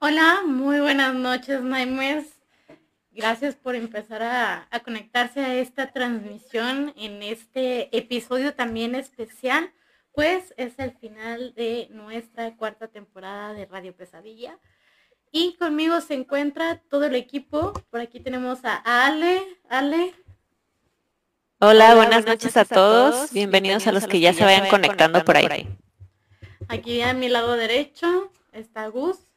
Hola, muy buenas noches, Nightmares. Gracias por empezar a, a, conectarse a esta transmisión en este episodio también especial, pues es el final de nuestra cuarta temporada de Radio Pesadilla. Y conmigo se encuentra todo el equipo. Por aquí tenemos a Ale. Ale. Hola, buenas, noches, a, todos. Bienvenidos, a los que ya se vayan conectando, por ahí. Aquí a mi lado derecho está Gus.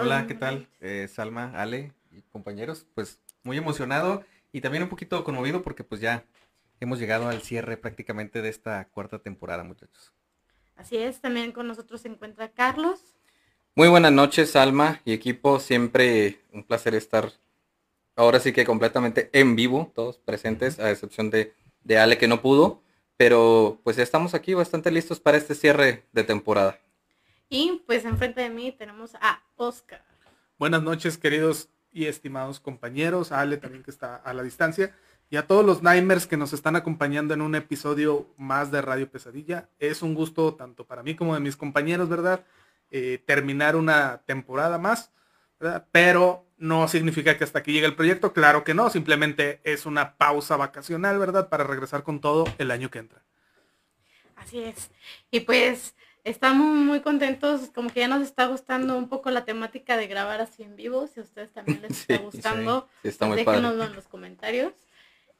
Hola, ¿qué tal? Eh, Salma, Ale y compañeros, pues muy emocionado y también un poquito conmovido porque pues ya hemos llegado al cierre prácticamente de esta cuarta temporada, muchachos. Así es, también con nosotros se encuentra Carlos. Muy buenas noches, Salma y equipo, siempre un placer estar ahora sí que completamente en vivo, todos presentes, a excepción de, de Ale que no pudo, pero pues ya estamos aquí bastante listos para este cierre de temporada. Y pues enfrente de mí tenemos a Oscar. Buenas noches, queridos y estimados compañeros, a Ale también que está a la distancia, y a todos los Nightmares que nos están acompañando en un episodio más de Radio Pesadilla. Es un gusto tanto para mí como de mis compañeros, ¿verdad? Eh, terminar una temporada más, ¿verdad? Pero no significa que hasta aquí llegue el proyecto, claro que no, simplemente es una pausa vacacional, ¿verdad? Para regresar con todo el año que entra. Así es. Y pues estamos muy contentos, como que ya nos está gustando un poco la temática de grabar así en vivo, si a ustedes también les está gustando, sí, está pues muy déjenoslo en los comentarios.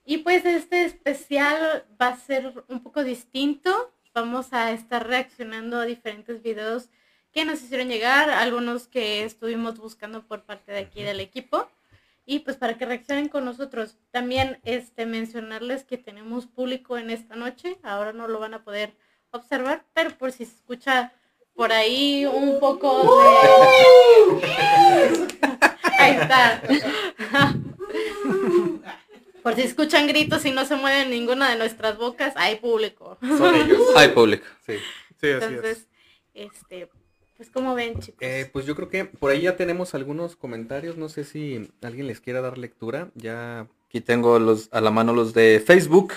Y pues este especial va a ser un poco distinto, vamos a estar reaccionando a diferentes videos que nos hicieron llegar, algunos que estuvimos buscando por parte de aquí del equipo. Y pues para que reaccionen con nosotros, también este mencionarles que tenemos público en esta noche, ahora no lo van a poder observar, pero por si se escucha por ahí un poco de... ahí está. por si escuchan gritos y no se mueven ninguna de nuestras bocas, hay público. Son ellos. Hay público. Sí. Sí, así Entonces, este, pues como ven chicos. Eh, pues yo creo que por ahí ya tenemos algunos comentarios. No sé si alguien les quiera dar lectura. Ya. Aquí tengo los a la mano los de Facebook.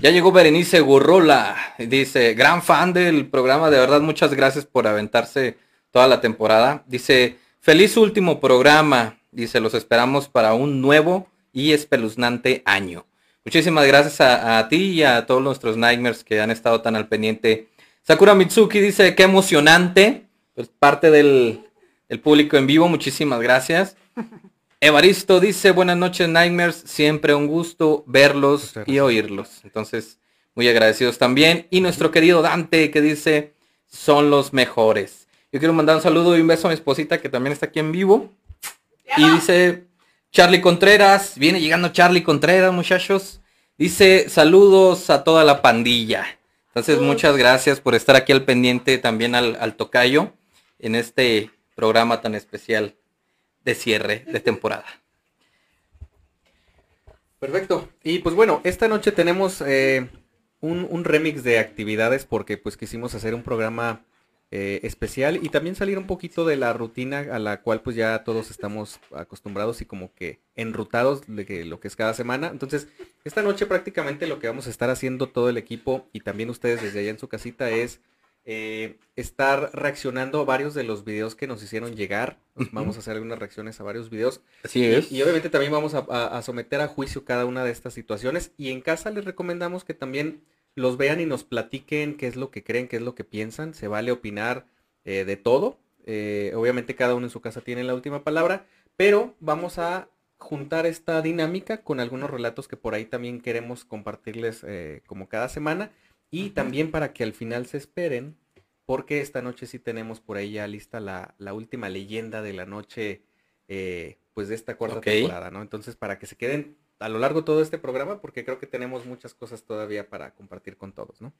Ya llegó Berenice Gurrola. Dice, gran fan del programa, de verdad, muchas gracias por aventarse toda la temporada. Dice, feliz último programa. Dice, los esperamos para un nuevo y espeluznante año. Muchísimas gracias a, ti y a todos nuestros Nightmares que han estado tan al pendiente. Sakura Mitsuki dice, qué emocionante. Pues parte del público en vivo, muchísimas gracias. Evaristo dice, buenas noches Nightmares, siempre un gusto verlos y oírlos. Entonces, muy agradecidos también. Y nuestro querido Dante que dice, son los mejores. Yo quiero mandar un saludo y un beso a mi esposita que también está aquí en vivo. Y dice, Charlie Contreras, viene llegando Charlie Contreras, muchachos. Dice, saludos a toda la pandilla. Entonces, muchas gracias por estar aquí al pendiente también al, al tocayo en este programa tan especial de cierre de temporada. Perfecto. Y pues bueno, esta noche tenemos eh, un, un remix de actividades porque pues quisimos hacer un programa eh, especial y también salir un poquito de la rutina a la cual pues ya todos estamos acostumbrados y como que enrutados de que lo que es cada semana. Entonces, esta noche prácticamente lo que vamos a estar haciendo todo el equipo y también ustedes desde allá en su casita es eh, estar reaccionando a varios de los videos que nos hicieron llegar. Vamos a hacer algunas reacciones a varios videos. Así Y- es. Y, obviamente también vamos a, a- a someter a juicio cada una de estas situaciones. Y en casa les recomendamos que también los vean y nos platiquen qué es lo que creen, qué es lo que piensan. Se vale opinar eh, de todo. Eh, obviamente cada uno en su casa tiene la última palabra. Pero vamos a juntar esta dinámica con algunos relatos que por ahí también queremos compartirles como cada semana. Y también para que al final se esperen. Porque esta noche sí tenemos por ahí ya lista la, la última leyenda de la noche eh, pues de esta cuarta temporada, ¿no? Entonces, para que se queden a lo largo de todo este programa, porque creo que tenemos muchas cosas todavía para compartir con todos, ¿no?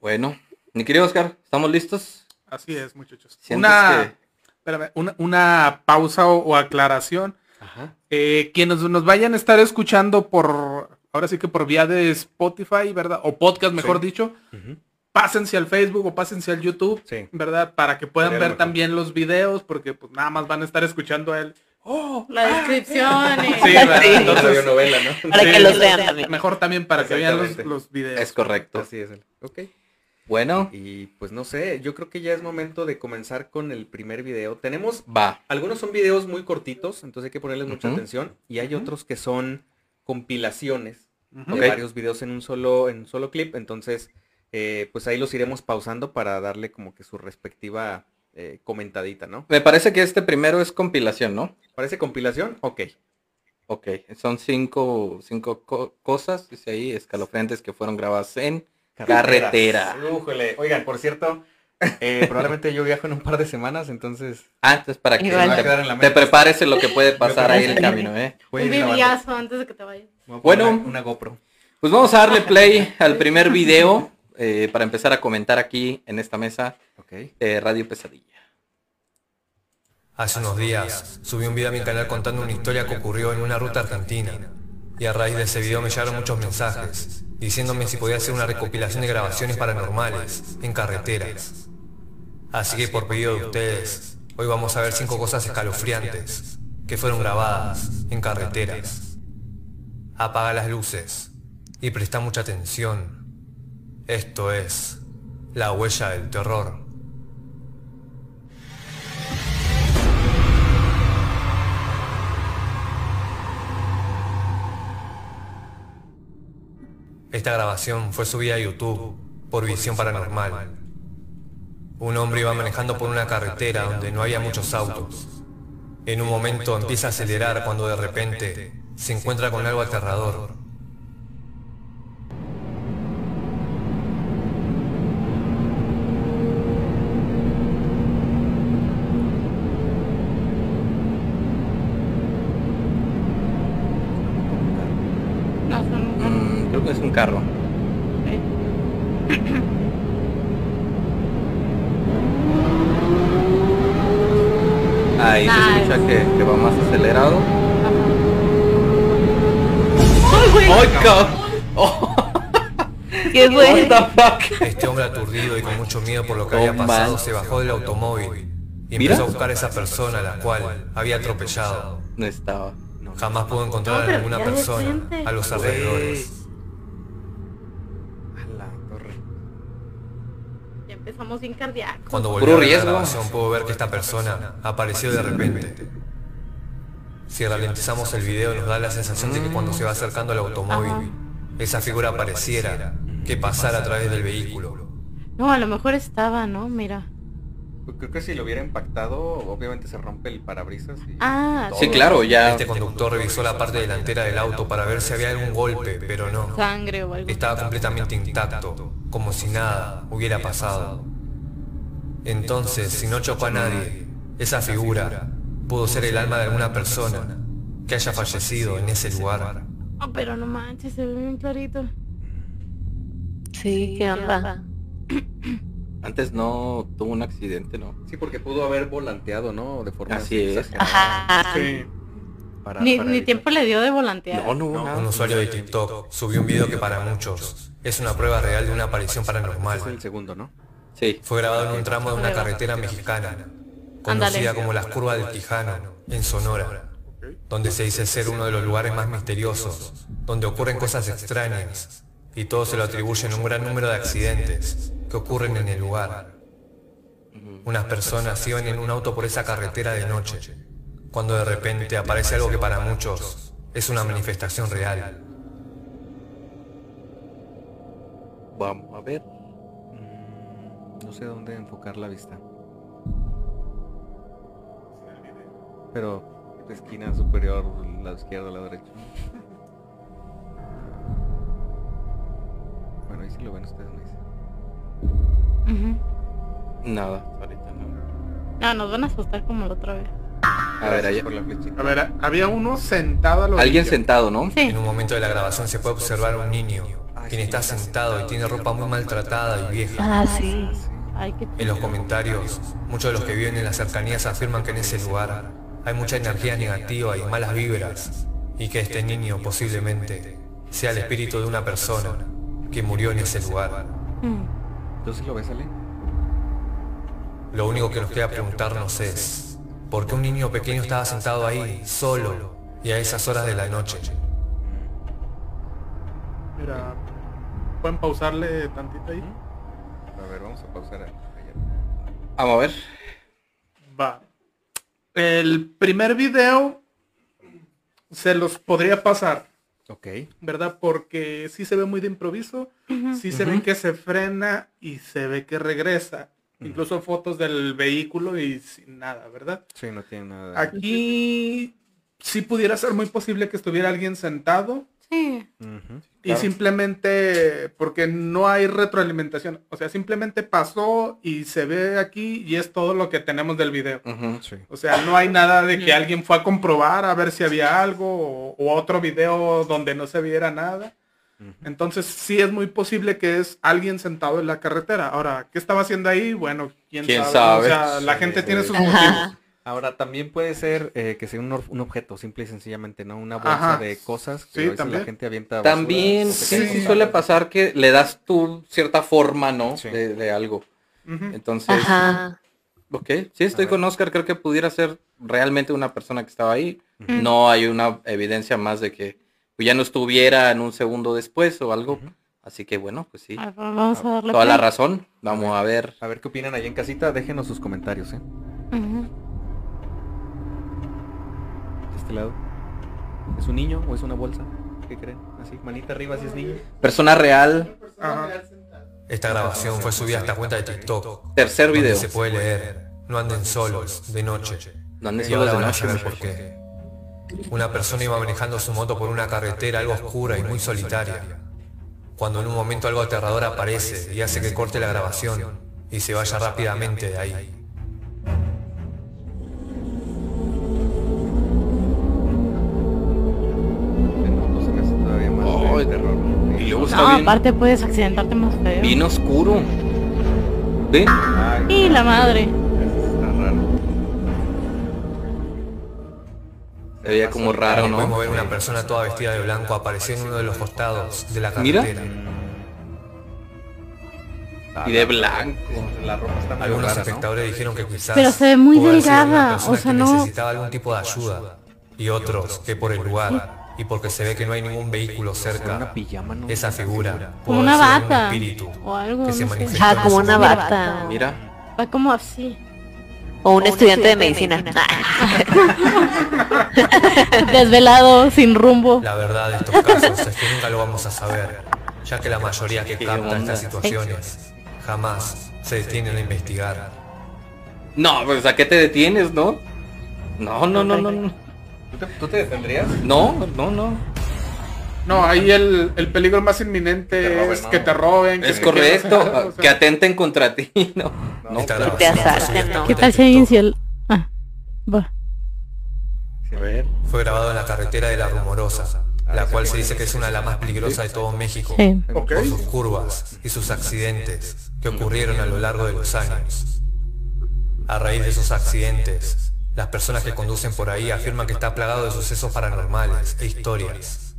Bueno, mi querido Oscar, ¿estamos listos? Así es, muchachos. ¿Sientes Una, que- espérame, una, una pausa o, o aclaración. Ajá. Eh, quienes nos vayan a estar escuchando por, ahora sí que por vía de Spotify, ¿verdad? O podcast, mejor Sí. dicho. pásense al Facebook o pásense al YouTube, Sí. ¿verdad? Para que puedan Sería ver también los videos, porque pues nada más van a estar escuchando a él. Oh, La descripción. y- Sí, Entonces, radionovela, ¿no? Para Sí. que los vean también. mejor también para que vean los, videos. Es correcto. Así es. Ok. Bueno, Y pues no sé, yo creo que ya es momento de comenzar con el primer video. Tenemos, va. algunos son videos muy cortitos, entonces hay que ponerles mucha atención. Y hay otros que son compilaciones Ujú. de varios videos en un solo, en un solo clip. Entonces, eh, pues ahí los iremos pausando para darle como que su respectiva eh, comentadita, ¿no? Me parece que este primero es compilación, ¿no? ¿Parece compilación? Ok. Ok, son cinco, cinco co- cosas, dice ahí, escalofriantes que fueron grabadas en carretera. Újole. Oigan, por cierto, eh, probablemente yo viajo en un par de semanas, entonces Antes para que Igual. te, te prepares en lo que puede pasar ahí en el camino, ¿eh? voy a Un videazo antes de que te vayas. Bueno. una, una GoPro. Pues vamos a darle play al primer video eh, para empezar a comentar aquí en esta mesa Ok. eh, Radio Pesadilla. Hace unos días subí un video a mi canal contando una historia que ocurrió en una ruta argentina. Y a raíz de ese video me llegaron muchos mensajes diciéndome si podía hacer una recopilación de grabaciones paranormales en carreteras. Así que por pedido de ustedes, hoy vamos a ver cinco cosas escalofriantes que fueron grabadas en carreteras. Apaga las luces y presta mucha atención. Esto es La huella del terror. Esta grabación fue subida a YouTube por Visión Paranormal. Un hombre iba manejando por una carretera donde no había muchos autos. En un momento empieza a acelerar cuando de repente se encuentra con algo aterrador. No, son Mm, creo que es un carro. Ahí se Nice. escucha que, que va más acelerado. ¡Ay, güey! ¡Ay, cabrón! Oh, ¿Qué what fue? the fuck? Este hombre aturdido y con mucho miedo por lo que Oh, había pasado man. se bajó del automóvil y Mira. empezó a buscar a esa persona a la cual había atropellado. No estaba. Jamás pudo encontrar a ninguna persona a los alrededores. A la torre. Ya empezamos bien cardíacos. Cuando volvió a la grabación pudo ver que esta persona apareció de repente. Si ralentizamos el video nos da la sensación de que cuando se va acercando al automóvil, esa figura pareciera que pasara a través del vehículo. No, a lo mejor estaba, ¿no? Mira. Pues creo que si lo hubiera impactado, obviamente se rompe el parabrisas. Y Ah, todo. Sí, claro, ya. Este conductor revisó la parte delantera del auto para ver si había algún golpe, pero no. Sangre o algo. Estaba completamente intacto, como si nada hubiera pasado. Entonces, si no chocó a nadie, esa figura pudo ser el alma de alguna persona que haya fallecido en ese lugar. Oh, pero no manches, se ve bien clarito. Sí, ¿qué onda? Antes no tuvo un accidente, ¿no? Sí, porque pudo haber volanteado, ¿no? De forma Así es. Ajá. Sí. para- Ni, para ni tiempo le dio de volantear. No, no, Un nada. usuario de TikTok subió un video que para muchos es una prueba real de una aparición Ese es el paranormal. segundo, ¿no? Sí. Fue grabado en un tramo de una carretera mexicana, conocida como las Curvas del Quijano, en Sonora, donde se dice ser uno de los lugares más misteriosos, donde ocurren cosas extrañas, y todo se lo atribuyen a un gran número de accidentes que ocurren en el lugar. Unas personas iban en un auto por esa carretera de noche, cuando de repente aparece algo que para muchos es una manifestación real. Vamos a ver. Mm, No sé dónde enfocar la vista. Pero la esquina superior, la izquierda, la derecha. Bueno, ahí sí lo ven ustedes, me dicen. Ujú. Nada, ahorita no. No, nos van a asustar como la otra vez. A ver, allá. por la flechita. A ver, había uno sentado a la Alguien sentado, ¿no? Sí. En un momento de la grabación se puede observar a un niño, quien está sentado y tiene ropa muy maltratada y vieja. Ah, sí. Ay, qué En los comentarios, muchos de los que viven en las cercanías afirman que en ese lugar hay mucha energía negativa y malas vibras, y que este niño posiblemente sea el espíritu de una persona que murió en ese lugar. Entonces lo ves, Ale. Lo único que nos queda preguntarnos es, ¿por qué un niño pequeño estaba sentado ahí, solo, y a esas horas de la noche? Mira, ¿pueden pausarle tantito ahí? A ver, vamos a pausar. ahí. Vamos a ver. Va. El primer video se los podría pasar, Ok. ¿verdad? Porque sí se ve muy de improviso, sí se ve que se frena y se ve que regresa. Incluso fotos del vehículo y sin nada, ¿verdad? Sí, no tiene nada. Aquí sí pudiera ser muy posible que estuviera alguien sentado Sí. Y simplemente porque no hay retroalimentación. O sea, simplemente pasó y se ve aquí y es todo lo que tenemos del video. Sí. O sea, no hay nada de que alguien fue a comprobar a ver si había algo o, o otro video donde no se viera nada. Entonces sí es muy posible que es alguien sentado en la carretera. Ahora, ¿qué estaba haciendo ahí? Bueno, quién, ¿Quién sabe. sabe? O sea, la gente sí. tiene sus Ajá. motivos. Ahora, también puede ser eh, que sea un, objeto, simple y sencillamente, ¿no? Una bolsa Ajá. de cosas que Sí, a veces también. la gente avienta basura, También, sí, sí suele pasar que le das tú cierta forma, ¿no? Sí. De, de algo. Entonces, Ajá. ok, sí estoy A con Oscar, creo que pudiera ser realmente una persona que estaba ahí. No hay una evidencia más de que ya no estuviera en un segundo después o algo. Así que bueno, pues sí. Vamos a darle Toda la razón. Vamos a ver. A ver qué opinan ahí en casita, déjenos sus comentarios, ¿eh? Ujú. De este lado. ¿Es un niño o es una bolsa? ¿Qué creen? Así, manita arriba si es niño. Persona real, Ajá. Esta grabación fue subida a esta cuenta de TikTok, tercer donde video. se puede leer, no anden solos, de noche. No anden Y solos ahora de noche, por qué. Una persona iba manejando su moto por una carretera algo oscura y muy solitaria, cuando en un momento algo aterrador aparece y hace que corte la grabación y se vaya rápidamente de ahí. De terror. Y luego está No, bien, aparte puedes accidentarte más feo. bien oscuro. ¿Ve? Ay, Y la madre. eso está raro. Se veía como raro, Como podemos ¿no? ver una persona toda vestida de blanco apareció en uno de los costados de la Mira. carretera. Y de blanco. La ropa está Algunos rara, ¿no? espectadores dijeron que quizás Pero se ve muy delgada, o sea, no- necesitaba algún tipo de ayuda y otros que por el lugar y porque se ve que no hay ningún vehículo cerca. una pijama, ¿no? Esa figura Como pudo una haber sido un bata. espíritu O algo, que se no manifestó Ah, como una bata. Mira. Va como así. O un estudiante de medicina. Desvelado, sin rumbo. La verdad de estos casos es que nunca lo vamos a saber, ya que la mayoría que ¿Qué capta estas situaciones jamás se detienen a investigar. No, pues ¿a qué te detienes, no? No, no, no, no, no. ¿Tú te, tú te? No, no, no. No, ahí el, el peligro más inminente Que roben, es ¿no? que te roben. que Es te quieran correcto. hacer algo, o sea. Que atenten contra ti, no. No, claro. te asalten. ¿Qué tal si el... Ah, va. A ver. Fue grabado en la carretera de La Rumorosa, la cual se dice que es una de las más peligrosas de todo México. Sí. Por sus curvas y sus accidentes que ocurrieron a lo largo de los años. A raíz de esos accidentes, las personas que conducen por ahí afirman que está plagado de sucesos paranormales e historias,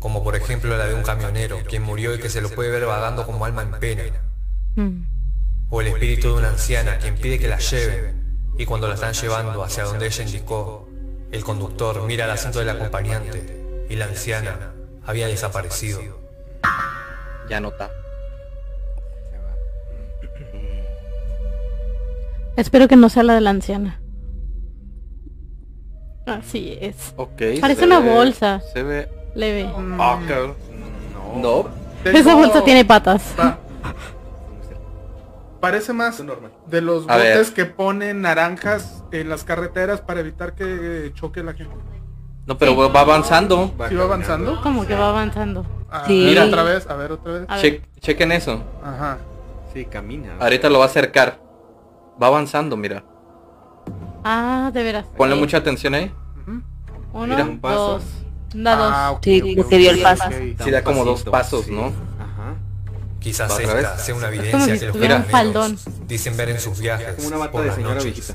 como por ejemplo la de un camionero quien murió y que se lo puede ver vagando como alma en pena, Mm. o el espíritu de una anciana quien pide que la lleven y cuando la están llevando hacia donde ella indicó, el conductor mira al asiento del acompañante y la anciana había desaparecido. Ya nota. Espero que no sea la de la anciana. Así es. Ok. Parece una ve- bolsa. Se ve. Leve. Ah, cabrón. No. No. Tengo- Esa bolsa tiene patas. Va. Parece más de los A ver. botes que ponen naranjas en las carreteras para evitar que choque la gente. No, pero va avanzando. ¿Sí va avanzando? Como que va avanzando. Ah, Sí. Mira otra vez, a ver otra vez. Che- chequen eso. Ajá. Sí, camina. Ahorita lo va a acercar. Va avanzando, mira. Ah, de veras. Ponle Sí. mucha atención ahí. Uno, Mira, un paso. dos. Da dos. Ah, ok, Sí, ok, porque dio el paso. Sí, da como dos pasos, sí. ¿no? Ajá. Quizás ¿Otra esta sea una como evidencia si que los camioneros dicen ver en sus viajes Como una bata por de las señora noches,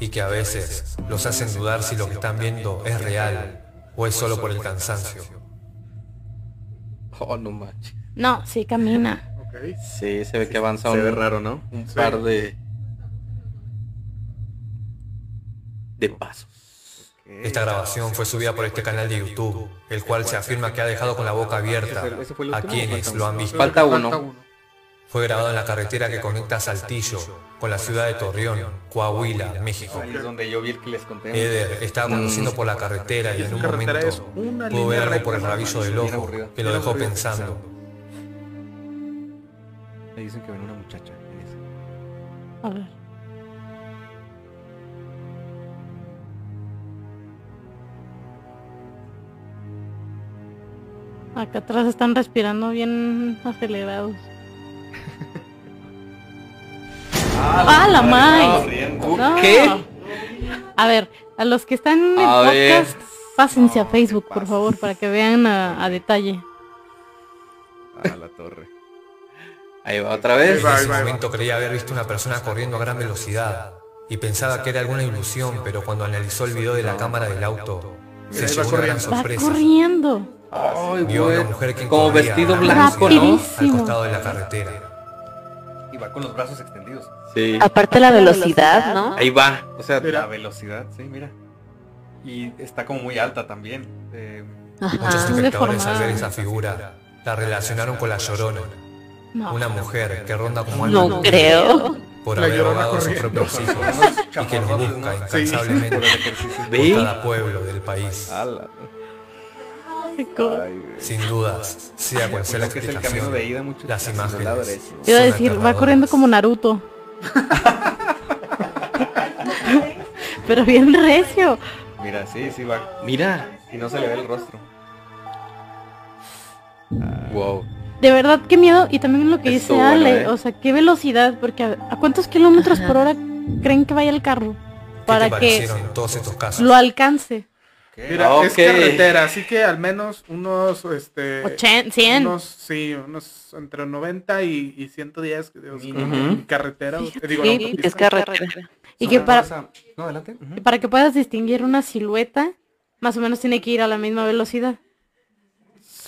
y que a veces los hacen dudar si lo que están viendo es real o es solo por el cansancio. Oh, no manches. No, sí, camina. Sí, se ve que avanza Se un, ve raro, ¿no? un Sí. par de... de pasos. Esta grabación fue subida por este canal de YouTube, el cual se afirma que ha dejado con la boca abierta ¿Ese- ese fue el a quienes lo han visto. Falta uno. Fue grabado en la carretera que conecta Saltillo con la ciudad de Torreón, Coahuila, México. Ahí es donde yo vi el que les conté. Eder estaba conduciendo por la carretera y en un momento pudo ver algo por el rabillo del ojo que lo dejó pensando. Me dicen que ven una muchacha en ese. A ver. Acá atrás están respirando bien acelerados. ¡Ah, la Mai! No. ¿Qué? A ver, a los que están en el A ver. podcast, pásense a Facebook, por favor, para que vean a, a detalle. A la torre. Ahí va otra vez. En ese momento creía haber visto una persona corriendo a gran velocidad y pensaba que era alguna ilusión, pero cuando analizó el video de la cámara del auto, se llevó una gran corriendo. Va sorpresa. corriendo. Ay, Vio una güey. mujer que Como corría vestido a blanco, ¿no? Al Rapidísimo. costado de la carretera. Y va con los brazos extendidos. Sí. Aparte la velocidad, ¿no? Ahí va. O sea, Mira. La velocidad, sí, mira. Y está como muy alta también. Eh, Muchos Ajá. espectadores al ver esa figura la relacionaron con la Llorona, No. una mujer que ronda como alma No libre creo. por La haber Llorona ahogado a sus corriendo. propios hijos y que los busca incansablemente Por el ejercicio. por ¿Ve? cada pueblo del país. Ala. Ay. Sin dudas, sea cual sea la que es el camino explicación, de ida, las imágenes derecho. Te iba a decir, va corriendo como Naruto. Pero bien recio. Mira, sí, sí va. mira. Y no se le ve el rostro. Wow. De verdad, qué miedo. Y también lo que dice Estuvo bueno, Ale, ¿eh? o sea, qué velocidad, porque a, ¿a cuántos kilómetros por hora creen que vaya el carro? ¿Qué Para que todos estos casos? lo alcance. Mira, Ok. es carretera, así que al menos unos, este... 80, 100. Unos, sí, unos entre 90 y, y 110 que Dios, Ujú. en carretera. te digo, Sí, que es carretera. Y que para, No, adelante. Para que puedas distinguir una silueta, más o menos tiene que ir a la misma velocidad.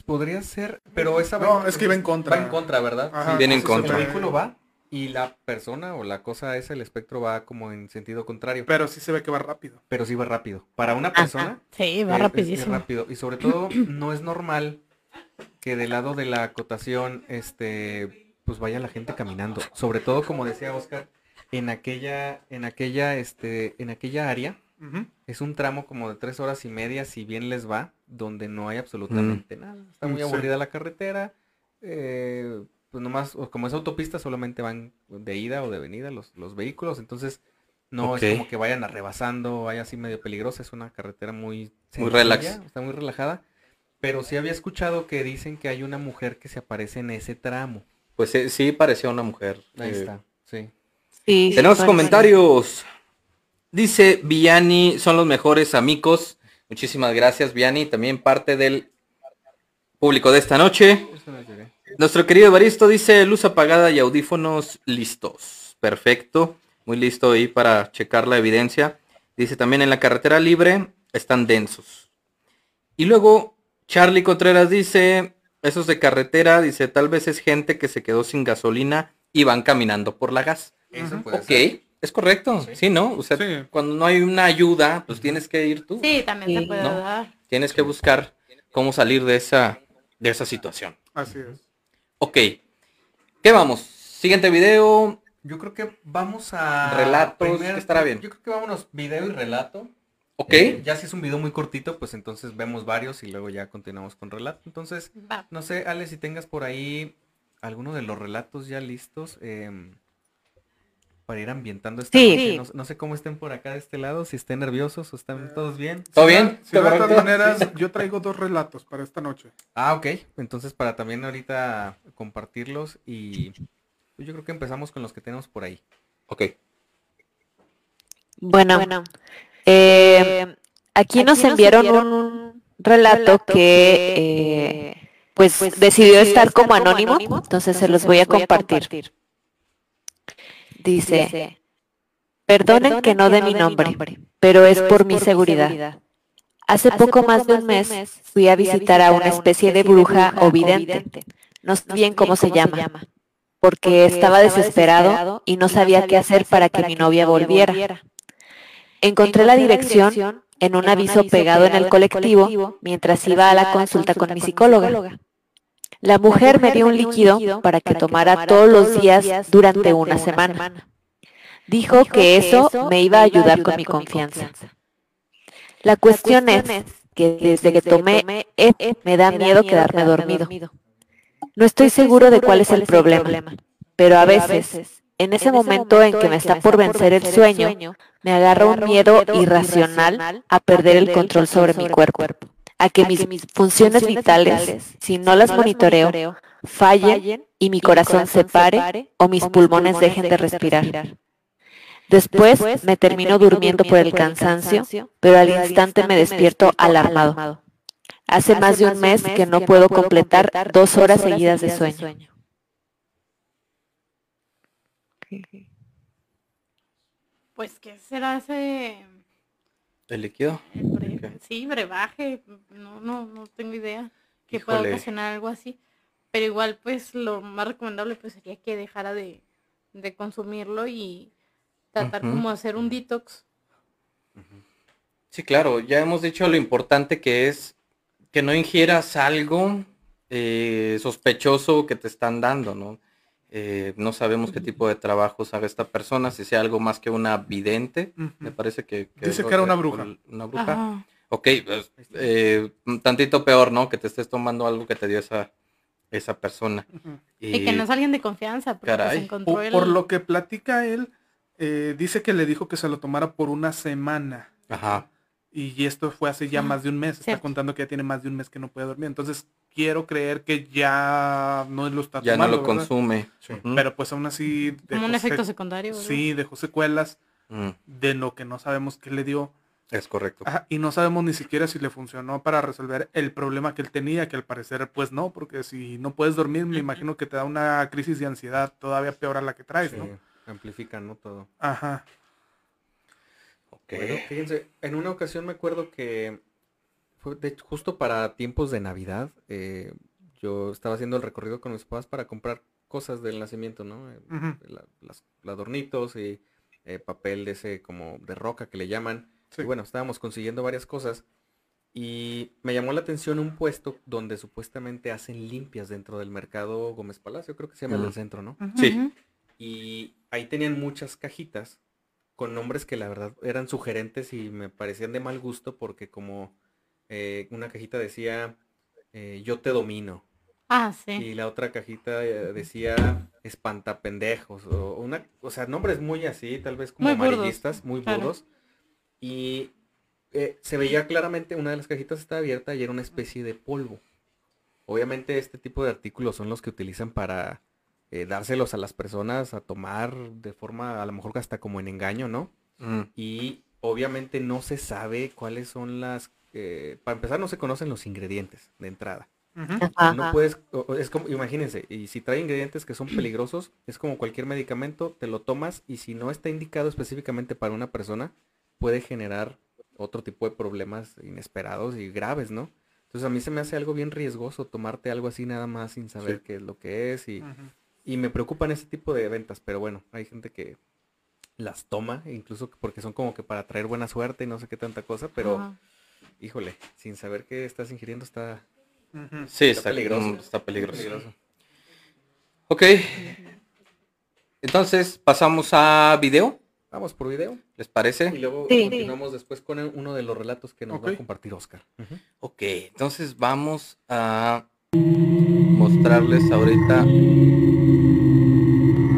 Podría ser, pero esa No, es que va en contra. Va en contra, ¿verdad? Ajá. Viene en contra. El vehículo va y la persona o la cosa esa, el espectro va como en sentido contrario. Pero sí se ve que va rápido. Pero sí va rápido. Para una persona Sí, es- va es- es rapidísimo. rápido. Y sobre todo no es normal que del lado de la acotación, este, pues vaya la gente caminando. Sobre todo, como decía Oscar, en aquella, en aquella, este, en aquella área, es un tramo como de tres horas y media, si bien les va, donde no hay absolutamente nada. Está muy Sí. aburrida la carretera. eh, pues nomás, como es autopista, solamente van de ida o de venida los, los vehículos. Entonces, no es como que vayan arrebasando, vaya así medio peligrosa. Es una carretera muy Muy sencilla, relax. Está muy relajada. Pero sí había escuchado que dicen que hay una mujer que se aparece en ese tramo. Pues sí, sí parecía una mujer. Ahí Eh, está, sí. Sí, Tenemos sí, comentarios. Dice Viani, son los mejores amigos. Muchísimas gracias, Viani. También parte del público de esta noche. No. Nuestro querido Evaristo dice luz apagada y audífonos listos. Perfecto. Muy listo ahí para checar la evidencia. Dice también en la carretera libre están densos. Y luego Charlie Contreras dice, esos de carretera, dice, tal vez es gente que se quedó sin gasolina y van caminando por la gas. Eso puede Ok, ser. es correcto. Sí, ¿no? O sea, Sí. cuando no hay una ayuda, pues tienes que ir tú. Sí, también Sí, se puede ¿no? dar. Tienes que buscar cómo salir de esa, de esa situación. Así es. Ok. ¿Qué vamos? Siguiente video. Yo creo que vamos a... Relatos, que estará bien. Yo creo que vámonos video y relato. Ok. Eh, ya si es un video muy cortito, pues entonces vemos varios y luego ya continuamos con relato. Entonces, Va. no sé, Ale, si tengas por ahí alguno de los relatos ya listos em, para ir ambientando esta Sí. noche. Sí. No, no sé cómo estén por acá de este lado, si estén nerviosos o están todos bien. ¿Todo bien? Si de ¿Todo todas maneras, yo traigo dos relatos para esta noche. Ah, ok. Entonces para también ahorita compartirlos y pues, yo creo que empezamos con los que tenemos por ahí. Ok. Bueno, eh, aquí nos enviaron un relato que eh, pues decidió estar como anónimo, entonces se los voy a compartir. Dice, perdonen que no dé mi nombre, pero es por mi seguridad. Hace poco más de un mes fui a visitar a una especie de bruja o vidente. No sé bien cómo se llama. porque estaba desesperado y no sabía qué hacer para que mi novia volviera. Encontré la dirección en un aviso pegado en el colectivo mientras iba a la consulta con mi psicóloga. La mujer me dio un líquido para que tomara todos los días durante una semana. Dijo que eso me iba a ayudar con mi confianza. La cuestión es que desde que tomé me da miedo quedarme dormido. No estoy seguro de cuál es el problema, pero a veces, en ese momento en que me está por vencer el sueño, me agarra un miedo irracional a perder el control sobre mi cuerpo, a que mis funciones vitales, si no las monitoreo, fallen y mi corazón se pare o mis pulmones dejen de respirar. Después me termino durmiendo por el cansancio, pero al instante me despierto alarmado. Hace más de un mes que no puedo completar dos horas seguidas de sueño. Pues, ¿qué será ese? ¿El líquido? Sí, brebaje. No, no, no tengo idea que pueda ocasionar algo así. Pero igual, pues, lo más recomendable pues sería que dejara de, de consumirlo y tratar como hacer un detox. Sí, claro, ya hemos dicho lo importante que es que no ingieras algo eh, sospechoso que te están dando, ¿no? Eh, no sabemos qué tipo de trabajo sabe esta persona, si sea algo más que una vidente, me parece que... Dice que era una bruja. Una bruja. Ok, pues, eh, tantito peor, ¿no? Que te estés tomando algo que te dio esa, esa persona. y, que no es alguien de confianza, porque pues, encontró Por lo que platica él, dice que le dijo que se lo tomara por una semana. Ajá. Y esto fue hace ya más de un mes. Está contando que ya tiene más de un mes que no puede dormir. Entonces quiero creer que ya no lo está ya no lo consume. Pero pues aún así... Como un efecto secundario. Sí, dejó secuelas mm. de lo que no sabemos qué le dio. Es correcto. y no sabemos ni siquiera si le funcionó para resolver el problema que él tenía, que al parecer pues no, porque si no puedes dormir me imagino que te da una crisis de ansiedad todavía peor a la que traes, ¿no? Amplifica, ¿no? Todo. Ajá. Bueno, fíjense, en una ocasión me acuerdo que fue justo para tiempos de Navidad, eh, yo estaba haciendo el recorrido con mis papás para comprar cosas del nacimiento, ¿no? Eh, las, adornitos y eh, papel de ese como de roca que le llaman. Y bueno, estábamos consiguiendo varias cosas y me llamó la atención un puesto donde supuestamente hacen limpias dentro del mercado Gómez Palacio, creo que se llama el del centro, ¿no? Sí. Y ahí tenían muchas cajitas con nombres que la verdad eran sugerentes y me parecían de mal gusto porque como eh, una cajita decía eh, yo te domino. Ah, sí. Y la otra cajita eh, decía espantapendejos o una, o sea, nombres muy así, tal vez como amarillistas, muy burdos. Y se veía claramente una de las cajitas estaba abierta y era una especie de polvo. Obviamente este tipo de artículos son los que utilizan para eh, dárselos a las personas a tomar de forma a lo mejor hasta como en engaño, ¿no? Mm. Y obviamente no se sabe cuáles son las... Eh, para empezar no se conocen los ingredientes de entrada. No puedes, es como, imagínense, y si trae ingredientes que son peligrosos, es como cualquier medicamento, te lo tomas y si no está indicado específicamente para una persona, puede generar otro tipo de problemas inesperados y graves, ¿no? Entonces a mí se me hace algo bien riesgoso tomarte algo así nada más sin saber qué es lo que es y, y me preocupan ese tipo de ventas, pero bueno, hay gente que las toma, incluso porque son como que para traer buena suerte y no sé qué tanta cosa, pero híjole, sin saber qué estás ingiriendo está, sí, está, peligroso. Está peligroso. Ok. Entonces, pasamos a video. Vamos por video. ¿Les parece? Y luego continuamos después con uno de los relatos que nos va a compartir Oscar. Ok, entonces vamos a mostrarles ahorita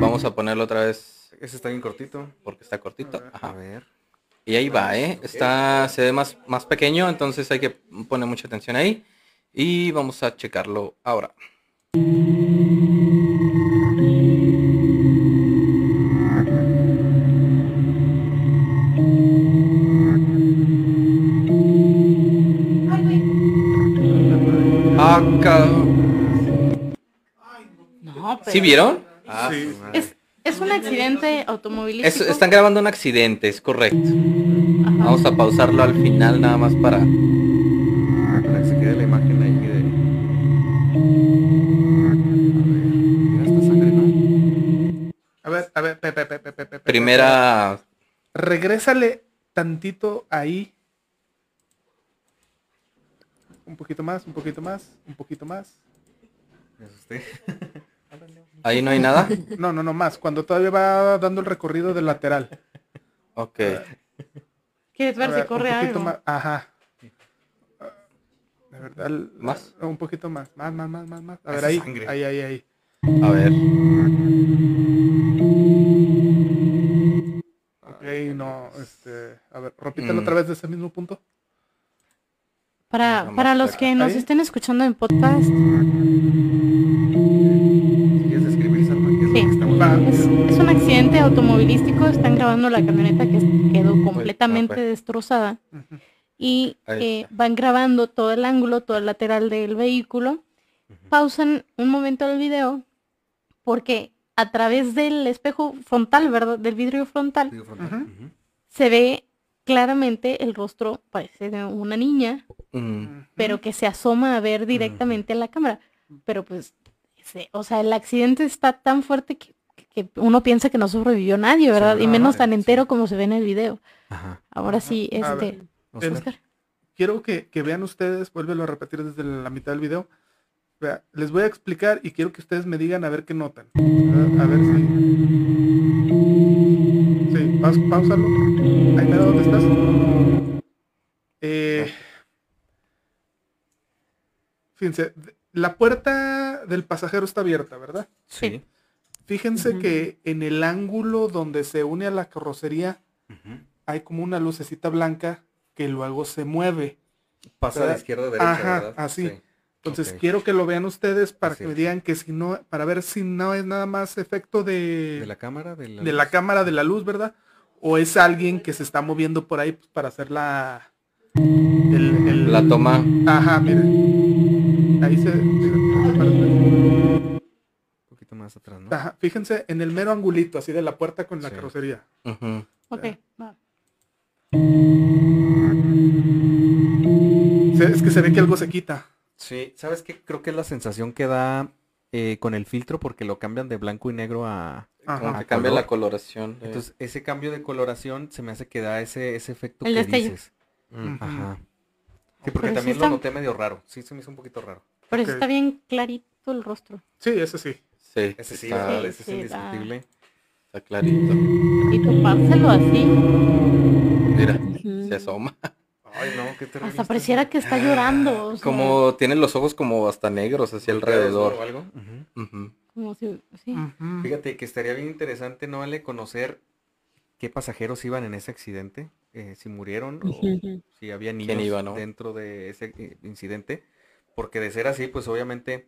Vamos a ponerlo otra vez. Ese está bien cortito. Porque está cortito. A ver. Y ahí va, ¿eh? Está, se ve más, más pequeño, entonces hay que poner mucha atención ahí. Y vamos a checarlo ahora. Acá. ¿Sí vieron? Ah, es, un accidente automovilístico. están grabando un accidente, es correcto. Vamos a pausarlo al final nada más para... Para que se quede la imagen ahí de... A ver, esta sangre, ¿no? primera... Regrésale tantito ahí. Un poquito más, un poquito más, un poquito más. Me asusté. Ahí no hay nada. No, no, no más. Cuando todavía va dando el recorrido del lateral. Ok. ¿Quieres ver A si ver, corre un poquito algo? más. Ajá. De verdad. ¿Más? Un poquito más. Más, más, más, más, más. A ver, ahí. sangre. Ahí, ahí, ahí. A ver. Ok, no, este. A ver, repítelo Mm. otra vez de ese mismo punto. Para, para los que nos Ahí. estén escuchando en podcast, es un accidente automovilístico. Están grabando la camioneta que quedó completamente fue. destrozada. Ujú. y eh, van grabando todo el ángulo, todo el lateral del vehículo. Pausan un momento el video porque a través del espejo frontal, ¿verdad? Del vidrio frontal, frontal. Se ve claramente el rostro, parece de una niña, Mm, pero que se asoma a ver directamente en la cámara. Pero pues, o sea, el accidente está tan fuerte que, que uno piensa que no sobrevivió nadie, ¿verdad? y no, menos tan entero como se ve en el video. Ajá. Ahora sí, este... ver. Oscar. Oscar. Quiero que, que vean ustedes, vuélvelo a repetir desde la mitad del video. Vea, les voy a explicar y quiero que ustedes me digan a ver qué notan. ¿verdad? A ver si. Sí, paus, pausalo. Ahí mira dónde estás. Eh, fíjense, la puerta del pasajero está abierta, ¿verdad? Sí. Fíjense que en el ángulo donde se une a la carrocería hay como una lucecita blanca que luego se mueve. Pasa de izquierda a derecha, Ajá, ¿verdad? así. Sí. Entonces quiero que lo vean ustedes para Así que me digan que si no, para ver si no es nada más efecto de, ¿De la cámara? De la, de la luz? cámara de la luz, ¿verdad? O es alguien que se está moviendo por ahí pues, para hacer la el- el- La toma. Ajá, miren. Ahí se. Más atrás, ¿no? Ajá, fíjense en el mero angulito, así de la puerta con la Sí. carrocería. Ujú. Ok, va. Es que se ve que algo se quita. Sí, ¿sabes qué? Creo que es la sensación que da eh, con el filtro porque lo cambian de blanco y negro a... Como que cambia color. la coloración. de- Entonces, ese cambio de coloración se me hace que da ese, ese efecto El que destello. dices. Mm. Ajá. Sí, porque Pero sí también está- lo noté medio raro. Sí, se me hizo un poquito raro. Pero eso Ok. está bien clarito el rostro. Sí, ese sí. Sí, Ese sí, está, Ese es indiscutible. está clarito. Y topárselo así. Mira, se asoma. Ay, no, qué terrible. Hasta pareciera que está llorando. o sea, Como tiene los ojos como hasta negros hacia alrededor. ¿O algo? Como si- sí. Fíjate que estaría bien interesante, ¿no, Ale, conocer qué pasajeros iban en ese accidente? Eh, si murieron o si había niños iba, no? dentro de ese eh, incidente. Porque de ser así, pues obviamente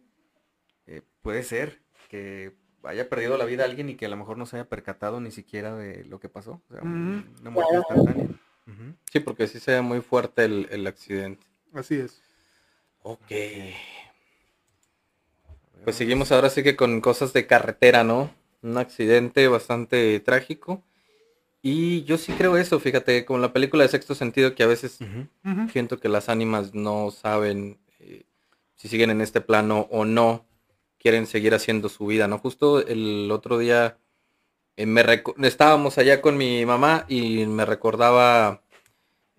eh, puede ser que haya perdido la vida alguien y que a lo mejor no se haya percatado ni siquiera de lo que pasó. O sea, una muerte instantánea. Sí, porque sí se ve muy fuerte el, el accidente. Así es. Ok. Pues seguimos ahora sí que con cosas de carretera, ¿no? Un accidente bastante trágico. Y yo sí creo eso, fíjate, como la película de Sexto Sentido, que a veces siento que las ánimas no saben eh, si siguen en este plano o no, quieren seguir haciendo su vida, ¿no? Justo el otro día eh, me estábamos allá con mi mamá y me recordaba,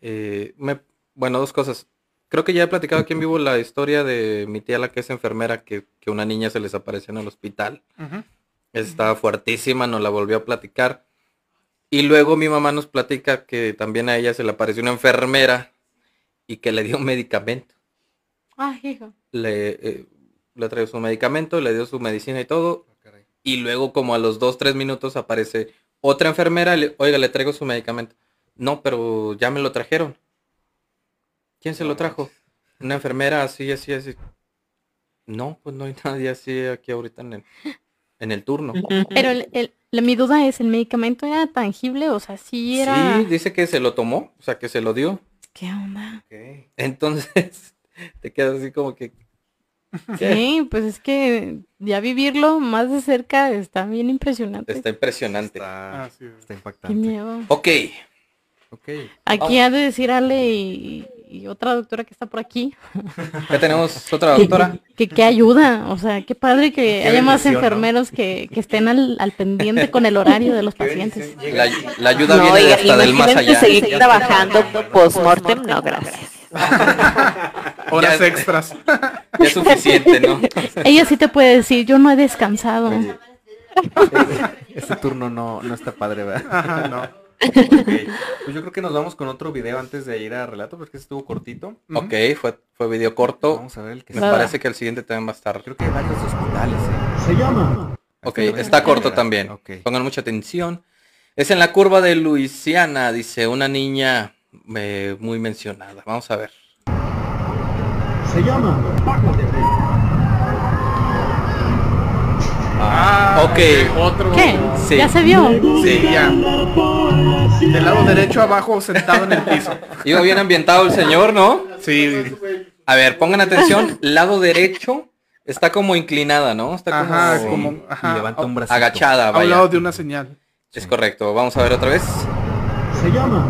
eh, me- bueno, dos cosas. Creo que ya he platicado aquí en vivo la historia de mi tía, la que es enfermera, que, que una niña se les apareció en el hospital. Estaba fuertísima, nos la volvió a platicar. Y luego mi mamá nos platica que también a ella se le apareció una enfermera y que le dio un medicamento. Ay, hijo. Le, eh, le trajo su medicamento, le dio su medicina y todo. Ah. Y luego como a los dos, tres minutos aparece otra enfermera, le- oiga, le traigo su medicamento. No, pero ya me lo trajeron. ¿Quién se No lo trajo? manches. Una enfermera así, así, así. No, pues no hay nadie así aquí ahorita en el, en el turno. Pero el, el- la- mi duda es, ¿el medicamento era tangible? O sea, sí era... Sí, dice que se lo tomó, o sea, que se lo dio. ¿Qué onda? Ok. Entonces, te quedas así como que... Sí, pues es que ya vivirlo más de cerca está bien impresionante. Está impresionante. Está, Qué impactante. miedo. Ok, Ok. Aquí Oh. ha de decir Ale y, y otra doctora que está por aquí. Ya tenemos otra doctora. Que, que, ayuda, o sea, qué padre que Qué haya más enfermeros que, que estén al, al pendiente con el horario de los pacientes. La, la ayuda No, viene hasta del más allá. seguir trabajando post-mortem, no, gracias. Horas Ya- extras. Ya es suficiente, ¿no? Ella sí te puede decir, yo no he descansado. Ese turno no, no está padre, ¿verdad? Ajá, no. Ok. Pues yo creo que nos vamos con otro video antes de ir a relato, porque estuvo cortito. Ok, fue, fue video corto. Vamos a ver el que Me parece que el siguiente también va a estar. Creo que hay varios hospitales, ¿eh? Se llama Ok, está corto también. Ok. Pongan mucha atención. Es en la curva de Luisiana, dice una niña eh, muy mencionada. Vamos a ver. Se llama Paco de Rey. Ah, Ok. Otro. ¿Qué? Sí. ¿Ya se vio? Sí, ya. Del lado derecho abajo, sentado en el piso. Iba bien ambientado el señor, ¿no? Sí. A ver, pongan atención. Lado derecho está como inclinada, ¿no? Está como, Ajá, Sí. como Y ajá, levanta un a, bracito. agachada, a un vaya. lado de una señal. Es correcto. Vamos a ver otra vez. Se llama.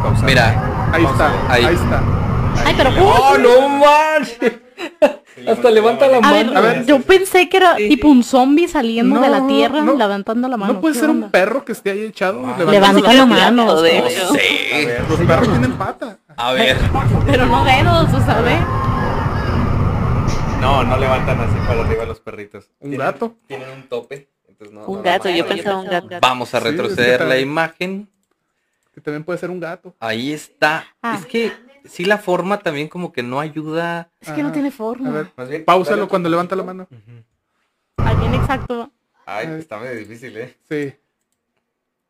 Puedes pausar. Mira. Ahí está, Ahí. ahí, está. Ay, pero ¡Oh, no manches! Hasta levanta la A ver, mano. A ver. yo pensé que era tipo un zombie saliendo de la tierra, no. levantando la mano. No puede ¿Qué ser un perro que esté ahí echado. levantando Levanta la mano. de No sé. Los perros tienen pata. A ver. Pero no dedos, o ¿sabes? No, no levantan así para arriba los perritos. Un gato. Tienen un tope. entonces no- Un no gato, yo pensaba un gato. Vamos a Sí, retroceder la imagen. Que también puede ser un gato. Ahí está. Ah. Es que sí la forma también como que no ayuda. Es que no tiene A forma. ver, Más bien, páusalo cuando levanta la mano. Al bien exacto. Ay, está medio difícil, ¿eh? Sí.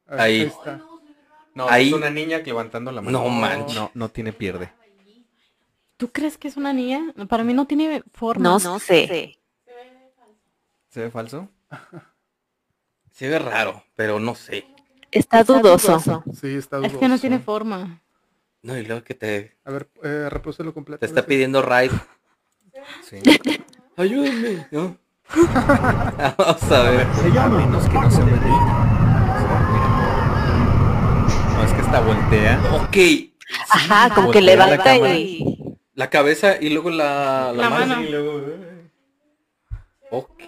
Ahí. está. No, Ahí. es una niña levantando la mano. No manches. No, no tiene pierde. ¿Tú crees que es una niña? Para mí no tiene forma. No, sé. ¿Se ve falso? Se ve raro, pero no sé. Está dudoso. Sí, está Es dudoso. que no tiene forma. No, y luego que te, A ver, eh, reprodúcelo completo. te está pidiendo ride. Sí. Ayúdenme. ¿no? Vamos a ver. Se llama Menos que no mira. No, es que esta voltea. Ok. Ajá, como que voltea la levanta cámara. y... La cabeza y luego la, la, La mano. mano. Y luego, Ok.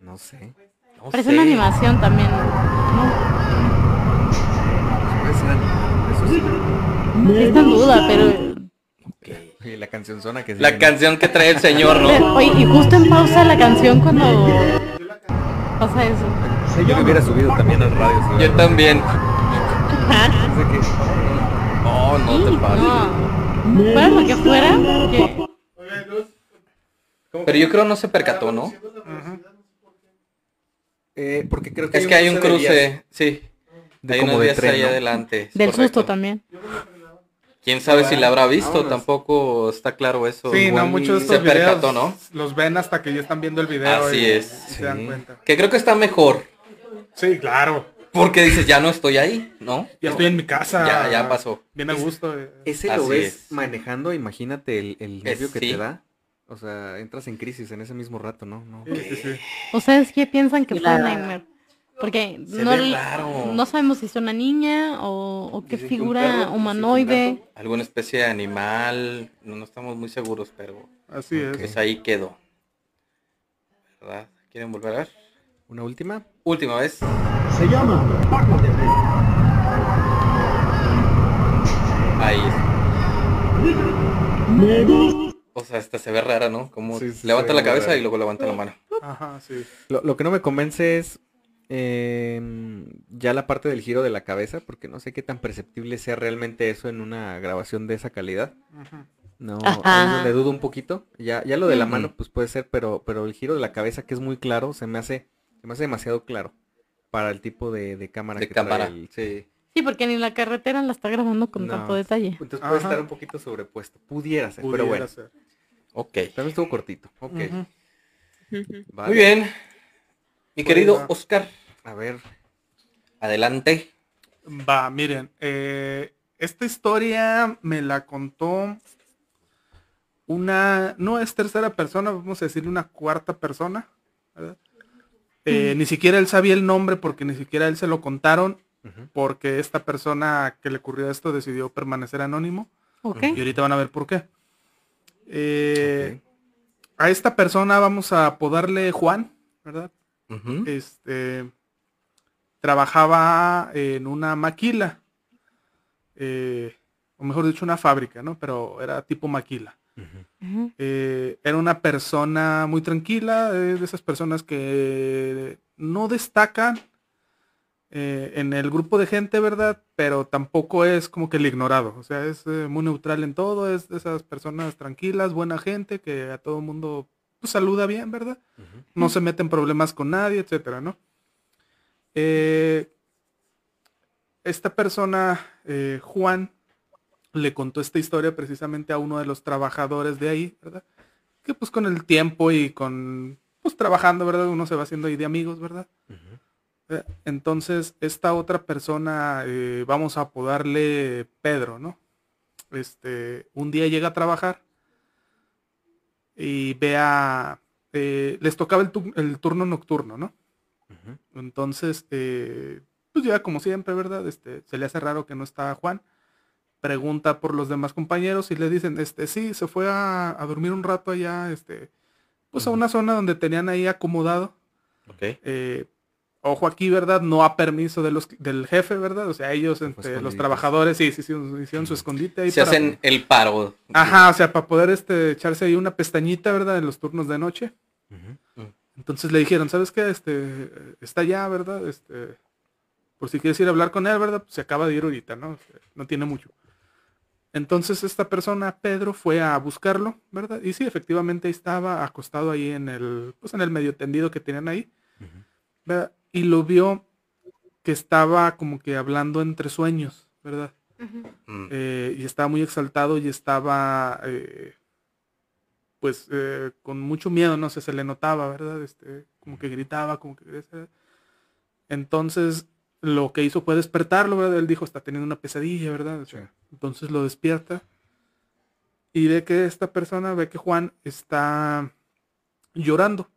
No sé. No Parece sé. una animación también. ¿no? En duda, pero... Y la canción zona que La ¿no? canción que trae el señor, ¿no? pero- Oye, y justo en pausa la canción cuando pasa eso. Yo me llama hubiera subido también al radio. si Yo también. Que- Oh, no te Sí, pases. no. Fuera lo que fuera, que Pero yo creo no se percató, ¿no? Eh, porque creo que Es que hay un cruce, sí. De hay como de vías tren, ahí ¿no? adelante. es del correcto. susto también. Quién sabe si la habrá visto, Vámonos. tampoco está claro eso. Sí, no, muchos de se estos videos percató, ¿no? los ven hasta que ya están viendo el video Así y, es. y se dan Sí. cuenta. Que creo que está mejor, Sí, claro. porque dices, ya no estoy ahí, ¿no? Ya estoy en mi casa. Ya, ya pasó. Bien a gusto. Ese Así lo ves es. manejando, imagínate el, el Es- nervio que sí. te da. O sea, entras en crisis en ese mismo rato, ¿no? no. Sí, sí, sí. ¿Ustedes qué piensan que fue La- nightmare? Porque no, no sabemos si es una niña o, o qué Dicen que un figura perro, sí, humanoide. Alguna especie de animal, no, no estamos muy seguros, pero Así es. pues ahí quedó. ¿Verdad? ¿Quieren volver a ver? Una última. Última vez. Se llama Paco de. Ahí. Gusta. O sea, esta se ve rara, ¿no? Como Sí, sí, levanta la cabeza y luego levanta la mano. Ajá, sí. Lo, lo que no me convence es eh, ya la parte del giro de la cabeza, porque no sé qué tan perceptible sea realmente eso en una grabación de esa calidad. No, Ajá. ahí es donde dudo un poquito. Ya, ya lo de la mano, pues puede ser, pero, pero el giro de la cabeza que es muy claro, se me hace, se me hace demasiado claro para el tipo de, de cámara De que trae cámara. el- sí. Sí, porque ni la carretera la está grabando con No. tanto detalle. Entonces puede Ajá. estar un poquito sobrepuesto. Pudiera ser, pero bueno. ser. Ok. También estuvo cortito. Ok. Vale. Muy bien. Mi Pues querido va. Oscar, A ver. adelante. Va, miren, eh, esta historia me la contó una, no es tercera persona, vamos a decir una cuarta persona. ¿verdad? Eh, Ni siquiera él sabía el nombre porque ni siquiera él se lo contaron porque esta persona que le ocurrió esto decidió permanecer anónimo. Y ahorita van a ver por qué. Eh, a esta persona vamos a apodarle Juan, ¿verdad? Este trabajaba en una maquila, eh, o mejor dicho, una fábrica, ¿no? Pero era tipo maquila. Eh, era una persona muy tranquila, de esas personas que no destacan eh, en el grupo de gente, ¿verdad? Pero tampoco es como que el ignorado. O sea, es eh, muy neutral en todo, es de esas personas tranquilas, buena gente, que a todo el mundo pues, saluda bien, ¿verdad? No se mete en problemas con nadie, etcétera, ¿no? esta persona, Juan, le contó esta historia precisamente a uno de los trabajadores de ahí, ¿verdad? Que pues con el tiempo y con, pues trabajando, ¿verdad? Uno se va haciendo ahí de amigos, ¿verdad? Eh, entonces, esta otra persona, eh, vamos a apodarle Pedro, ¿no? Este, un día llega a trabajar y vea, eh, les tocaba el, turno nocturno, ¿no? Entonces, pues ya como siempre, ¿verdad? Este, se le hace raro que no está Juan pregunta por los demás compañeros y le dicen, este, sí, se fue a, dormir un rato allá, este, pues a una zona donde tenían ahí acomodado. Eh, ojo aquí, ¿verdad? No a permiso de los, del jefe, ¿verdad? O sea, ellos, entre los trabajadores, sí, sí, sí, hicieron su escondite ahí. Se hacen el paro. Ajá, o sea, para poder este, echarse ahí una pestañita, ¿verdad? En los turnos de noche. Entonces le dijeron, ¿sabes qué? Este, está allá, ¿verdad? Este, por si quieres ir a hablar con él, ¿verdad? Pues se acaba de ir ahorita, ¿no? no tiene mucho. Entonces esta persona, Pedro, fue a buscarlo, ¿verdad? Y sí, efectivamente estaba acostado ahí en el, pues en el medio tendido que tenían ahí. ¿verdad? Y lo vio que estaba como que hablando entre sueños, ¿verdad? Eh, y estaba muy exaltado y estaba, eh, pues, eh, con mucho miedo, no sé, se le notaba, ¿verdad? Este, como que gritaba, como que... Entonces, lo que hizo fue despertarlo, ¿verdad? Él dijo, está teniendo una pesadilla, ¿verdad? Entonces lo despierta y ve que esta persona, ve que Juan está llorando.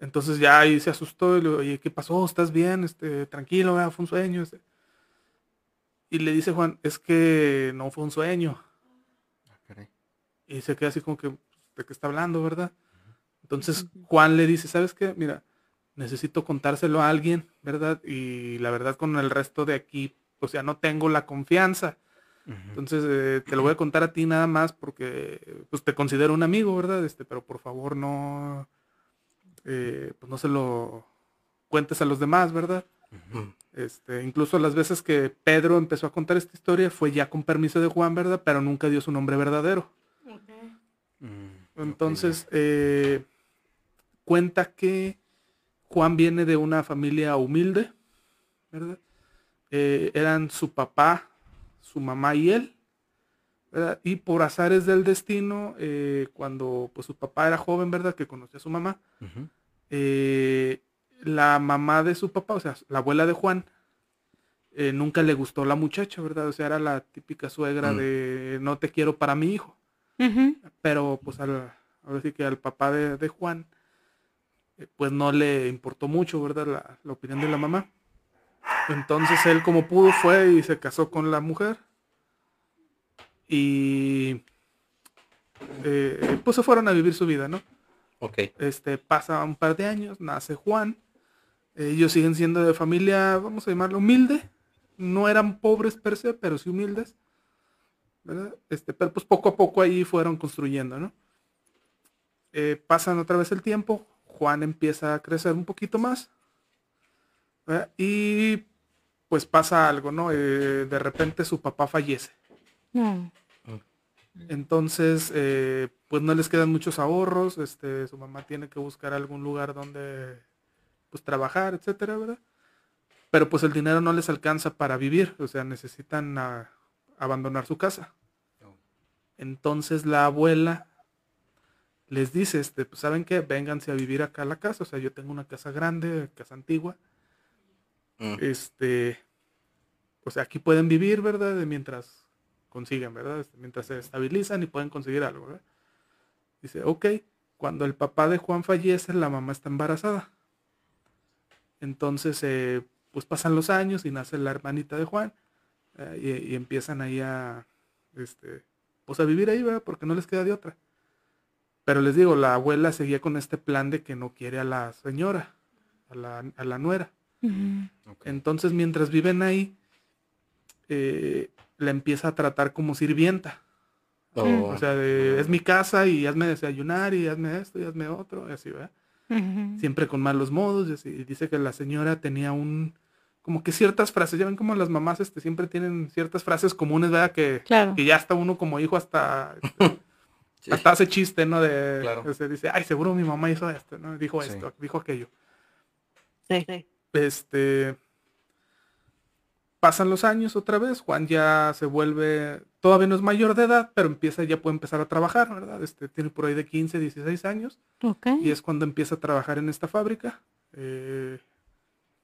Entonces ya ahí se asustó y le oye, ¿qué pasó? ¿Estás bien? Este, tranquilo, ¿verdad? fue un sueño. Este". Y le dice Juan, es que no fue un sueño. Ah, y se queda así como que, ¿de qué está hablando, verdad? Entonces Juan le dice, ¿sabes qué? Mira, necesito contárselo a alguien, ¿verdad? Y la verdad con el resto de aquí, o sea, no tengo la confianza. Entonces, eh, te lo voy a contar a ti nada más porque pues te considero un amigo, ¿verdad? Este, pero por favor no, eh, pues no se lo cuentes a los demás, ¿verdad? Este, incluso las veces que Pedro empezó a contar esta historia fue ya con permiso de Juan, ¿verdad? Pero nunca dio su nombre verdadero. Mm, Entonces, eh, cuenta que Juan viene de una familia humilde, ¿verdad? Eh, eran su papá, su mamá y él. ¿Verdad? Y por azares del destino, eh, cuando pues su papá era joven, ¿verdad? Que conocía a su mamá, eh, la mamá de su papá, o sea, la abuela de Juan, nunca le gustó la muchacha, ¿verdad? O sea, era la típica suegra mm. de no te quiero para mi hijo. Pero pues al, ahora sí que al papá de Juan, eh, pues no le importó mucho, ¿verdad? La, opinión de la mamá. Entonces él como pudo fue y se casó con la mujer. Y eh, pues se fueron a vivir su vida, ¿no? Ok. Este, pasa un par de años, nace Juan. Ellos siguen siendo de familia, vamos a llamarlo humilde. No eran pobres per se, pero sí humildes. ¿verdad? Este, pero pues poco a poco ahí fueron construyendo, ¿no? Eh, pasan otra vez el tiempo, Juan empieza a crecer un poquito más. Y pues pasa algo, ¿no? Eh, de repente su papá fallece. Entonces, eh, pues no les quedan muchos ahorros, este, su mamá tiene que buscar algún lugar donde pues trabajar, etcétera, ¿verdad? Pero pues el dinero no les alcanza para vivir, o sea, necesitan abandonar su casa. Entonces la abuela les dice, este, pues saben que vénganse a vivir acá a la casa. O sea, yo tengo una casa grande, casa antigua. Mm. Este, o sea, aquí pueden vivir, ¿verdad? Mientras consiguen, ¿verdad? Este, mientras se estabilizan y pueden conseguir algo, ¿verdad? Dice, ok, cuando el papá de Juan fallece, la mamá está embarazada. Entonces, eh, pues pasan los años y nace la hermanita de Juan. Eh, y, empiezan ahí a, este, pues a vivir ahí, ¿verdad? Porque no les queda de otra. Pero les digo, la abuela seguía con este plan de que no quiere a la señora, a la, a la nuera. Entonces, mientras viven ahí, eh, la empieza a tratar como sirvienta. O- O sea, de, es mi casa y hazme desayunar y hazme esto y hazme otro, y así, ¿verdad? Siempre con malos modos. Y, así. Y dice que la señora tenía un, como que ciertas frases, ya ven como las mamás este, siempre tienen ciertas frases comunes, ¿verdad? Que, Claro. que ya está uno como hijo hasta, este, Sí. hasta hace chiste, ¿no? De, Claro. o sea, dice, ay, seguro mi mamá hizo esto, ¿no? Dijo Sí. esto, dijo aquello. Sí. Este. Pasan los años otra vez, Juan ya se vuelve, todavía no es mayor de edad, pero empieza, ya puede empezar a trabajar, ¿verdad? Este, tiene por ahí de 15, 16 años, Ok. y es cuando empieza a trabajar en esta fábrica. Eh,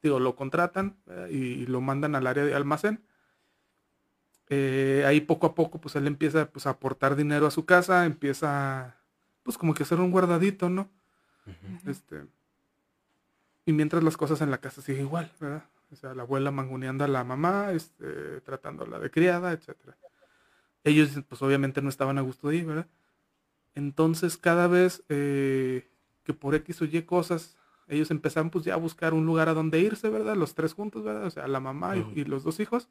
digo, lo contratan eh, y lo mandan al área de almacén. Eh, ahí poco a poco, pues él empieza pues, a aportar dinero a su casa, empieza, pues como que hacer un guardadito, ¿no? Este, y mientras las cosas en la casa siguen igual, ¿verdad? O sea, la abuela mangoneando a la mamá, este, tratándola de criada, etcétera. Ellos, pues obviamente no estaban a gusto de ahí, ¿verdad? Entonces, cada vez eh, que por X o Y cosas, ellos empezaron pues ya a buscar un lugar a donde irse, ¿verdad? Los tres juntos, ¿verdad? O sea, la mamá y- los dos hijos.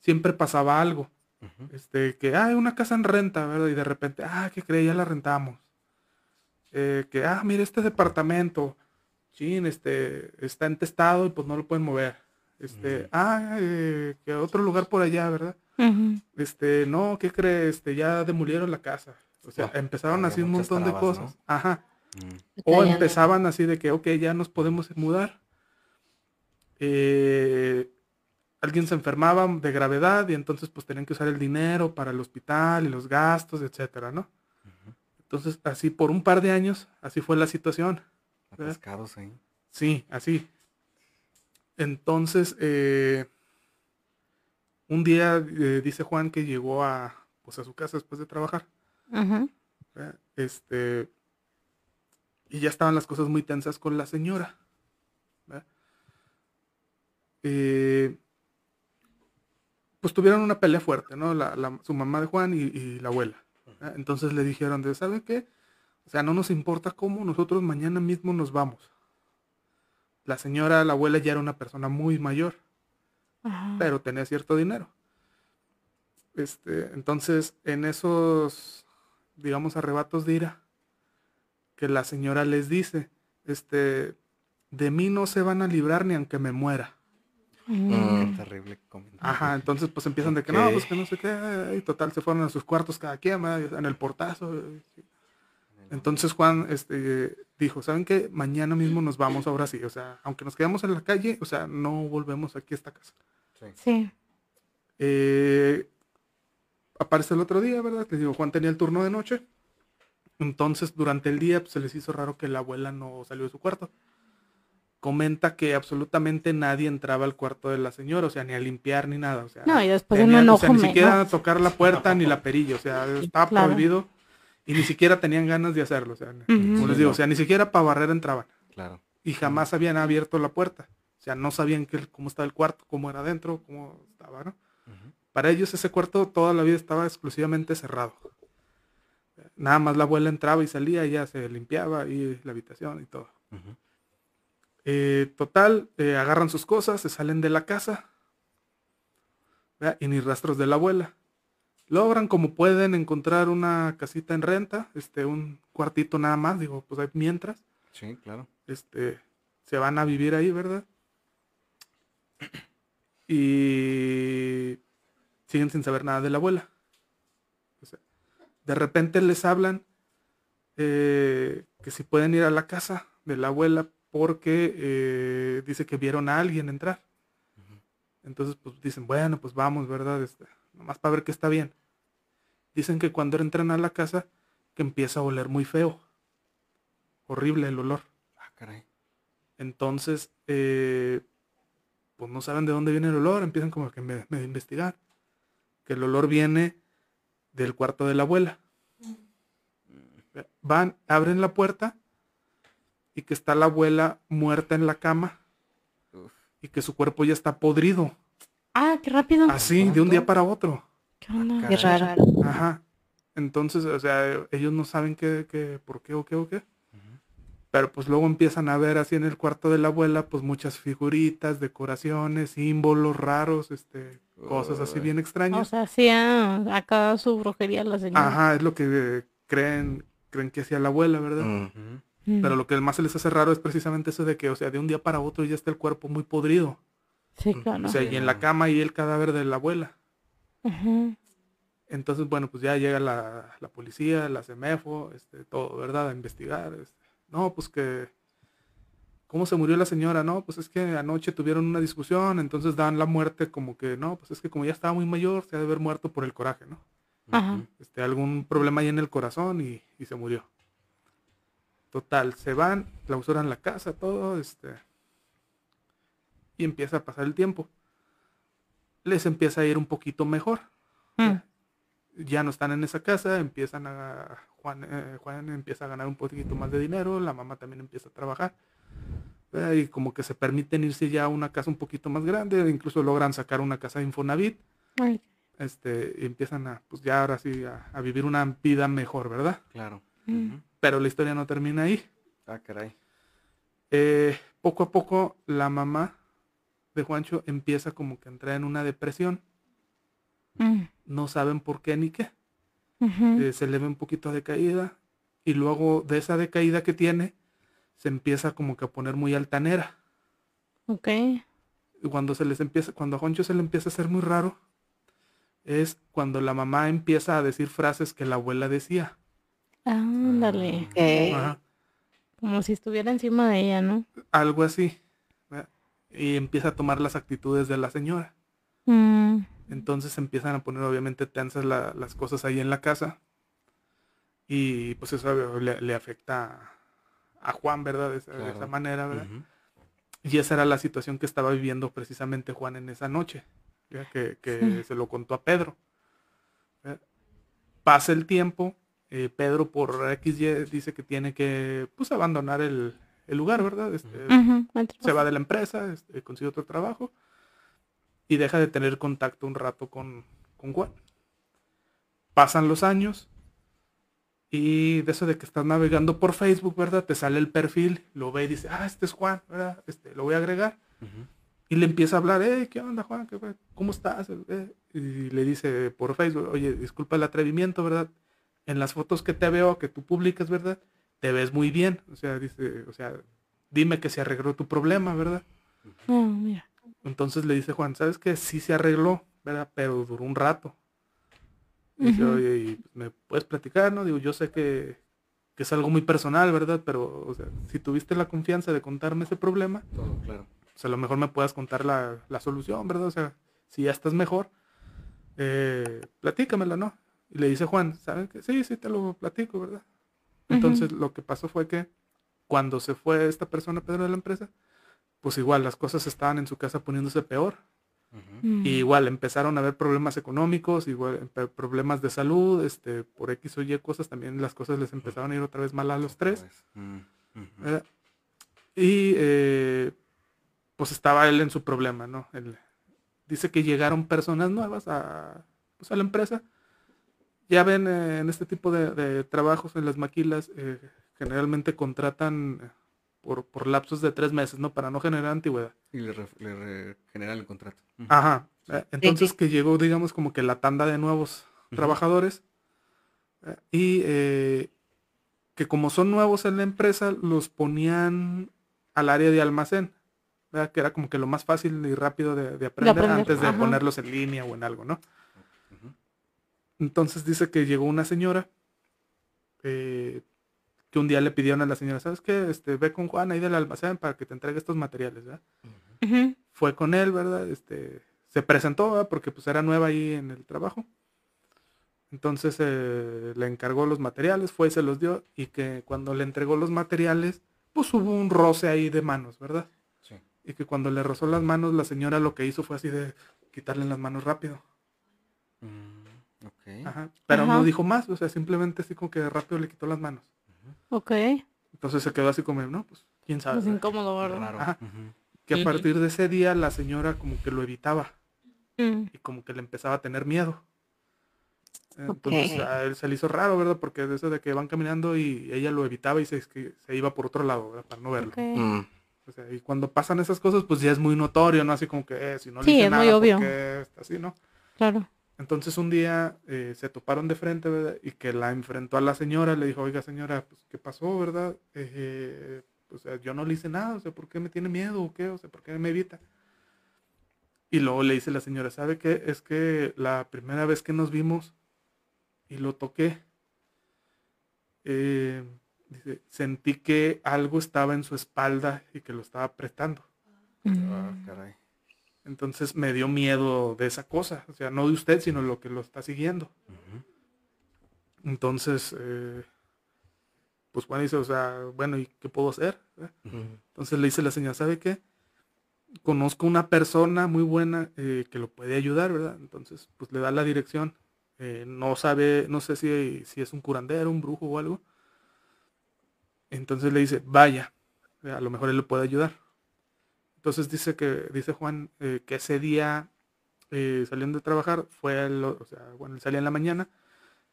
Siempre pasaba algo. Ujú. Este, que hay una casa en renta, ¿verdad? Y de repente, ah, ¿qué cree? Ya la rentamos. Eh, que, ah, mire este departamento, chin, este, está entestado y pues no lo pueden mover. Este, ah, eh, que otro lugar por allá, ¿verdad? Este, no, ¿qué cree? Este, ya demolieron la casa. O sea, empezaron así un montón de cosas. ¿no? Ajá. Mm. O empezaban así de que, ok, ya nos podemos mudar. Eh, alguien se enfermaba de gravedad y entonces pues tenían que usar el dinero para el hospital y los gastos, etcétera, ¿no? Entonces, así por un par de años, así fue la situación. Atascados ahí. Sí, así. Entonces, eh, un día eh, dice Juan que llegó a, pues, a su casa después de trabajar. Este, y ya estaban las cosas muy tensas con la señora. Eh, pues tuvieron una pelea fuerte, ¿no? La- la- su mamá de Juan y, y la abuela. ¿verdad? Entonces le dijeron, de, ¿saben qué? O sea, no nos importa cómo, nosotros mañana mismo nos vamos. La señora, la abuela ya era una persona muy mayor Ajá. pero tenía cierto dinero. Este, entonces, en esos, digamos, arrebatos de ira, que la señora les dice, este, de mí no se van a librar ni aunque me muera. Mm. Qué terrible comentario. Ajá, entonces pues empiezan de que no, pues que no sé qué, y total se fueron a sus cuartos cada quien, ¿verdad? en el portazo. y- Entonces Juan este, dijo, ¿saben qué? Mañana mismo nos vamos ahora sí, o sea, aunque nos quedamos en la calle, o sea, no volvemos aquí a esta casa. Sí. Eh, aparece el otro día, ¿verdad? Les digo, Juan tenía el turno de noche. Entonces, durante el día pues, se les hizo raro que la abuela no salió de su cuarto. Comenta que absolutamente nadie entraba al cuarto de la señora, o sea, ni a limpiar ni nada. O sea, No, y después de un tenían- o enojo sea, ni menos. siquiera tocar la puerta ni la perilla, o sea, estaba Claro. prohibido y ni siquiera tenían ganas de hacerlo. O sea, como les digo, o sea, ni siquiera para barrer entraban Claro. y jamás habían abierto la puerta. O sea, no sabían qué- cómo estaba el cuarto, cómo era adentro, cómo estaba, ¿no? Para ellos ese cuarto toda la vida estaba exclusivamente cerrado. Nada más la abuela entraba y salía, ya se limpiaba y la habitación y todo. Eh, total, eh, agarran sus cosas, se salen de la casa ¿verdad? y ni rastros de la abuela. Logran como pueden encontrar una casita en renta, este, un cuartito nada más, digo, pues ahí mientras, Sí, claro. este, se van a vivir ahí, ¿verdad? Y siguen sin saber nada de la abuela. O sea, de repente les hablan eh, que si pueden ir a la casa de la abuela porque eh, dice que vieron a alguien entrar. Entonces, pues dicen, bueno, pues vamos, ¿verdad? Este, nomás para ver que está bien. Dicen que cuando entran a la casa, que empieza a oler muy feo. Horrible el olor. Ah, caray. Entonces, eh, pues no saben de dónde viene el olor, empiezan como que me, me investigar. Que el olor viene del cuarto de la abuela. Van, abren la puerta y que está la abuela muerta en la cama Uf. y que su cuerpo ya está podrido. Ah, qué rápido. Así, de un día para otro. ¿Qué onda? Qué raro. Ajá. Entonces, o sea, ellos no saben qué, qué, por qué o qué o qué. Pero pues luego empiezan a ver así en el cuarto de la abuela, pues muchas figuritas, decoraciones, símbolos raros, este, cosas así bien O extrañas. sea, hacía acá su brujería la señora. Ajá, es lo que eh, creen, creen que hacía la abuela, ¿verdad? Mm. Mm. Pero lo que más se les hace raro es precisamente eso de que, o sea, de un día para otro ya está el cuerpo muy podrido. Sí, claro. O sea, y en la cama y el cadáver de la abuela. Entonces, bueno, pues ya llega la, la policía, la CEMEFO, este, todo, ¿verdad? A investigar. este. No, pues que... ¿Cómo se murió la señora? No, pues es que anoche tuvieron una discusión, entonces dan la muerte como que, no, pues es que como ya estaba muy mayor, se ha de haber muerto por el coraje, ¿no? Ajá. Este, algún problema ahí en el corazón y, y se murió. Total, se van, clausuran la casa, todo, este... Y empieza a pasar el tiempo. Les empieza a ir un poquito mejor Mm. ya no están en esa casa, empiezan a Juan, eh, Juan empieza a ganar un poquito más de dinero, la mamá también empieza a trabajar. ¿verdad? Y como que se permiten irse ya a una casa un poquito más grande, incluso logran sacar una casa de Infonavit, Ay, este, y empiezan a, pues ya ahora sí, a, a vivir una vida mejor, ¿verdad? Claro. Mm. Pero la historia no termina ahí. Ah, caray. Eh, poco a poco la mamá de Juancho empieza como que a entrar en una depresión, mm, no saben por qué ni qué. eh, se le ve un poquito de caída y luego de esa decaída que tiene se empieza como que a poner muy altanera Ok. y cuando se les empieza cuando a Juancho se le empieza a hacer muy raro es cuando la mamá empieza a decir frases que la abuela decía Ándale. Ok. Ajá, Como si estuviera encima de ella, ¿no? algo así. Y empieza a tomar las actitudes de la señora Mm, entonces empiezan a poner obviamente tensas la- las cosas ahí en la casa y pues eso le, le afecta a Juan verdad de esa, de Claro. esa manera verdad. Y esa era la situación que estaba viviendo precisamente Juan en esa noche, ¿ya? que, que Sí. se lo contó a Pedro. Pasa el tiempo, eh, Pedro por XY dice que tiene que pues abandonar el, el lugar, ¿verdad? Este, se va de la empresa, este, consigue otro trabajo y deja de tener contacto un rato con, con Juan. Pasan los años y de eso de que estás navegando por Facebook, ¿verdad? Te sale el perfil, lo ve y dice, ah, este es Juan, ¿verdad? Este, lo voy a agregar. Ujú. Y le empieza a hablar, hey, ¿qué onda, Juan? ¿Cómo estás? Eh, Y le dice por Facebook, oye, disculpa el atrevimiento, ¿verdad? En las fotos que te veo, que tú publicas, ¿verdad? Te ves muy bien. O sea, dice, o sea, dime que se arregló tu problema, ¿verdad? Ah, mira. Entonces le dice Juan, ¿sabes qué? Sí se arregló, ¿verdad? Pero duró un rato. Y dice, Ujú. oye, ¿y ¿me puedes platicar, no? Digo, yo sé que, que es algo muy personal, ¿verdad? Pero, o sea, si tuviste la confianza de contarme ese problema, Todo claro. pues a lo mejor me puedas contar la, la solución, ¿verdad? O sea, si ya estás mejor, eh, platícamela, ¿no? Y le dice Juan, ¿saben qué? Sí, sí, te lo platico, ¿verdad? Entonces lo que pasó fue que cuando se fue esta persona, Pedro, de la empresa, pues igual las cosas estaban en su casa poniéndose peor. Y igual empezaron a haber problemas económicos, igual empe- problemas de salud, este, por X o Y cosas, también las cosas les empezaron a ir otra vez mal a los tres. ¿verdad? Y eh, pues estaba él en su problema, ¿no? Él dice que llegaron personas nuevas a, pues, a la empresa. Ya ven, eh, en este tipo de, de trabajos, en las maquilas, eh, generalmente contratan eh, por, por lapsos de tres meses, ¿no? Para no generar antigüedad. Y le, re- le re- generan el contrato. Ajá. ¿eh? Entonces sí. que llegó, digamos, como que la tanda de nuevos trabajadores. ¿eh? Y eh, que como son nuevos en la empresa, los ponían al área de almacén. ¿verdad? Que era como que lo más fácil y rápido de, de aprender, aprender, antes de ajá. ponerlos en línea o en algo, ¿no? Entonces dice que llegó una señora eh, que un día le pidieron a la señora, ¿sabes qué? Este, ve con Juan ahí del almacén para que te entregue estos materiales, ¿verdad? Fue con él, ¿verdad? Este, se presentó, ¿verdad? Porque pues era nueva ahí en el trabajo. Entonces eh, le encargó los materiales, fue y se los dio y que cuando le entregó los materiales, pues hubo un roce ahí de manos, ¿verdad? Sí. Y que cuando le rozó las manos, la señora lo que hizo fue así de quitarle las manos rápido. Ajá. Pero Ajá. no dijo más, o sea, simplemente así como que rápido le quitó las manos. Ok. Entonces se quedó así como, no, pues, quién sabe. Pues incómodo, ¿verdad? Raro. Ajá. Que a partir de ese día la señora como que lo evitaba. Mm. y como que le empezaba a tener miedo. Entonces a él se le hizo raro, ¿verdad? Porque de eso de que van caminando y ella lo evitaba y se, se iba por otro lado, ¿verdad? Para no verlo. Mm. O sea, y cuando pasan esas cosas, pues ya es muy notorio, ¿no? Así como que, eh, si no le sí, es muy obvio. está así, ¿no? Claro. Entonces un día eh, se toparon de frente, ¿verdad? Y que la enfrentó a la señora, le dijo, oiga señora, pues ¿qué pasó, verdad? Eh, pues yo no le hice nada, o sea, ¿por qué me tiene miedo o qué? O sea, ¿por qué me evita? Y luego le dice la señora, ¿sabe qué? Es que la primera vez que nos vimos y lo toqué, eh, dice, sentí que algo estaba en su espalda y que lo estaba apretando. Ah, caray. Entonces me dio miedo de esa cosa, o sea, no de usted, sino lo que lo está siguiendo. Entonces, eh, pues Juan dice, o sea, bueno, ¿y qué puedo hacer? Entonces le dice la señora, ¿sabe qué? conozco una persona muy buena eh, que lo puede ayudar, ¿verdad? Entonces, pues le da la dirección. Eh, no sabe, no sé si, si es un curandero, un brujo o algo. Entonces le dice, vaya, a lo mejor él le puede ayudar. Entonces dice que, dice Juan, eh, que ese día, saliendo de trabajar, fue, o sea, bueno, él salía en la mañana,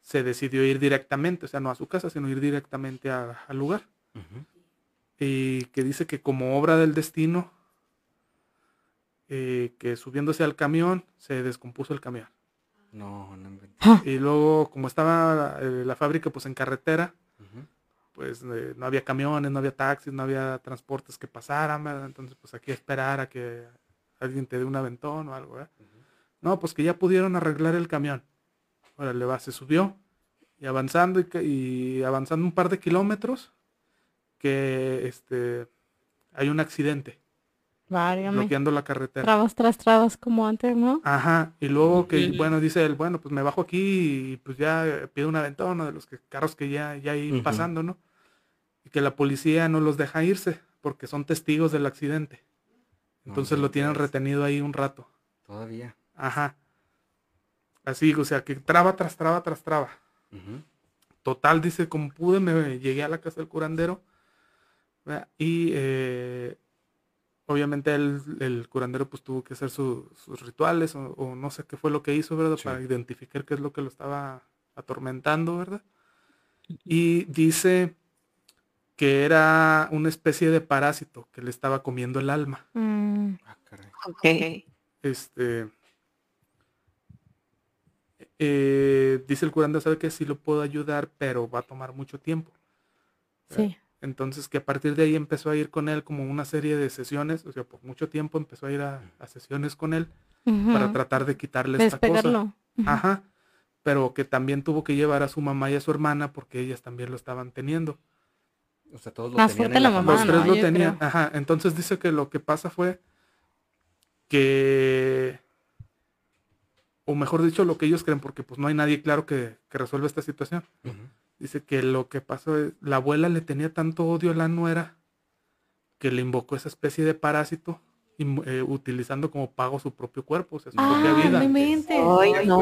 se decidió ir directamente, o sea, no a su casa, sino ir directamente al lugar. Y que dice que como obra del destino, eh, que subiéndose al camión se descompuso el camión. No, no ah. Y luego, como estaba eh, la fábrica pues en carretera, pues eh, no había camiones, no había taxis, no había transportes que pasaran, Entonces, pues aquí esperar a que alguien te dé un aventón o algo, No, pues que ya pudieron arreglar el camión. Ahora le va, se subió y avanzando y, y, avanzando un par de kilómetros que este hay un accidente bloqueando la carretera. Trabas tras trabas como antes, ¿no? Ajá, y luego que, bueno, dice él, bueno, pues me bajo aquí y pues ya pido un aventón de los que, carros que ya, ya ir pasando, ¿no? Y que la policía no los deja irse porque son testigos del accidente. Entonces lo tienen retenido ahí un rato. Todavía. Ajá. Así, o sea, que traba tras traba tras traba. Total, dice, como pude, me llegué a la casa del curandero. Y eh, obviamente el, curandero pues tuvo que hacer sus rituales o, no sé qué fue lo que hizo, ¿verdad? Para identificar qué es lo que lo estaba atormentando, ¿verdad? Y dice que era una especie de parásito que le estaba comiendo el alma. Mm. Ah, este. Eh, dice el curandero, sabe que sí lo puedo ayudar, pero va a tomar mucho tiempo. Sí. Entonces que a partir de ahí empezó a ir con él como una serie de sesiones, o sea, por mucho tiempo empezó a ir a, sesiones con él para tratar de quitarle esta cosa. Ajá. Pero que también tuvo que llevar a su mamá y a su hermana porque ellas también lo estaban teniendo. O sea, todos lo tenían la mamá, Los tres lo tenían. Ajá. Entonces dice que lo que pasa fue que o mejor dicho, lo que ellos creen, porque pues no hay nadie claro que, que resuelva esta situación. Dice que lo que pasó es, la abuela le tenía tanto odio a la nuera que le invocó esa especie de parásito y, eh, utilizando como pago su propio cuerpo, o sea, su propia vida. Ay, no,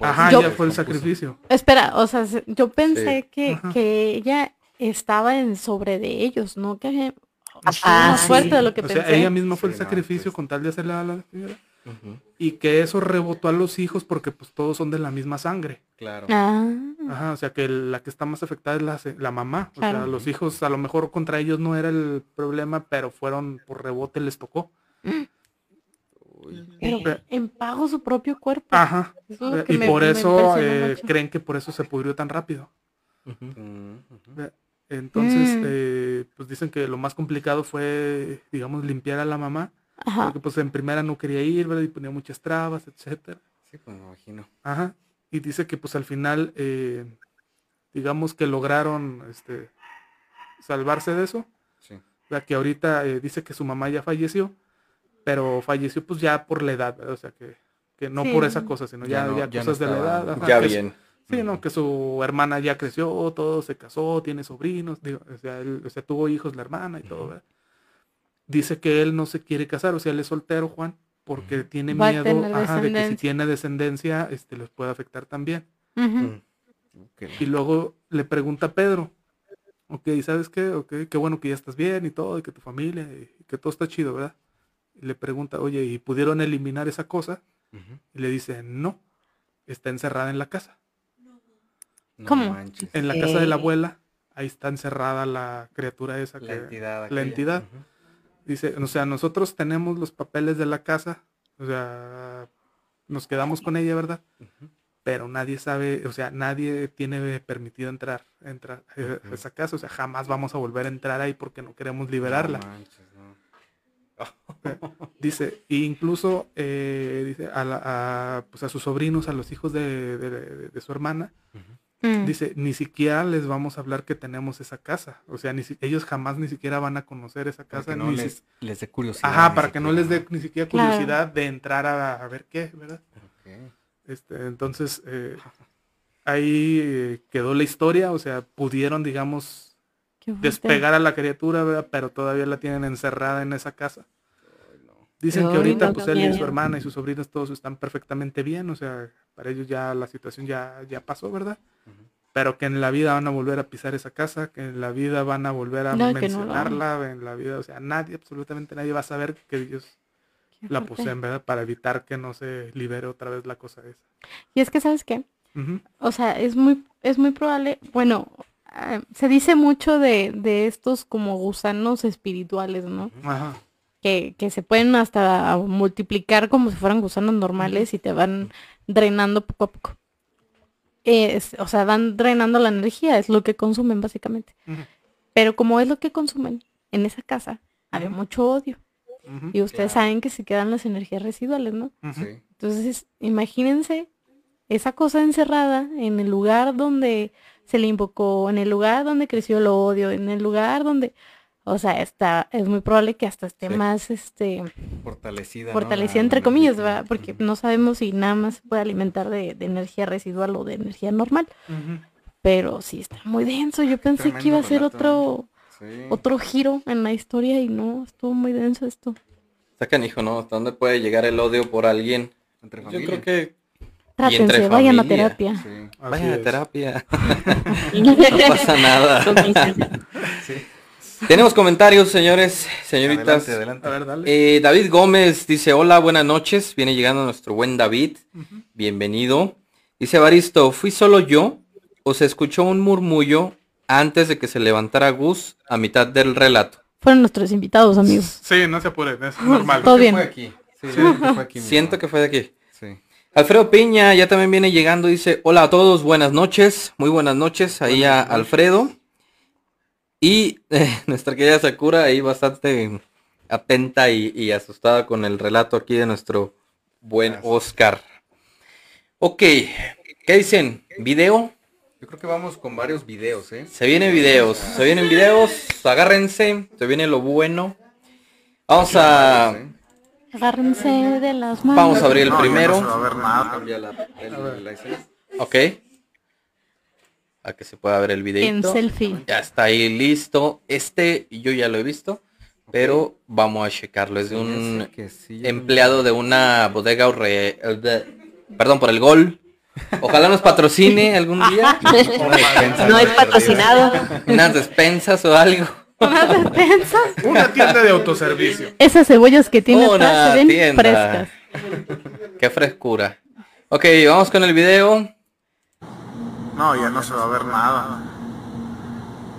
Ajá, ya fue el sacrificio. Espera, o sea, yo pensé que, que ella estaba en sobre de ellos, ¿no? Que más fuerte de lo que o Sea, ella misma fue el sacrificio pues con tal de hacerle a la señora y que eso rebotó a los hijos porque pues todos son de la misma sangre. Claro. Ah. Ajá, o sea que la que está más afectada es la, la mamá. O sea, los hijos a lo mejor contra ellos no era el problema, pero fueron por rebote les tocó. Pero en pago su propio cuerpo. Ajá. y por eso eh, creen que por eso se pudrió tan rápido. Entonces, mm. eh, pues dicen que lo más complicado fue, digamos, limpiar a la mamá porque pues en primera no quería ir, ¿verdad? Y ponía muchas trabas, etcétera. Sí, pues me imagino. Ajá. Y dice que pues al final, eh, digamos que lograron este, salvarse de eso. Sí. O que ahorita eh, dice que su mamá ya falleció, pero falleció pues ya por la edad, ¿verdad? O sea que, que no por esa cosa, sino ya, ya, cosas de la edad. ya bien. Sí, no, que su hermana ya creció, todo se casó, tiene sobrinos, digo, o, sea, él, o sea, tuvo hijos la hermana y todo, ¿verdad? dice que él no se quiere casar, o sea, él es soltero, Juan, porque tiene miedo de que si tiene descendencia, este, les puede afectar también. Mm. Y luego le pregunta a Pedro, ok, ¿sabes qué? Ok, qué bueno que ya estás bien y todo, y que tu familia, y que todo está chido, ¿verdad? Y le pregunta, oye, ¿y pudieron eliminar esa cosa? Y le dice, no. está encerrada en la casa. No ¿Cómo? manches. En la casa de la abuela, ahí está encerrada la criatura esa que La entidad. la entidad. Dice, o sea, nosotros tenemos los papeles de la casa, o sea, nos quedamos con ella, ¿verdad? Pero nadie sabe, o sea, nadie tiene permitido entrar, entrar a Ujú. esa casa, o sea, jamás vamos a volver a entrar ahí porque no queremos liberarla. No manches, no. Dice, e incluso eh, dice, a, la- a, pues a sus sobrinos, a los hijos de, de- de- de su hermana, Mm. dice, ni siquiera les vamos a hablar que tenemos esa casa. O sea, ni si- ellos jamás ni siquiera van a conocer esa Para casa. que no ni si- les, les dé curiosidad. Ajá, para que no les dé ni siquiera Claro. curiosidad de entrar a, a ver qué, ¿verdad? Este, entonces, eh, ahí eh, quedó la historia, o sea, pudieron, digamos, despegar a la criatura, ¿verdad? Pero todavía la tienen encerrada en esa casa. Dicen que ahorita, no, pues él y su hermana y sus sobrinos todos están perfectamente bien, o sea, para ellos ya la situación ya, ya pasó, ¿verdad? Pero que en la vida van a volver a pisar esa casa, que en la vida van a volver a No, no mencionarla, en la vida, o sea, nadie, absolutamente nadie va a saber que ellos Qué la fuerte. poseen, ¿verdad? Para evitar que no se libere otra vez la cosa esa. Y es que, ¿sabes qué? O sea, es muy, es muy probable, bueno, ah, se dice mucho de, de estos como gusanos espirituales, ¿no? Ajá. Que, que se pueden hasta multiplicar como si fueran gusanos normales y te van drenando poco a poco. Es- o sea, van drenando la energía, es lo que consumen básicamente. Pero como es lo que consumen, en esa casa había mucho odio. Y ustedes saben que se quedan las energías residuales, ¿no? Entonces, imagínense esa cosa encerrada en el lugar donde se le invocó, en el lugar donde creció el odio, en el lugar donde, o sea, está, es muy probable que hasta esté Sí. más, este, Fortalecida. fortalecida entre la comillas, energía. ¿verdad? Porque no sabemos si nada más se puede alimentar de, de energía residual o de energía normal. Pero sí está muy denso. Yo pensé que iba a ser relato, otro, Sí. otro giro en la historia y no, estuvo muy denso esto. Está canijo, ¿no? ¿Hasta dónde puede llegar el odio por alguien? Entre Yo familia. creo que Trátense, entre vayan a terapia. Sí. Así vaya a terapia. No pasa nada. Sí. Tenemos comentarios, señores, señoritas. Adelante, adelante. A ver, dale. Eh, David Gómez dice, hola, buenas noches. Viene llegando nuestro buen David. Bienvenido. Dice Baristo, ¿fui solo yo o se escuchó un murmullo antes de que se levantara Gus a mitad del relato? Fueron nuestros invitados, amigos. Sí, no se apuren, es normal. Todo ¿Qué bien. fue aquí? Sí, que fue aquí. Siento que fue de aquí. Sí. Alfredo Piña ya también viene llegando, dice, hola a todos, buenas noches, muy buenas noches ahí a Alfredo. Y eh, nuestra querida Sakura ahí bastante atenta y, y asustada con el relato aquí de nuestro buen Gracias. Oscar. Ok, ¿qué dicen? ¿Video? Yo creo que vamos con varios videos, ¿eh? Se vienen videos, se vienen videos, agárrense, se viene lo bueno. Vamos a. Agárrense de las manos. vamos a abrir el primero. no se va a ver nada. Cambia la, el- la escena. Ok. A que se pueda ver el En video. selfie. Ya está ahí listo. Este yo ya lo he visto, pero vamos a checarlo. Es de un que sí, empleado de una bodega orre- de- perdón por el gol. Ojalá nos patrocine algún día. No es patrocinado. Unas despensas o algo. Unas despensas. Una tienda de autoservicio. Esas cebollas que tiene Una atrás se ven tienda. frescas. Qué frescura. Ok, vamos con el video. No, ya no se va a ver nada.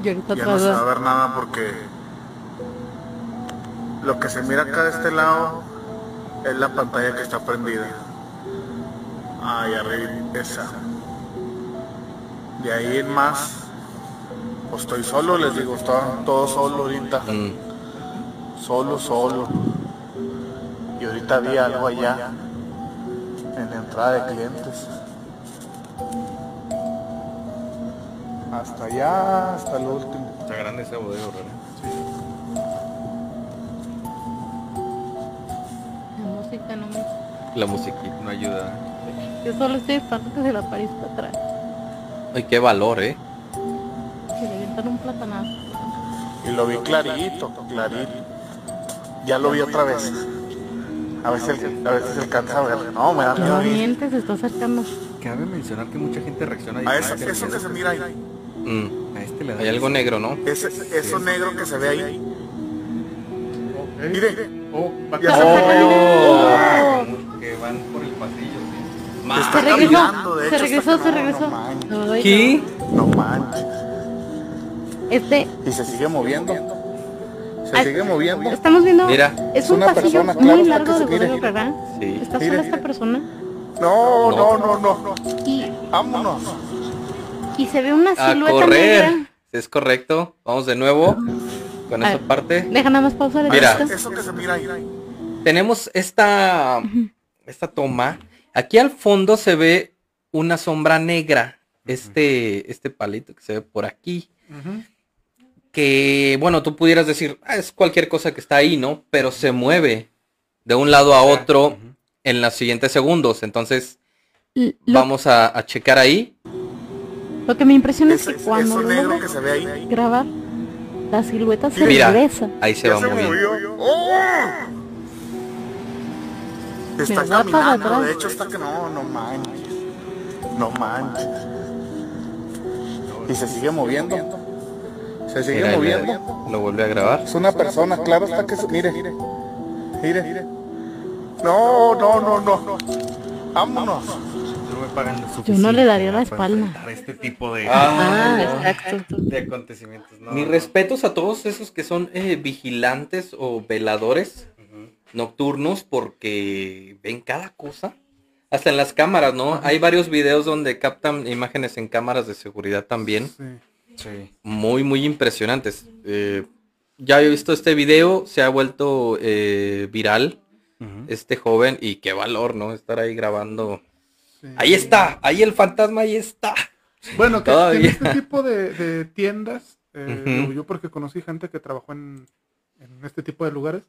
Y ahorita Ya no se va a ver nada porque lo que se mira acá de este lado es la pantalla que está prendida. Ahí arriba, esa. De ahí en más, pues estoy solo, les digo, estoy todo solo ahorita. Mm, Solo, solo. Y ahorita vi algo allá en la entrada de clientes. Hasta allá, hasta el último. Está grande esa bodega, ¿verdad? La música no me... la musiquita. No ayuda. Yo solo estoy esperando que se la aparezca atrás. Ay, qué valor, eh. Que le avientan un platanazo. Y lo vi clarito, clarito. Ya lo vi otra vez. A veces, a veces alcanza a ver. No, me da miedo. No mientes, se está acercando. Cabe mencionar que mucha gente reacciona A eso que se mira ahí. Mm, A este le da Hay algo negro, ¿no? Ese, eso negro que se ve ahí. Mire, Oh, va- ya se Oh. fue. Como Que van por el pasillo, sí. Está Se regresó, caminando, de se hecho, regresó, está se que no, regresó. No. No manches. Este, Y se sigue moviendo. Se Ay, sigue moviendo. estamos viendo, Mira. es Es un una pasillo persona, muy largo de se bodega, ¿verdad? Sí. ¿Está Mire, sola mire. esta persona? No, no, no, no. Y, Vámonos. Y se ve una A silueta correr. negra. Es correcto. Vamos de nuevo con A esa ver. parte. Deja nada más pausar Mira. Eso que se mira ahí. Tenemos esta, esta toma. Aquí al fondo se ve una sombra negra. Este, este palito que se ve por aquí. Que, bueno, tú pudieras decir, "Ah, es cualquier cosa que está ahí, ¿no? Pero se mueve de un lado a otro en los siguientes segundos. Entonces, L- vamos a, a checar ahí. Lo que me impresiona es que cuando eso lo negro logra que se ve ahí. grabar, la silueta se Mira. regresa. Ahí se va se moviendo. movió. ¡Oh! Está caminando, atrás. de hecho está que no, no manches. No manches. Y se sigue moviendo. Se sigue Mira, moviendo. Lo vuelve a grabar. Es una persona, claro está que se... Mire, mire. No, no, no, no. Vámonos. No me pagan lo Yo no le daría la para espalda. enfrentar Este tipo de, Ah, exacto. de acontecimientos. No, Mis no. respetos a todos esos que son eh, vigilantes o veladores nocturnos porque ven cada cosa. Hasta en las cámaras, ¿no? Hay varios videos donde captan imágenes en cámaras de seguridad también. Sí. Sí. Muy, muy impresionantes. Eh, ya he visto este video, se ha vuelto eh, viral este joven y qué valor, ¿no? Estar ahí grabando. Sí. Ahí está, ahí el fantasma, ahí está. Bueno, que, que Todavía. en este tipo de, de tiendas, eh, yo porque conocí gente que trabajó en, en este tipo de lugares,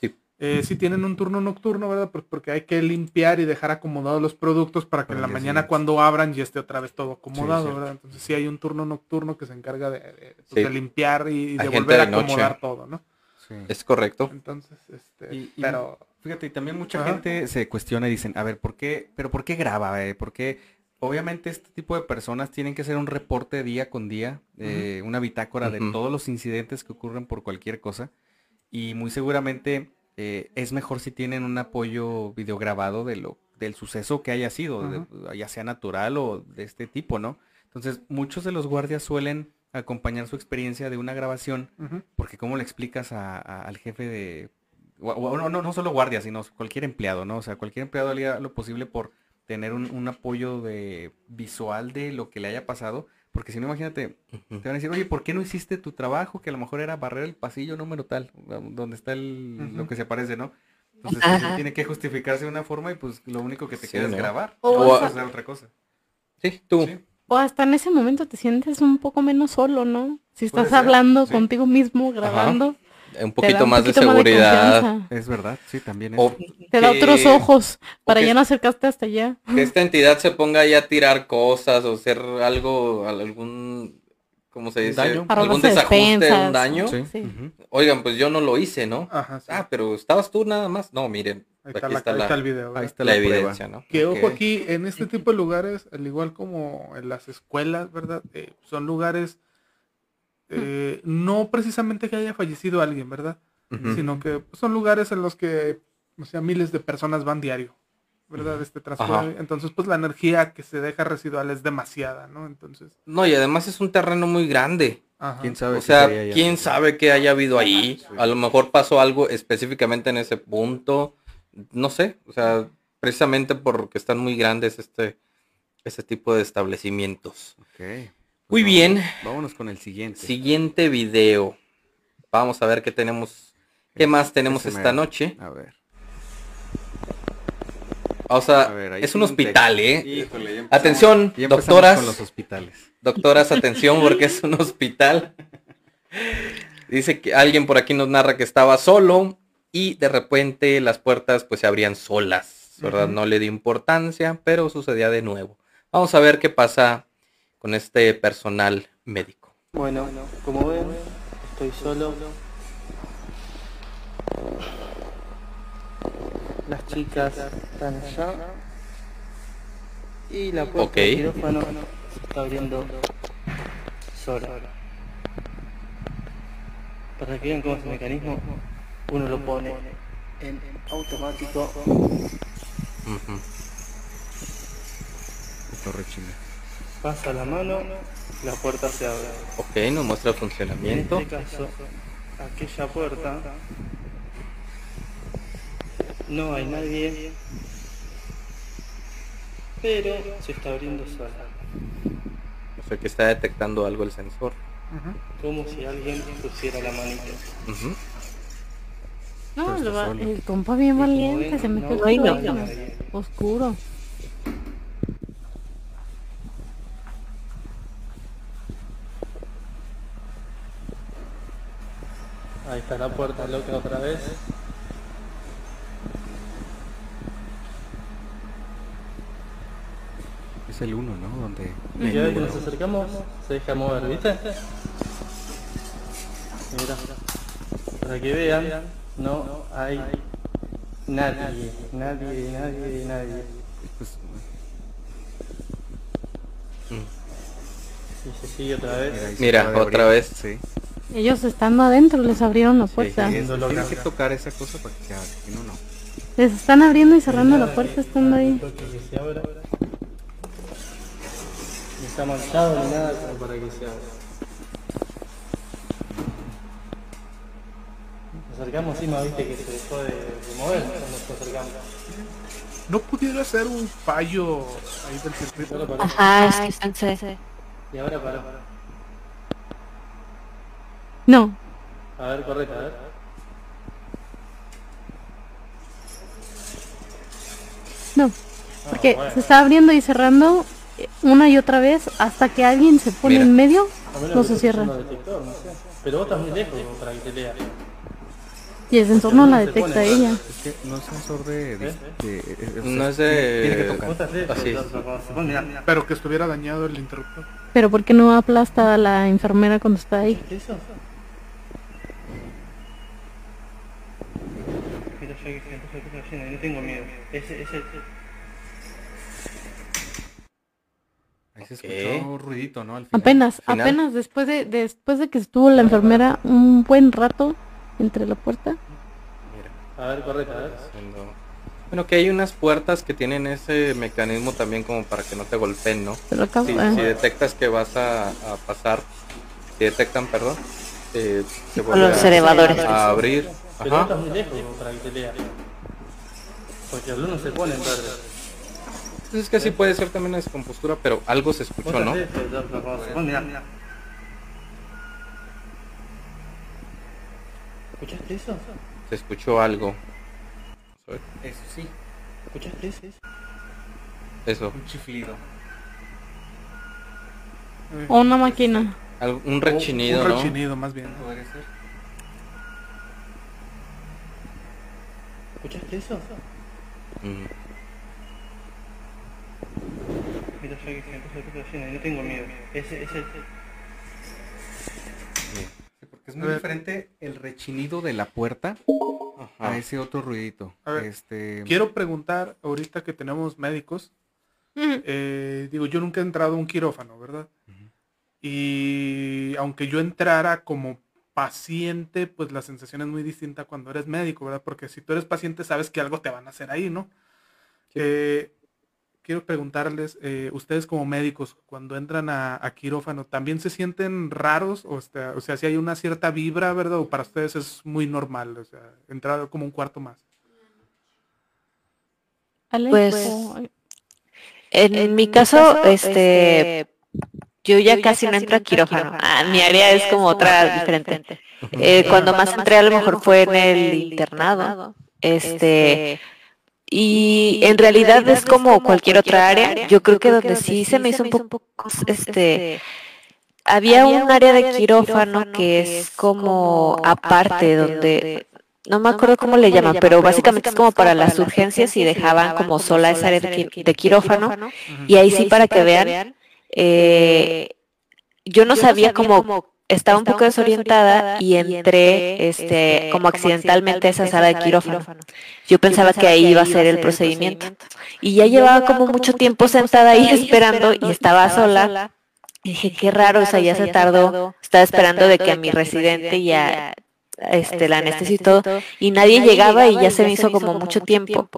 Sí. eh, sí tienen un turno nocturno, ¿verdad? Pues porque hay que limpiar y dejar acomodados los productos para que en la mañana cuando abran ya esté otra vez todo acomodado. ¿verdad? Entonces sí hay un turno nocturno que se encarga de, de, pues, Sí. de limpiar y de Hay volver a noche. acomodar todo, ¿no? Sí. Es correcto. Entonces, este, Y- y- pero Fíjate, y también mucha Ajá. gente se cuestiona y dicen, a ver, ¿por qué? ¿Pero por qué graba? eh? ¿Por qué? Obviamente este tipo de personas tienen que hacer un reporte día con día, eh, una bitácora de todos los incidentes que ocurren por cualquier cosa. Y muy seguramente eh, es mejor si tienen un apoyo videograbado de lo, del suceso que haya sido, de- ya sea natural o de este tipo, ¿no? Entonces, muchos de los guardias suelen acompañar su experiencia de una grabación porque cómo le explicas a- a- al jefe de... no, no, no solo guardia, sino cualquier empleado, ¿no? O sea, cualquier empleado haría lo posible por tener un, un apoyo de visual de lo que le haya pasado. Porque si no, imagínate, te van a decir, oye, ¿por qué no hiciste tu trabajo? Que a lo mejor era barrer el pasillo número tal, donde está el, lo que se parece, ¿no? Entonces tiene que justificarse de una forma y pues lo único que te Sí, queda es grabar. O O hasta- hacer otra cosa. Sí, tú. Sí. O hasta en ese momento te sientes un poco menos solo, ¿no? Si estás hablando sí. contigo mismo, grabando, Un poquito un más de seguridad. Es verdad, sí, también es. O Te da que- otros ojos para que- ya no acercarte hasta allá. que esta entidad se ponga ahí a tirar cosas o hacer algo, algún, ¿cómo se dice? Daño. Para Algún desajuste, despensas. un daño. Sí. Sí. ujú. Oigan, pues yo no lo hice, ¿no? ajá, sí. Ah, pero estabas tú nada más. No, miren, ahí aquí está, la, está ahí la, está el video. Ahí está la evidencia, ¿no? Que ojo aquí, en este tipo de lugares, al igual como en las escuelas, ¿verdad? Eh, son lugares, eh, no precisamente que haya fallecido alguien, ¿verdad? Sino que son lugares en los que, o sea, miles de personas van diario, ¿verdad? Este transcurre. Entonces, pues la energía que se deja residual es demasiada, ¿no? Entonces, No, y además es un terreno muy grande. ajá. ¿Quién sabe O sea, quién sabe qué haya habido ahí. A lo mejor pasó algo específicamente en ese punto. No sé, o sea, precisamente porque están muy grandes este, este tipo de establecimientos. Ok. Pues Muy vamos- bien. Vámonos con el siguiente. Siguiente video. Vamos a ver qué tenemos. ¿Qué más tenemos ese esta mero. noche? A ver. O sea, A ver, ahí es un hospital, texto. ¿eh? Híjole, ya empezamos- Atención, doctoras. Con los hospitales. Doctoras, atención porque es un hospital. Dice que alguien por aquí nos narra que estaba solo y de repente las puertas pues se abrían solas, ¿verdad? No le dio importancia, pero sucedía de nuevo. Vamos a ver qué pasa con este personal médico. Bueno, como ven, estoy solo. Las chicas están allá. Y la puerta Ok. del quirófano se está abriendo sola. Para que vean cómo es el mecanismo, uno lo pone en automático esto rechina. Pasa la mano, la puerta se abre. Ok, nos muestra el funcionamiento. En este caso, aquella puerta no hay nadie, pero se está abriendo sola. O sea que está detectando algo el sensor. Como si alguien pusiera la manita. No, está va- solo. el compa bien valiente, se metió no, no, no. Oscuro. Ahí está la puerta loca otra vez. Es el uno, ¿no? Donde... Y cada vez que nos acercamos, se deja mover, ¿viste? Mira, para que vean, no hay nadie, nadie, nadie, nadie. Pues, Y se sigue otra vez. Mira, otra vez. Sí. Ellos estando adentro les abrieron la puerta. Sí, tienes que tocar esa cosa para que se abra, si no, no. Les están abriendo y cerrando la puerta estando ahí. No está manchado ni nada como para que se abra. Nos acercamos encima, viste que se dejó de, de mover cuando nos acercamos. ¿No pudiera ser un fallo ahí del circuito? Paró. Ajá, sí, pensé. Y ahora paró. No, A ver, correcto, a ver. no. Porque bueno. se está abriendo y cerrando eh, una y otra vez hasta que alguien se pone Mira. en medio, no se cierra. usando detector, no sé. Pero vos estás muy lejos como para que te lea. Y el sensor no la detecta pone, ella. Es que no es sensor de... de- ¿Eh? de- eh, No es de- que Así es. Pero que estuviera dañado el interruptor. Pero ¿por qué no aplasta a la enfermera cuando está ahí? Que siento esa cosa llena y no tengo miedo. Ese, ese, Ahí se escuchó ruidito, ¿no? Al final. Apenas, Final. apenas después de después de que estuvo la enfermera un buen rato entre la puerta. A ver, correcto, a ver. Haciendo- Bueno, que hay unas puertas que tienen ese mecanismo también como para que no te golpeen, ¿no? Se lo acabo- Si, si detectas que vas a, a pasar, si detectan, perdón, eh, se Con vuelve los a- elevadores. a abrir. Pero Ajá. estás muy lejos para que te lea. Porque el uno se pone en verde. Entonces es que sí puede ser también una descompostura, pero algo se escuchó, ¿no? pone, mirá, mirá. ¿Escuchaste eso? Se escuchó algo. Eso sí, ¿Escuchaste eso? Eso, un chiflido. O una máquina. algo- un rechinido, un ¿no? rechinido más bien. Podría ser. ¿Escuchaste eso? Mm. Mira, yo que cosa llena y no tengo miedo. Ese, ese, Sí, porque es muy A ver. diferente el rechinido de la puerta Ajá. a ese otro ruidito. A ver, este, Quiero preguntar, ahorita que tenemos médicos, Mm, eh, digo, yo nunca he entrado a un quirófano, ¿verdad? Y aunque yo entrara como paciente, pues la sensación es muy distinta cuando eres médico, ¿verdad? Porque si tú eres paciente sabes que algo te van a hacer ahí, ¿no? Eh, quiero preguntarles, eh, ustedes como médicos, cuando entran a, a quirófano, ¿también se sienten raros? O sea, o sea, si hay una cierta vibra, ¿verdad? ¿O para ustedes es muy normal? O sea, entrar como un cuarto más. Pues, En, mi caso, este, yo ya casi no entro a quirófano. Ah, mi área es como otra diferente. Eh, cuando más entré a lo mejor fue en el internado. Este, y en realidad es como cualquier otra área. Yo creo que donde sí se me hizo un poco, este, había un área de quirófano que es como aparte, donde no me acuerdo cómo le llaman, pero básicamente es como para las urgencias y dejaban como sola esa área de quirófano. Y ahí sí para que vean, eh, yo no sabía cómo estaba un poco desorientada y entré este como accidentalmente a esa sala de quirófano. Yo pensaba que ahí iba a ser el procedimiento. Y ya llevaba como mucho tiempo sentada ahí esperando y estaba sola. Y dije, qué raro, o sea, ya se tardó. Estaba esperando de que a mi residente ya este, la anestesia y todo, y nadie llegaba y ya se me hizo como mucho tiempo.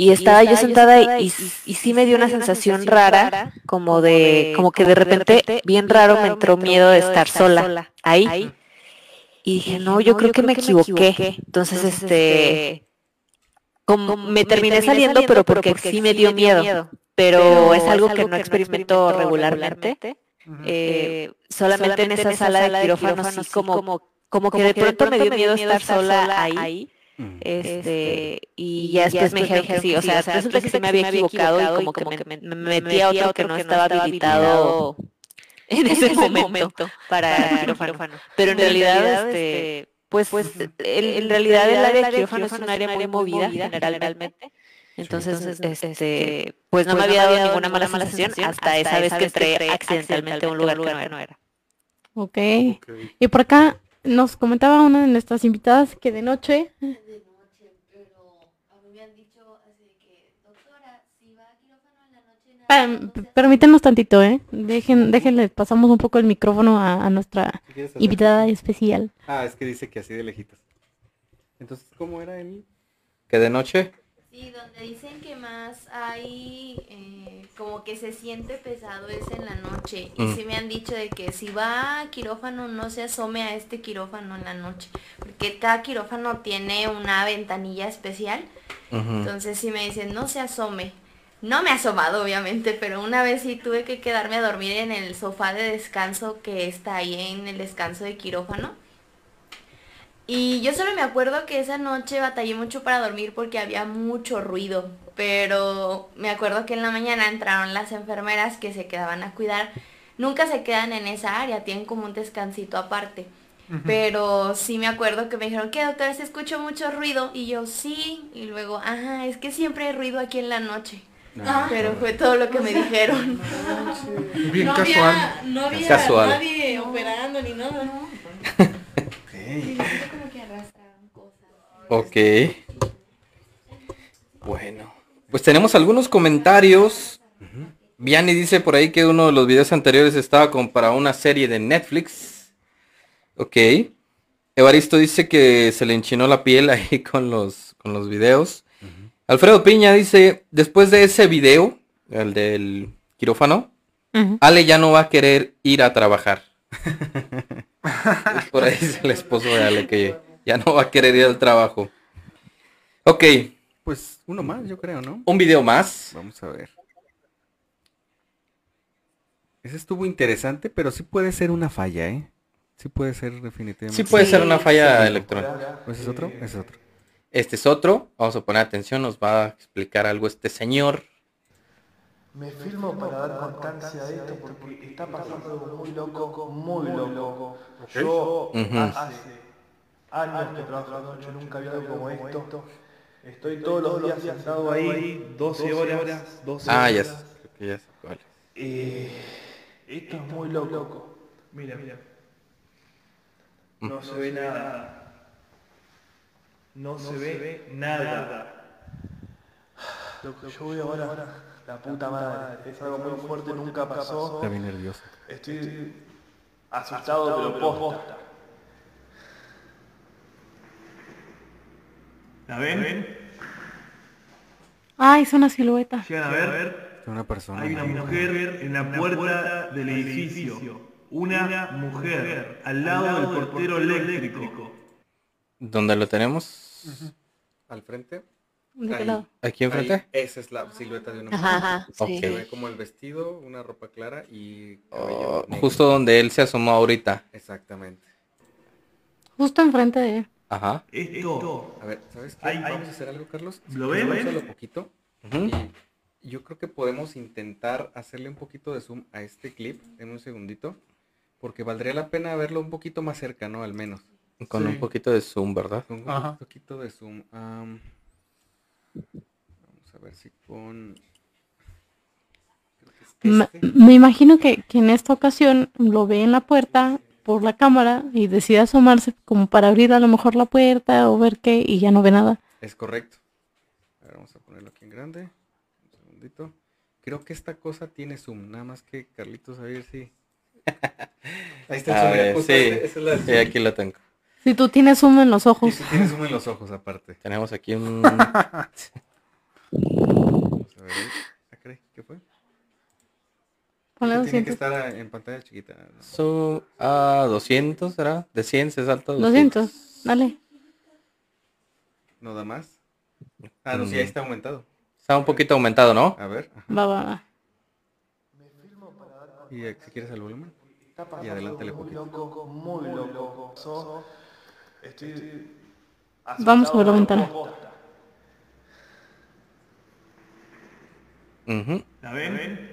Y estaba yo sentada y, y sí me dio una sensación rara, como de, como que de repente, bien raro, me entró miedo de estar sola ahí. Y dije, no, yo creo que me equivoqué. Entonces, este, como me terminé saliendo, pero porque sí me dio miedo. Pero es algo que no experimento regularmente. Eh, solamente en esa sala de quirófano, así como, como que de pronto me dio miedo estar sola ahí este, y ya después me dijeron que sí, o sea, resulta que se me había equivocado y como que me, metí a otro que no estaba habilitado en ese momento para quirófano. Pero en realidad, este, pues, pues en realidad el área de quirófano es un área muy movida generalmente. Entonces, este, pues no me había dado ninguna mala sensación hasta esa vez que entré accidentalmente a un lugar que no era. Ok. Y por acá nos comentaba una de nuestras invitadas que de noche permítanos tantito, ¿eh? Dejen, déjenle, pasamos un poco el micrófono a, nuestra invitada especial. Ah, es que dice que así de lejitos. Entonces, ¿cómo era él? ¿Que de noche? Sí, donde dicen que más hay, eh, como que se siente pesado es en la noche. Y mm. sí me han dicho de que si va a quirófano no se asome a este quirófano en la noche. Porque cada quirófano tiene una ventanilla especial. Entonces si me dicen no se asome. No me ha asomado, obviamente, pero una vez sí tuve que quedarme a dormir en el sofá de descanso que está ahí en el descanso de quirófano. Y yo solo me acuerdo que esa noche batallé mucho para dormir porque había mucho ruido, pero me acuerdo que en la mañana entraron las enfermeras que se quedaban a cuidar. Nunca se quedan en esa área, tienen como un descansito aparte. Pero sí me acuerdo que me dijeron, ¿qué doctora? Se escuchó mucho ruido. Y yo, sí. Y luego, ajá, es que siempre hay ruido aquí en la noche. Ah. Pero fue todo lo que me dijeron. Bien casual. no había nadie operando ni nada. ok. Bueno. Pues tenemos algunos comentarios. Vianney dice por ahí que uno de los videos anteriores estaba como para una serie de Netflix. Ok. Evaristo dice que se le enchinó la piel ahí con los, con los videos. Alfredo Piña dice, después de ese video, el del quirófano, Ale ya no va a querer ir a trabajar. por ahí es el esposo de Ale que ya no va a querer ir al trabajo. Ok. Pues uno más, yo creo, ¿no? Un video más. Vamos a ver. Ese estuvo interesante, pero sí puede ser una falla, ¿eh? Sí puede ser definitivamente. Sí puede ser una falla electrónica. ¿Pues es otro? Es otro. Este es otro. Vamos a poner atención, nos va a explicar algo este señor. Me filmo para dar constancia a esto porque está pasando algo muy loco, muy loco. Yo hace años que trabajo de noche, nunca había algo como esto. Estoy todos los días sentado ahí, 12 horas, 12 ah, horas. ya sé, ya sé cuál eh, esto es muy loco. Mira, mira. No se ve nada no, se, ve, nada. yo voy ahora, la puta madre, es algo muy fuerte, nunca pasó. Está bien nervioso. Estoy asustado, pero posta. ¿La ven? Ah, es una silueta. a ver. Es una persona. Hay una mujer en la puerta del edificio. Una mujer al lado del portero eléctrico. ¿Dónde lo tenemos? Al frente. ¿Aquí enfrente? esa es la silueta de una mujer. Se ve como el vestido, una ropa clara y oh, justo donde él se asomó ahorita. Exactamente. Justo enfrente de él. Ajá. Esto. A ver, ¿sabes qué? Vamos a hacer algo, Carlos. ¿Lo ven? Poquito. yo creo que podemos intentar hacerle un poquito de zoom a este clip en un segundito. Porque valdría la pena verlo un poquito más cerca, ¿no? Al menos. Con un poquito de zoom, ¿verdad? Con un poquito de zoom. Vamos a ver si con... Este. Me, imagino que, en esta ocasión lo ve en la puerta por la cámara y decide asomarse como para abrir a lo mejor la puerta o ver qué y ya no ve nada. Es correcto. A ver, vamos a ponerlo aquí en grande. Un segundito. Creo que esta cosa tiene zoom, nada más que Carlitos a ver si... Ahí está el zoom. sí, sí, aquí lo tengo. Si tú tienes zoom en los ojos. Si tienes zoom en los ojos aparte. Tenemos aquí un... Vamos a ver. Caray, ¿Qué fue? Tiene que 200. estar en pantalla chiquita. ¿no? So, a 200, ¿será? De 100 se salta a 200. Dale. ¿No da más? Ah, no, sí, ahí está aumentado. Está un poquito aumentado, ¿no? A ver. ajá. Va, va, va. Y eh, si quieres el volumen. Y adelántale muy poquito. loco, muy loco. So, estoy Vamos a ver la ventana. ¿La ven?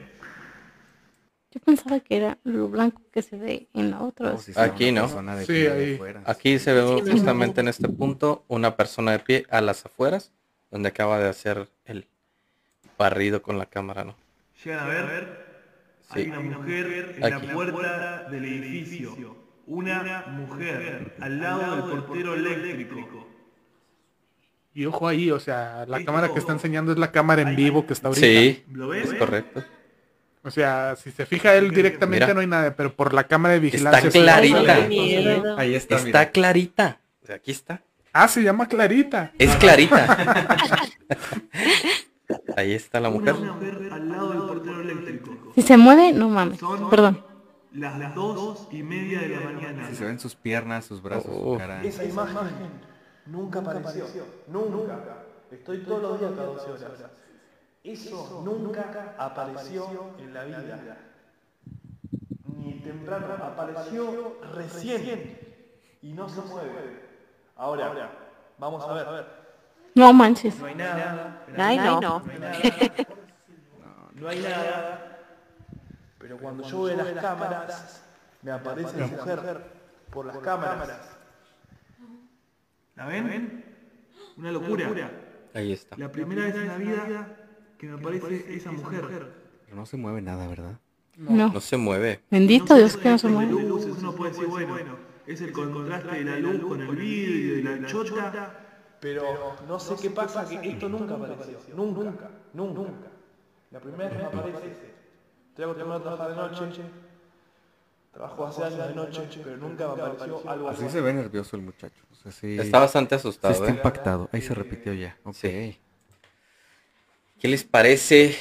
Yo pensaba que era lo blanco que se ve en la otra. Oh, sí, Aquí, ¿no? Sí, ahí. Aquí se ve justamente en este punto una persona de pie a las afueras, donde acaba de hacer el barrido con la cámara, ¿no? Llegan a ver. Sí. Hay una mujer en Aquí. la puerta del edificio. Una mujer al lado del portero eléctrico. Y ojo ahí, o sea, la cámara que está enseñando es la cámara en vivo que está ahorita. Sí, ¿Lo ves? es correcto. O sea, si se fija él directamente Mira. no hay nada, pero por la cámara de vigilancia. Está clarita. Ahí está, Está mira. clarita. O sea, Aquí está. Ah, se llama Clarita. Es clarita. Ahí está la mujer. Una mujer al lado del portero eléctrico. Si se mueve, no mames. Perdón. Las dos y media de la mañana. Si se ven sus piernas, sus brazos, Oh. su cara. Esa imagen nunca apareció. Nunca. Estoy todos los días cada 12 horas. Eso nunca apareció en la vida. Ni temprano. Apareció recién. Y no se mueve. Ahora, vamos a ver. No manches. No hay nada. No. No hay nada. No hay nada. Pero cuando yo veo las cámaras, me aparece la mujer por las cámaras. ¿La ven? Una locura. Ahí está. La primera vez en la vida que me aparece esa mujer. Pero no se mueve nada, ¿verdad? No. No se mueve. Bendito Dios que no se mueve. luces, uno puede decir, bueno, es el contraste de la luz con el vidrio y la chota. Pero no sé qué pasa, que esto nunca apareció. Nunca, nunca. La primera vez que me aparece. Estoy acostumbrado a trabajar de noche. Trabajo hace años de noche, pero nunca me apareció algo Así así. se ve nervioso el muchacho. O sea, sí, Está bastante sí asustado. está ¿eh? impactado. Ahí se repitió ya. Ok. Sí. ¿Qué les parece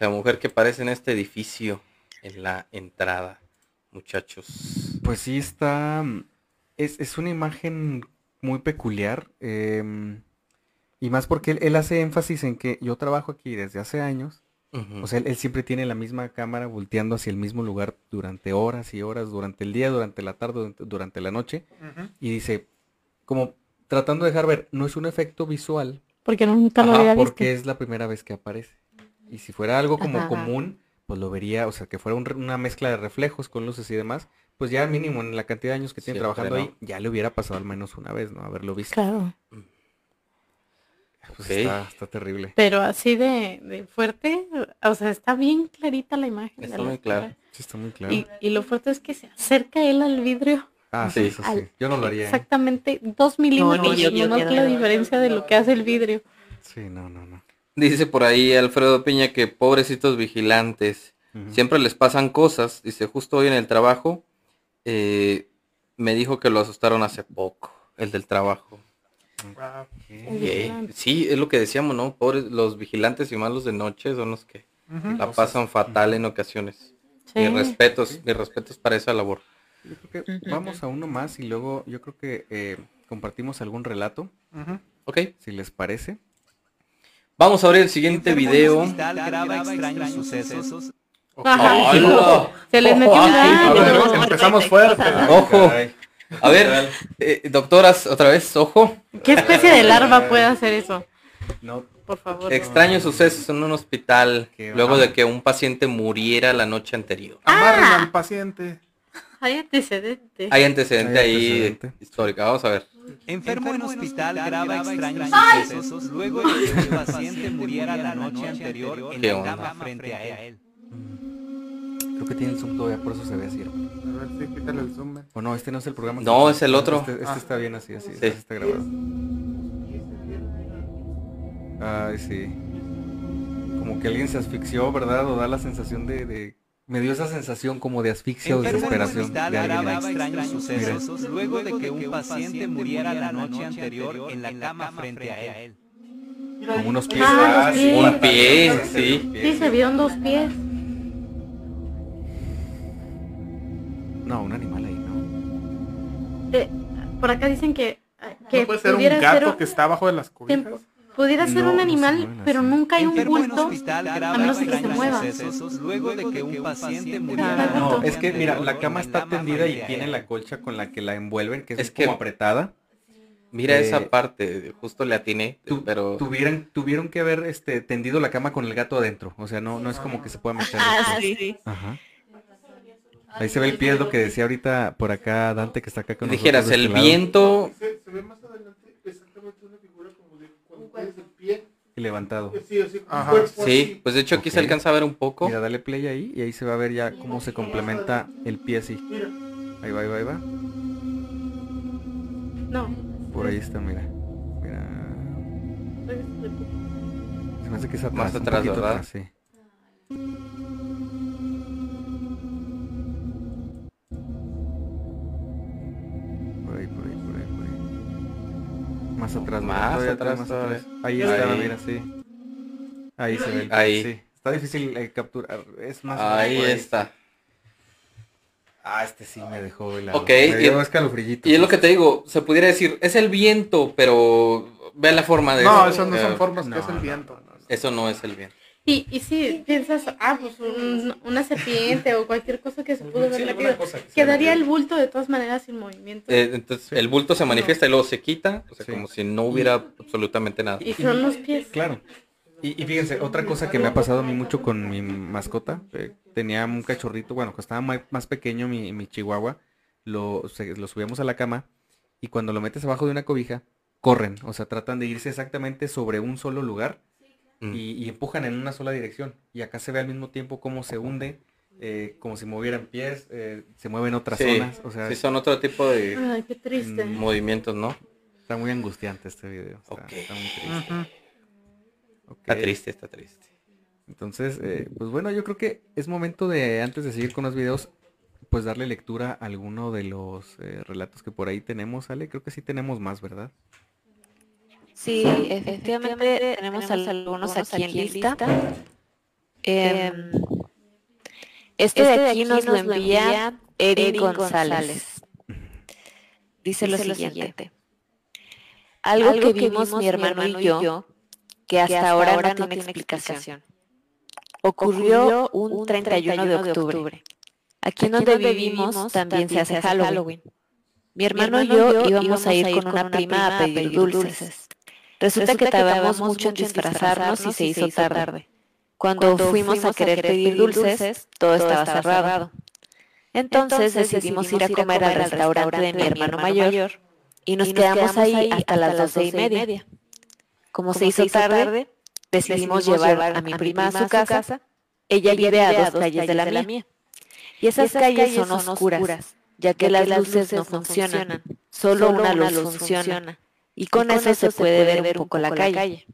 la mujer que aparece en este edificio en la entrada, muchachos? Pues sí está... Es, es una imagen muy peculiar. em, y más porque él, él hace énfasis en que yo trabajo aquí desde hace años. O sea, él, él siempre tiene la misma cámara volteando hacia el mismo lugar durante horas y horas, durante el día, durante la tarde, durante, durante la noche. Y dice, como tratando de dejar ver, no es un efecto visual, Porque nunca lo Ajá, había visto. porque es la primera vez que aparece. Y si fuera algo como Ajá. común, pues lo vería, o sea, que fuera un una mezcla de reflejos con luces y demás, pues ya mínimo en la cantidad de años que tiene Siempre, trabajando ¿no? ahí, ya le hubiera pasado al menos una vez, ¿no? Haberlo visto. Claro. Pues está, está terrible. Pero así de, de fuerte, o sea, está bien clarita la imagen. de Está la muy claro. cara. Sí, está muy claro. Y, y lo fuerte es que se acerca él al vidrio. Ah, sí, Sí. eso sí. Yo no lo haría. ¿eh? Exactamente dos milímetros. ni yo, yo, nomás yo, que la diferencia de lo que hace el vidrio. Sí, no, no, no. Dice por ahí Alfredo Piña que pobrecitos vigilantes, siempre les pasan cosas. Dice, justo hoy en el trabajo, eh, me dijo que lo asustaron hace poco, el del trabajo. Vigilante. sí, es lo que decíamos, ¿no? Pobres, los vigilantes y más los de noche son los que la pasan fatal en ocasiones. Sí. Mis respetos, mis respetos para esa labor. Yo creo que vamos a uno más y luego yo creo que eh, compartimos algún relato. ¿Ok? si les parece. Vamos a ver el siguiente video. graba extraños sucesos. Ajá. ¡Hala! Se les metió un empezamos fuerte. Ojo. A ver, eh, doctoras, otra vez, ojo. ¿Qué especie de larva puede hacer eso? No, Por favor. Extraños sucesos en un hospital Qué luego de que un paciente muriera la noche anterior. Amarren Ah. al paciente. Hay antecedentes. Hay antecedente Hay ahí antecedente. histórica, vamos a ver. Enfermo en hospital graba extraños sucesos luego de que un paciente muriera la noche anterior en ¿Qué la cama frente a él. Creo que tiene el zoom todavía, por eso se ve así. A ver si quítale el zoom. eh. O no, este no es el programa. No, es el otro. Este, este Ah. está bien así, así. Sí. este está grabado. Ay, sí. Como que alguien se asfixió, ¿verdad? O da la sensación de... de- Me dio esa sensación como de asfixia o desesperación de alguien extraños Mira. sucesos luego de que un paciente muriera la noche anterior en la cama frente a él. Como unos pies. Ah, los pies. Un pie, sí. Sí, se vieron dos pies. No, un animal ahí, ¿no? Eh, por acá dicen que, que ¿No puede ser un gato ser que está abajo de las tiempo- pudiera ser No, un animal, pero nunca hay un Enfermo en bulto hospital a menos que se mueva. luego de que un paciente muriera Ah, No, es que mira, la cama está tendida y tiene la colcha con la que la envuelven, que es, Es como que- apretada. Mira Eh, esa parte, justo le atiné, Tu- pero Tuvieran, tuvieron que haber este, tendido la cama con el gato adentro. O sea, no, no es como que se pueda meter. Ah, sí. Ajá. Ahí se ve el pie, es lo que decía ahorita por acá Dante que está acá con nosotros dijeras, el este viento, Se, se ve más adelante exactamente una figura como de cuando tienes el pie. y levantado. Sí, así, un Ajá. cuerpo sí, así. pues de hecho aquí se alcanza a ver un poco. Mira, dale play ahí y ahí se va a ver ya cómo se complementa el pie así. Mira, Ahí va, ahí va, ahí va. No. Por ahí está, mira. Mira. Se me hace que es atrás. Más atrás, ¿verdad? atrás, sí. Por ahí, por ahí, por ahí, por ahí. Más atrás, mira, Más todavía atrás, más todavía. atrás. Ahí está, Ahí. mira, sí. Ahí se ve el Ahí. sí. Está difícil eh, capturar. Es más Ahí por está. Ah, este sí me dejó helado. Ok, Me dio y- escalofrillito. Y es lo que te digo, se pudiera decir, es el viento, pero ve la forma de No, eso. esas no son formas, que no, es el no, viento. Eso no es el viento. Y, y si piensas, ah, pues un- una serpiente o cualquier cosa que se pudo haber Sí, metido, que quedaría el bulto de todas maneras sin movimiento. Eh, entonces el bulto se manifiesta y luego se quita, o sea, Sí. como si no hubiera absolutamente nada. y son los pies. Claro. Y, y fíjense, otra cosa que me ha pasado a mí mucho con mi mascota, eh, tenía un cachorrito, bueno, cuando estaba ma- más pequeño mi, mi chihuahua, lo, se- lo subíamos a la cama y cuando lo metes abajo de una cobija, corren, o sea, tratan de irse exactamente sobre un solo lugar Mm. y, y empujan en una sola dirección. Y acá se ve al mismo tiempo cómo se hunde, eh, como si movieran pies, eh, se mueven otras Sí, zonas, o sea, sí, son otro tipo de Ay, qué triste. Mm, movimientos, ¿no? está muy angustiante este video. Está, muy triste. Está triste, está triste. Entonces, eh, pues bueno, yo creo que es momento de, antes de seguir con los videos, pues darle lectura a alguno de los eh, relatos que por ahí tenemos, Ale. Creo que sí tenemos más, ¿verdad? Sí, efectivamente tenemos algunos aquí en lista. Em, este de aquí nos lo envía Eric González. Dice lo siguiente. Algo que vimos mi hermano y yo, que hasta ahora no tiene explicación. Ocurrió un 31 de octubre. Aquí donde vivimos también se hace Halloween. Mi hermano y yo íbamos a ir con una prima a pedir dulces. Resulta que tardamos mucho en disfrazarnos y se hizo tarde. Cuando fuimos a querer pedir dulces, todo estaba cerrado. Entonces decidimos ir a comer al restaurante de mi hermano mayor y nos quedamos ahí hasta las doce y media. Como se hizo tarde, decidimos llevar a mi prima a su casa. Ella vive a dos calles de la mía. Y esas calles son oscuras, ya que las luces no funcionan. Solo una luz funciona. Y con eso se puede ver un poco la calle.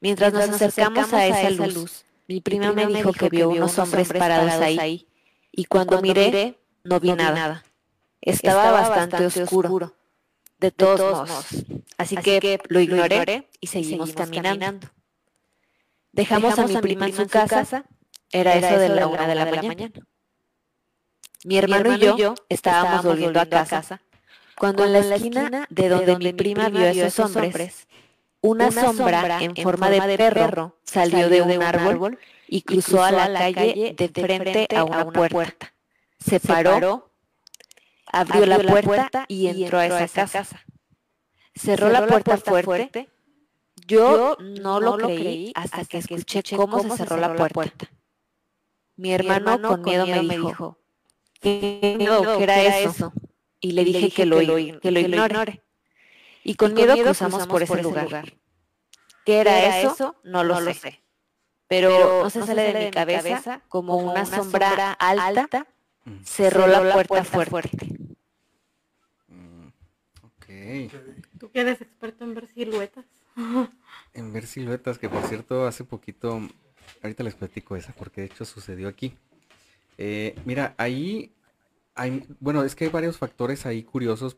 Mientras nos acercamos a esa luz, mi prima me dijo que vio unos hombres parados ahí. Y cuando miré, no vi nada. Estaba bastante oscuro. De todos modos. Así que lo ignoré y seguimos caminando. Dejamos a mi prima en su casa. Era eso de la una de la mañana. Mi hermano y yo estábamos volviendo a casa cuando en la esquina de donde mi prima vio a esos hombres, una sombra en forma de perro salió de un árbol y cruzó a la calle de frente a una puerta. Se paró, abrió la puerta y entró a esa casa. Cerró la puerta fuerte. Yo no lo creí hasta que escuché cómo se cerró la puerta. Mi hermano con miedo me dijo, ¿qué miedo? ¿Qué era eso? Y le dije, que, lo, que lo ignore. Y con, miedo, cruzamos, por ese lugar. ¿Qué era, eso? No lo sé. Pero no se sale de mi cabeza como una sombra alta cerró la puerta fuerte. Ok. Tú que eres experto en ver siluetas. En ver siluetas, que por cierto hace poquito, ahorita les platico esa, porque de hecho sucedió aquí. Eh, mira, ahí hay, bueno, es que hay varios factores ahí curiosos.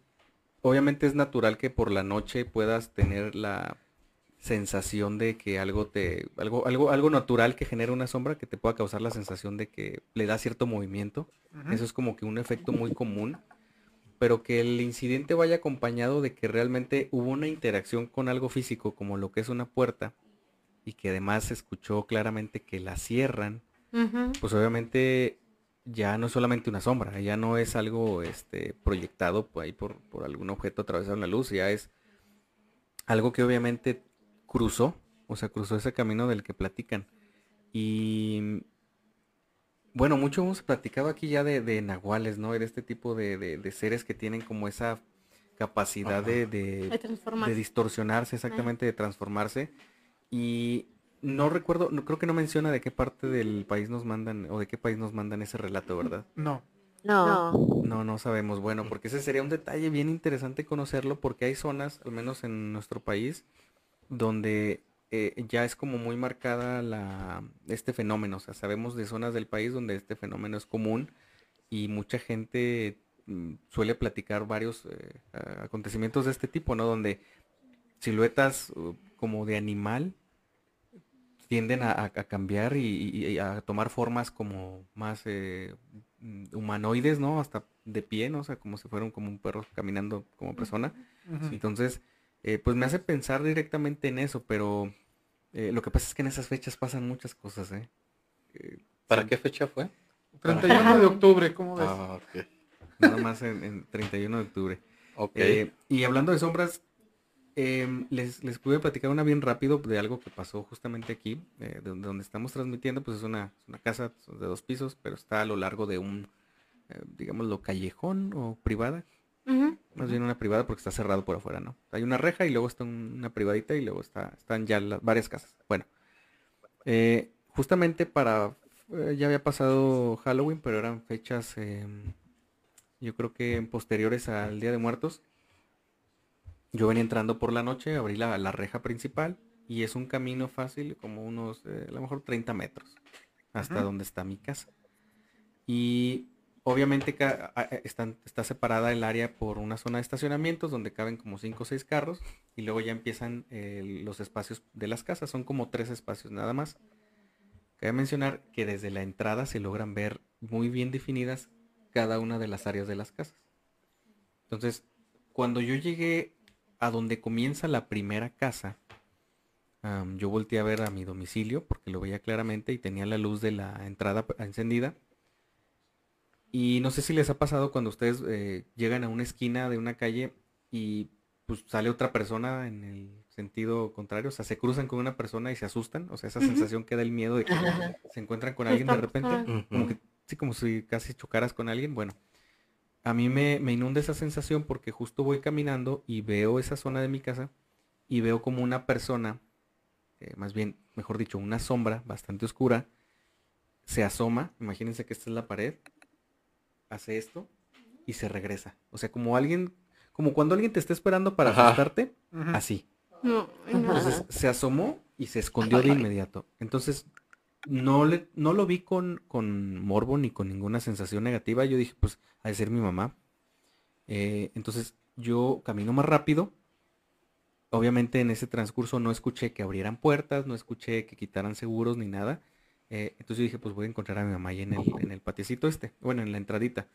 Obviamente es natural que por la noche puedas tener la sensación de que algo te, algo, algo, algo natural que genera una sombra que te pueda causar la sensación de que le da cierto movimiento. Eso es como que un efecto muy común. Pero que el incidente vaya acompañado de que realmente hubo una interacción con algo físico, como lo que es una puerta, y que además se escuchó claramente que la cierran, pues obviamente ya no es solamente una sombra, ya no es algo este, proyectado por ahí por, por algún objeto atravesado en la luz, ya es algo que obviamente cruzó, o sea, cruzó ese camino del que platican. Y bueno, mucho hemos platicado aquí ya de, nahuales, ¿no? De este tipo de, seres que tienen como esa capacidad de, de, distorsionarse, exactamente, de transformarse. Y no recuerdo, no, creo que no menciona de qué parte del país nos mandan, o de qué país nos mandan ese relato, ¿verdad? No. No. No, no sabemos. Bueno, porque ese sería un detalle bien interesante conocerlo, porque hay zonas, al menos en nuestro país, donde eh, ya es como muy marcada la, este fenómeno. O sea, sabemos de zonas del país donde este fenómeno es común y mucha gente mm, suele platicar varios eh, acontecimientos de este tipo, ¿no? Donde siluetas uh, como de animal tienden a, cambiar y, a tomar formas como más eh, mm, humanoides, ¿no? Hasta de pie, ¿no? O sea, como si fueran como un perro caminando como persona. Entonces, eh, pues me hace pensar directamente en eso, pero eh, lo que pasa es que en esas fechas pasan muchas cosas, ¿eh? eh para qué fecha fue? 31 de octubre, ¿cómo ves? Ah, Nada más en, 31 de octubre. Ok. y hablando de sombras, em, les, les pude platicar una bien rápido de algo que pasó justamente aquí, de donde estamos transmitiendo, pues es una, una, casa de dos pisos, pero está a lo largo de un, digámoslo, callejón o privada, más bien una privada porque está cerrado por afuera, ¿no? Hay una reja y luego está una privadita y luego está, están ya las varias casas. Bueno, eh, justamente para, eh, ya había pasado Halloween, pero eran fechas, em, yo creo que posteriores al Día de Muertos. Yo venía entrando por la noche, abrí la, la reja principal y es un camino fácil, como unos, eh, a lo mejor 30 metros, hasta donde está mi casa. Y Obviamente está separada el área por una zona de estacionamientos donde caben como 5 o 6 carros y luego ya empiezan los espacios de las casas. Son como tres espacios nada más. Cabe mencionar que desde la entrada se logran ver muy bien definidas cada una de las áreas de las casas. Entonces, cuando yo llegué a donde comienza la primera casa, yo volteé a ver a mi domicilio porque lo veía claramente y tenía la luz de la entrada encendida. Y no sé si les ha pasado cuando ustedes eh, llegan a una esquina de una calle y pues sale otra persona en el sentido contrario, o sea, se cruzan con una persona y se asustan, o sea, esa sensación que da el miedo de que se encuentran con alguien de repente, como que sí, como si casi chocaras con alguien, bueno, a mí me, inunda esa sensación porque justo voy caminando y veo esa zona de mi casa y veo como una persona, eh, más bien, mejor dicho, una sombra bastante oscura, se asoma, imagínense que esta es la pared, hace esto y se regresa. O sea, como alguien, como cuando alguien te está esperando para asustarte, así. Entonces se asomó y se escondió de inmediato. Entonces no le, no lo vi con, con morbo ni con ninguna sensación negativa. Yo dije, pues, ha de ser mi mamá. Eh, entonces yo camino más rápido. Obviamente en ese transcurso no escuché que abrieran puertas, no escuché que quitaran seguros ni nada. Eh, entonces yo dije, pues voy a encontrar a mi mamá ahí en el, en el patiecito este, bueno, en la entradita.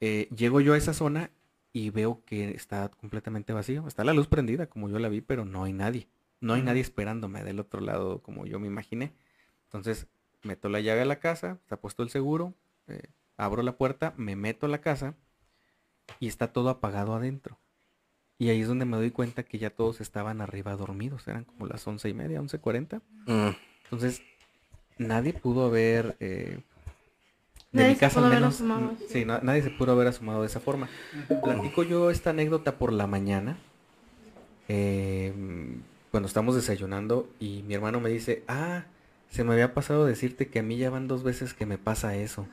Eh, llego yo a esa zona y veo que está completamente vacío. Está la luz prendida como yo la vi, pero no hay nadie. No hay nadie esperándome del otro lado como yo me imaginé. Entonces meto la llave a la casa, está puesto el seguro, eh, abro la puerta, me meto a la casa y está todo apagado adentro. Y ahí es donde me doy cuenta que ya todos estaban arriba dormidos. Eran como las once y media, once cuarenta. Mm. Entonces nadie pudo haber eh, de mi casa al menos sí, nadie se pudo haber asomado de esa forma platico yo esta anécdota por la mañana em, cuando estamos desayunando y mi hermano me dice ah se me había pasado decirte que a mí ya van dos veces que me pasa eso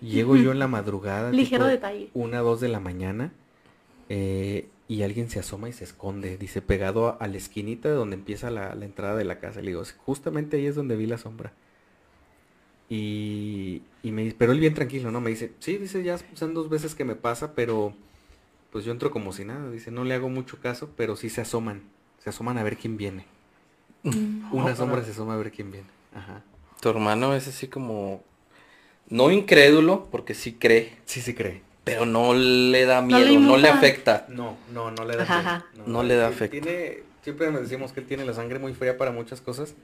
llego yo en la madrugada ligero detalle una dos de la mañana eh, y alguien se asoma y se esconde, dice, pegado a, la esquinita de donde empieza la, entrada de la casa. Le digo, justamente ahí es donde vi la sombra. Y, y me pero él bien tranquilo, ¿no? Me dice, sí, dice, ya son dos veces que me pasa, pero pues yo entro como si nada. Dice, no le hago mucho caso, pero sí se asoman. se asoman a ver quién viene. Una sombra se asoma a ver quién viene. Ajá. Tu hermano es así como... No incrédulo, porque sí cree. Sí, sí cree. Pero no le da No miedo, le no le afecta. No, no, no le da miedo. No le da afecto. Tiene, siempre nos decimos que él tiene la sangre muy fría para muchas cosas.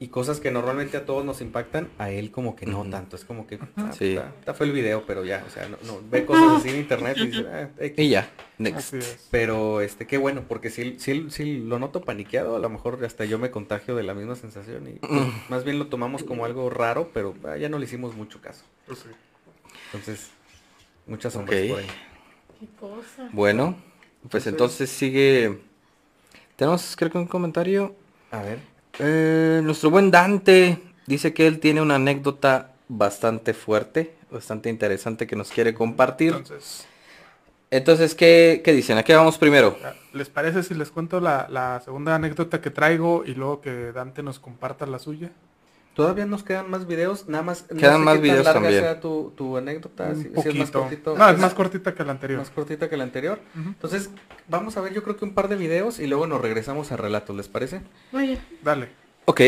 Y cosas que normalmente a todos nos impactan, a él como que no tanto. Es como que ah, Sí. está, está fue el video, pero ya, o sea, no, no, ve cosas así en internet y dice, ah. Y ya, next. Así es. Pero este, qué bueno, porque si, si, si lo noto paniqueado, a lo mejor hasta yo me contagio de la misma sensación y Mm. más bien lo tomamos como algo raro, pero ah, ya no le hicimos mucho caso. Pues. Entonces, muchas sombras por ahí. Qué cosa. Bueno, pues entonces sigue... Tenemos creo que un comentario. A ver. Eh, nuestro buen Dante dice que él tiene una anécdota bastante fuerte, bastante interesante que nos quiere compartir. Entonces, Entonces, ¿qué, qué dicen? ¿A qué vamos primero? ¿les parece si les cuento la, la segunda anécdota que traigo y luego que Dante nos comparta la suya? Todavía nos quedan más videos, nada más. no Quedan sé más qué tan videos larga también. sea tu, tu anécdota, Un si, si es más cortito. No, es más cortita que la anterior. más cortita que la anterior. Entonces, vamos a ver yo creo que un par de videos y luego nos regresamos a relatos, ¿les parece? Muy bien. Dale. Ok.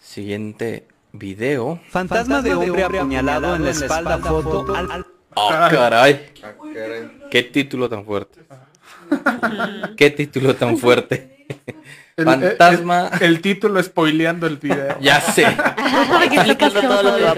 Siguiente video. Fantasma de hombre apuñalado en la espalda foto al... ¡Ah, caray! Ah, caray. ¡Qué título tan fuerte! ¡Qué título tan fuerte! El- Fantasma... El, el título spoileando el video. Ya sé.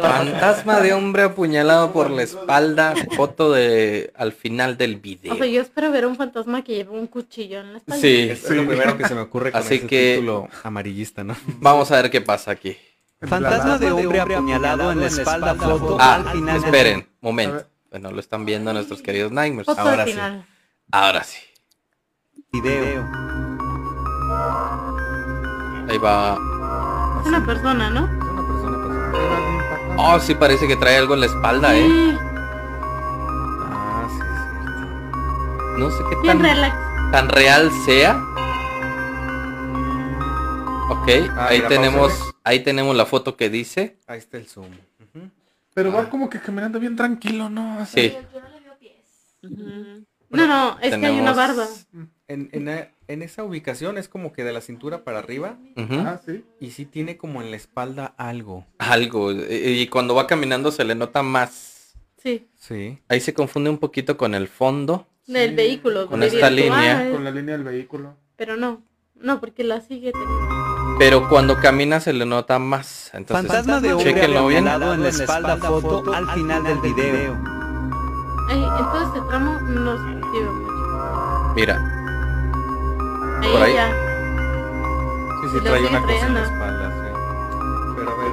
Fantasma de hombre apuñalado por la espalda. Foto de al final del video. O sea, yo espero ver un fantasma que lleve un cuchillo en la espalda. Sí. Es, es lo primero que se me ocurre con Así ese que- título amarillista, ¿no? Vamos a ver qué pasa aquí. Fantasma de hombre apuñalado en la espalda foto Ah, al final esperen, momento. Bueno, lo están viendo nuestros queridos Nightmares. Foto Ahora sí. final. Ahora sí. video. Ahí va. Es una persona, ¿no? Es una persona, persona. Oh, sí parece que trae algo en la espalda, ¿eh? Sí, Ah, sí, sí. No sé qué tan, tan real sea. Ok, Ah, ahí mira, tenemos, pausale. ahí tenemos la foto que dice. Ahí está el zoom. Pero va como que caminando bien tranquilo, ¿no? Sea, Sí. Yo no le veo pies. No, no, es que hay una barba. En, en, en esa ubicación es como que de la cintura para arriba. Ah, sí. y sí tiene como en la espalda algo. Algo. Y, y cuando va caminando se le nota más. Sí, Sí. Ahí se confunde un poquito con el fondo. del vehículo. Con esta línea. ah, Con la línea del vehículo. Pero no, no, porque la sigue teniendo. Pero cuando camina se le nota más. Entonces, Fantasma de hombre chéquenlo bien. en la espalda foto al final del video. Ay, entonces este tramo no se percibe mucho. Mira, Ahí, Por ahí. ya. Sí, sí, trae una cosa en la trayendo. espalda, sí. Pero a ver.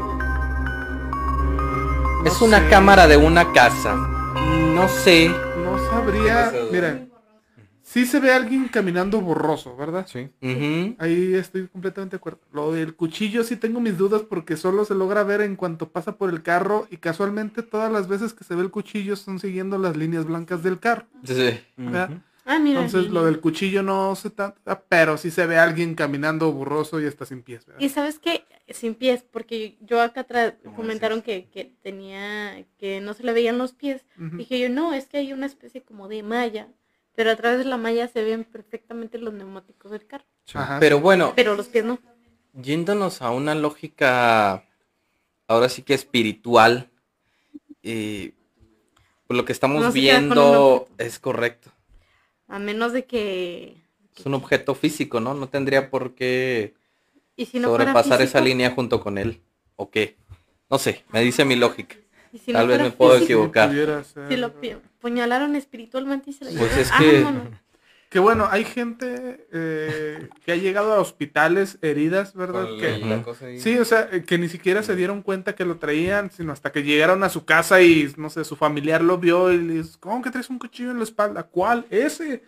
es una sé. cámara de una casa. No sé. No sabría. Duda. Miren, sí se ve alguien caminando borroso, ¿verdad? Sí. Ahí estoy completamente de acuerdo. Lo del cuchillo sí tengo mis dudas porque solo se logra ver en cuanto pasa por el carro y casualmente todas las veces que se ve el cuchillo son siguiendo las líneas blancas del carro. Sí. Ah, mira. Entonces lo del cuchillo no se trata, pero sí se ve alguien caminando borroso y está sin pies. ¿verdad? Y sabes qué, sin pies, porque yo acá atrás ¿Cómo comentaron que, que tenía, que no se le veían los pies. Dije yo, no, es que hay una especie como de malla, pero a través de la malla se ven perfectamente los neumáticos del carro, Ajá. Pero bueno, pero los pies no. yéndonos a una lógica ahora sí que espiritual, y pues lo que estamos No viendo es correcto. A menos de que... Es un objeto físico, ¿no? No tendría por qué Y si no sobrepasar esa línea junto con él. ¿O qué? No sé, me dice mi lógica. y si Tal no vez me puedo físico, equivocar. Si lo apuñalaron espiritualmente y se lo Pues es que- vámonos. Que bueno, hay gente eh, que ha llegado a hospitales heridas, ¿verdad? Con Que, la- la cosa ahí. sí, o sea, eh, que ni siquiera se dieron cuenta que lo traían, sino hasta que llegaron a su casa y, no sé, su familiar lo vio y le dice, ¿cómo que traes un cuchillo en la espalda? ¿Cuál? Ese.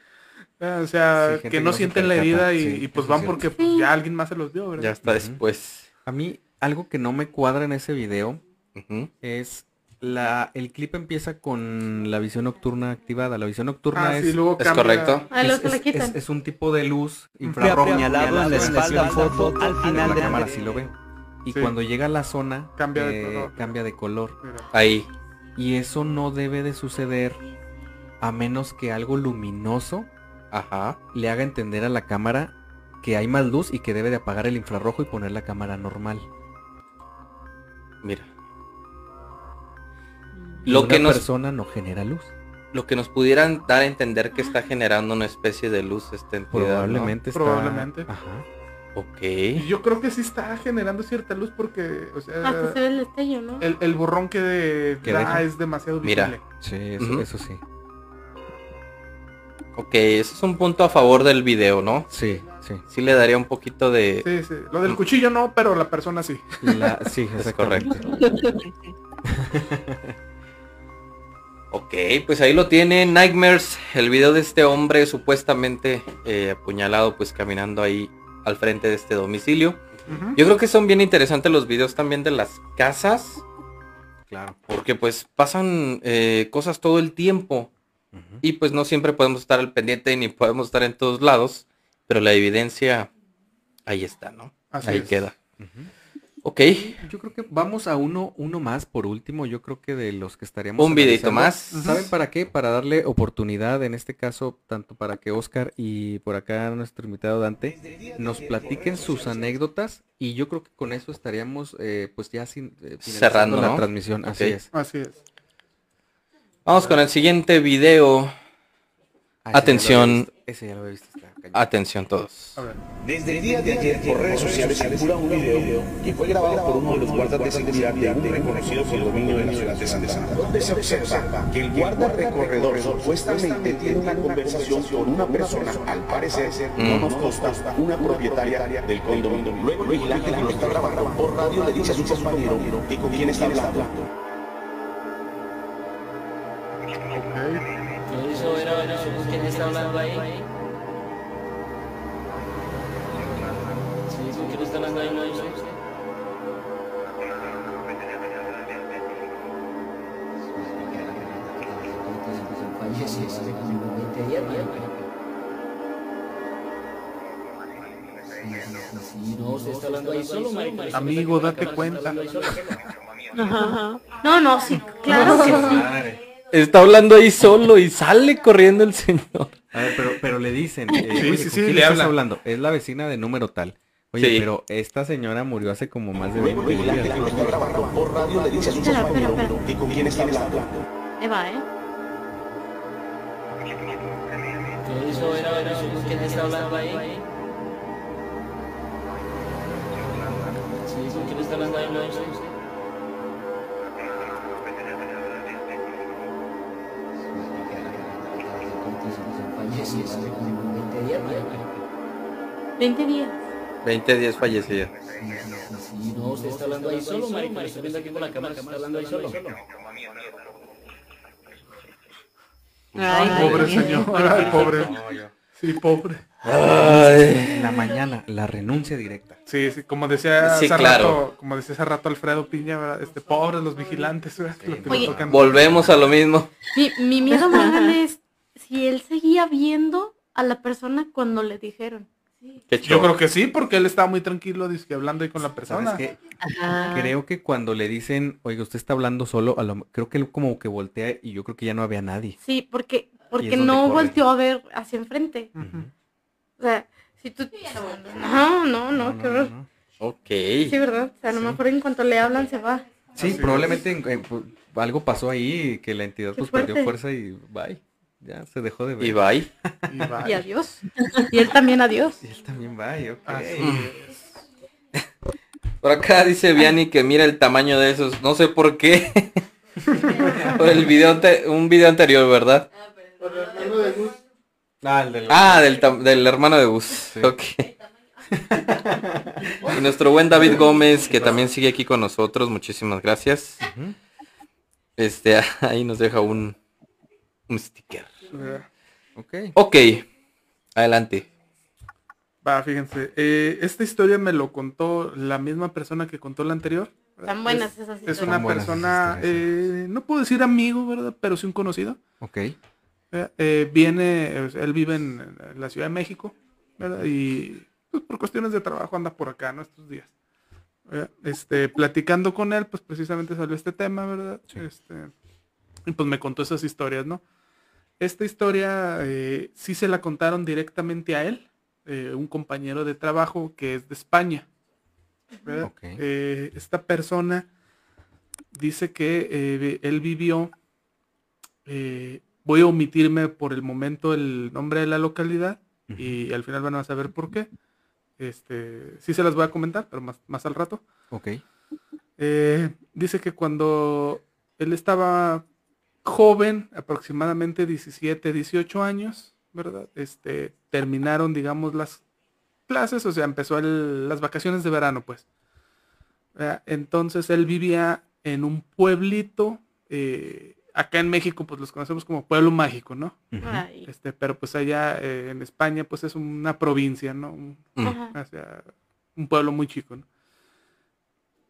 Ah, O sea, Sí, que que no sienten la herida y, sí, y pues van porque pues, ya alguien más se los vio, ¿verdad? Ya está después. A mí, algo que no me cuadra en ese video es la el clip empieza con la visión nocturna activada. La visión nocturna Ah, es, sí, luego Ah, es, la es- quitan. es- es un tipo de luz infrarroja. en la espalda foto al final la del cámara sí lo veo. Y Sí. cuando llega a la zona Cambia de eh, color. cambia de color. Mira. Ahí. Y eso no debe de suceder a menos que algo luminoso Ajá. le haga entender a la cámara que hay más luz y que debe de apagar el infrarrojo y poner la cámara normal. Mira. Lo una que nos persona no genera luz. lo que nos pudieran dar a entender que está generando una especie de luz esta entidad, ¿no? Probablemente está... Probablemente. Ajá. Ok. Yo creo que sí está generando cierta luz porque, o sea, Hasta se ve el destello, ¿no? el, el borrón que, Que da deja. es demasiado Mira. visible. Sí, eso, eso sí. Ok, ese es un punto a favor del video, ¿no? Sí, sí. Sí le daría un poquito de... Sí, sí. Lo del cuchillo no, pero la persona sí. La- sí, Es exactamente. Ok, pues ahí lo tienen, Nightmares, el video de este hombre supuestamente eh, apuñalado, pues caminando ahí al frente de este domicilio. Yo creo que son bien interesantes los videos también de las casas, Claro. porque pues pasan eh, cosas todo el tiempo y pues no siempre podemos estar al pendiente ni podemos estar en todos lados, pero la evidencia ahí está, ¿no? Así ahí es. queda. Ujú. Ok, Yo creo que vamos a uno, uno más por último. Yo creo que de los que estaríamos. un videito más. ¿Saben para qué? Para darle oportunidad, en este caso, tanto para que Oscar y por acá nuestro invitado Dante nos platiquen sus anécdotas y yo creo que con eso estaríamos eh, pues ya sin, eh, Cerrando, la ¿no? transmisión. Así es. Así es. Vamos con el siguiente video. Ah, Atención. visto. Ese ya lo había visto. Atención todos. Desde el día de ayer por redes sociales circula un video que fue grabado por uno de los guardas de seguridad de un reconocido condominio de la ciudad de Santa Ana, donde se observa que el guarda recorredor supuestamente tiene una conversación con una persona, al parecer, no nos consta, una propietaria del condominio. Luego el vigilante que lo está grabando por radio le dice a su compañero que con quién está hablando. Eso era, era, ¿quién está hablando ahí? Amigo, date cuenta. No, no, sí, claro que sí. Está hablando ahí solo y sale corriendo el señor. A ver, pero, pero le dicen, eh, Sí, sí, ¿con sí, quién le estás hablan. hablando? Es la vecina de número tal. Oye, Sí. pero esta señora murió hace como más de Luego 20 el vigilante que lo días. está grabando por radio le dice a su Espera, espera, compañero espera. que con quién está hablando. Eva, ¿eh? Eso era, era, ¿quién está hablando ahí? Sí, ¿con quién está hablando ahí? No, yo sé. Veinte días. 20 días fallecida. No, se está hablando ahí solo, marica. Estoy viendo aquí con la cámara, se está hablando ahí solo. Ay, Pobre Dios. señor. Ay, pobre. Sí, pobre. En la mañana, la renuncia directa. Sí, sí, como decía Sí, hace claro. rato, como decía hace rato Alfredo Piña, ¿verdad? este pobres los vigilantes, le Oye. tocan. Volvemos a lo mismo. Mi, mi miedo más grande es si él seguía viendo a la persona cuando le dijeron. Yo creo que sí, porque él estaba muy tranquilo, dice, hablando ahí con la persona. Creo que cuando le dicen, oiga, usted está hablando solo, a lo- creo que él como que voltea y yo creo que ya no había nadie. Sí, porque, porque no corre. volteó a ver hacia enfrente. O sea, si tú... No, no, no, qué horror. no. Ok. Sí, ¿verdad? O sea, a lo mejor en cuanto le hablan se va. Sí, Así probablemente en- en- pu- algo pasó ahí que la entidad Qué pues perdió fuerza y bye. Ya se dejó de ver. Y bye. Y va. Y adiós. Y él también adiós. Y él también bye, ok. Así es. Por acá dice Vianney que mira el tamaño de esos. No sé por qué. por el video ante- un video anterior, ¿verdad? Ah, el del- Ah, del, hermano de Gus. Ok. y nuestro buen David Gómez, que también sigue aquí con nosotros. Muchísimas gracias. Este, ahí nos deja un, un sticker. Ok. Ok. Adelante. Va, fíjense. eh, esta historia me lo contó la misma persona que contó la anterior. ¿verdad? Están buenas Es- esas Es historias. una buenas esas persona, eh, no puedo decir amigo, ¿verdad? Pero sí un conocido. Ok. ¿verdad? Eh, viene, sea, él vive en, en la Ciudad de México, ¿verdad? Y pues, por cuestiones de trabajo anda por acá, ¿no? Estos días. ¿verdad? Este, platicando con él, pues precisamente salió este tema, ¿verdad? Sí. Este, y pues me contó esas historias, ¿no? Esta historia eh, sí se la contaron directamente a él, eh, un compañero de trabajo que es de España. Eh, esta persona dice que él vivió, voy a omitirme por el momento el nombre de la localidad y al final van a saber por qué. Este, sí se las voy a comentar, pero más, más al rato. Ok. dice que cuando él estaba joven, aproximadamente 17, 18 años, ¿verdad? Este, terminaron, digamos, las clases, o sea, empezó las vacaciones de verano, pues. Entonces él vivía en un pueblito, eh, acá en México, pues los conocemos como pueblo mágico, ¿no? Este, pero pues allá eh, en España, pues es una provincia, ¿no? Un, o sea, un pueblo muy chico, ¿no?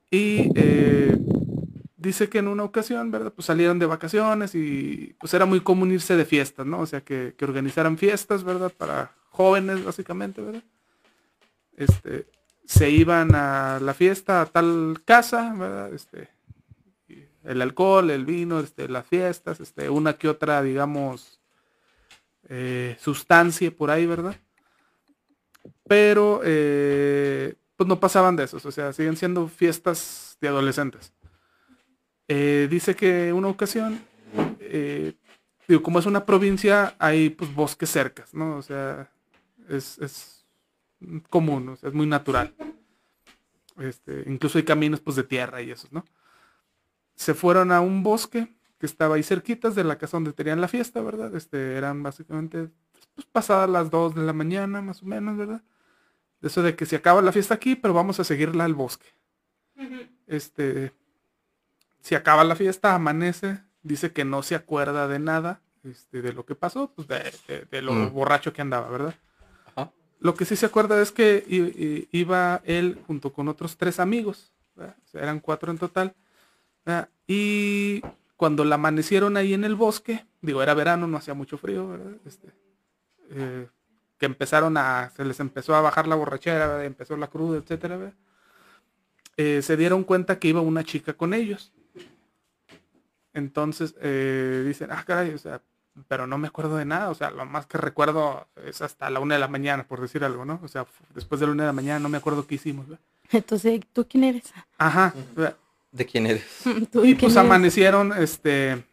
Y eh, dice que en una ocasión, ¿verdad? Pues salieron de vacaciones y pues era muy común irse de fiestas, ¿no? O sea, que, organizaran fiestas, ¿verdad? Para jóvenes, básicamente, ¿verdad? Este, se iban a la fiesta a tal casa, ¿verdad? Este, el alcohol, el vino, este, las fiestas, este, una que otra, digamos, eh, sustancia por ahí, ¿verdad? Pero, eh, pues no pasaban de esos, o sea, siguen siendo fiestas de adolescentes. Eh, dice que una ocasión, eh, digo, como es una provincia, hay pues bosques cercas, ¿no? O sea, es, común, es muy natural. Este, incluso hay caminos pues de tierra y esos, ¿no? Se fueron a un bosque que estaba ahí cerquitas de la casa donde tenían la fiesta, ¿verdad? Este, eran básicamente pues, pasadas las 2 de la mañana, más o menos, ¿verdad? Eso de que se acaba la fiesta aquí, pero vamos a seguirla al bosque. Este, si acaba la fiesta, amanece, dice que no se acuerda de nada, este, de lo que pasó, pues de, lo mm. borracho que andaba, ¿verdad? Lo que sí se acuerda es que iba él junto con otros tres amigos, eran cuatro en total, y cuando la amanecieron ahí en el bosque, digo, era verano, no hacía mucho frío, ¿verdad? Este, eh, que empezaron a, se les empezó a bajar la borrachera, empezó la cruda, etcétera, eh, se dieron cuenta que iba una chica con ellos. Entonces eh, dicen, ah, caray, o sea, pero no me acuerdo de nada, o sea, lo más que recuerdo es hasta la una de la mañana, por decir algo, ¿no? O sea, después de la una de la mañana no me acuerdo qué hicimos, Entonces, ¿tú quién eres? Ajá. ¿De quién eres? y pues amanecieron, este,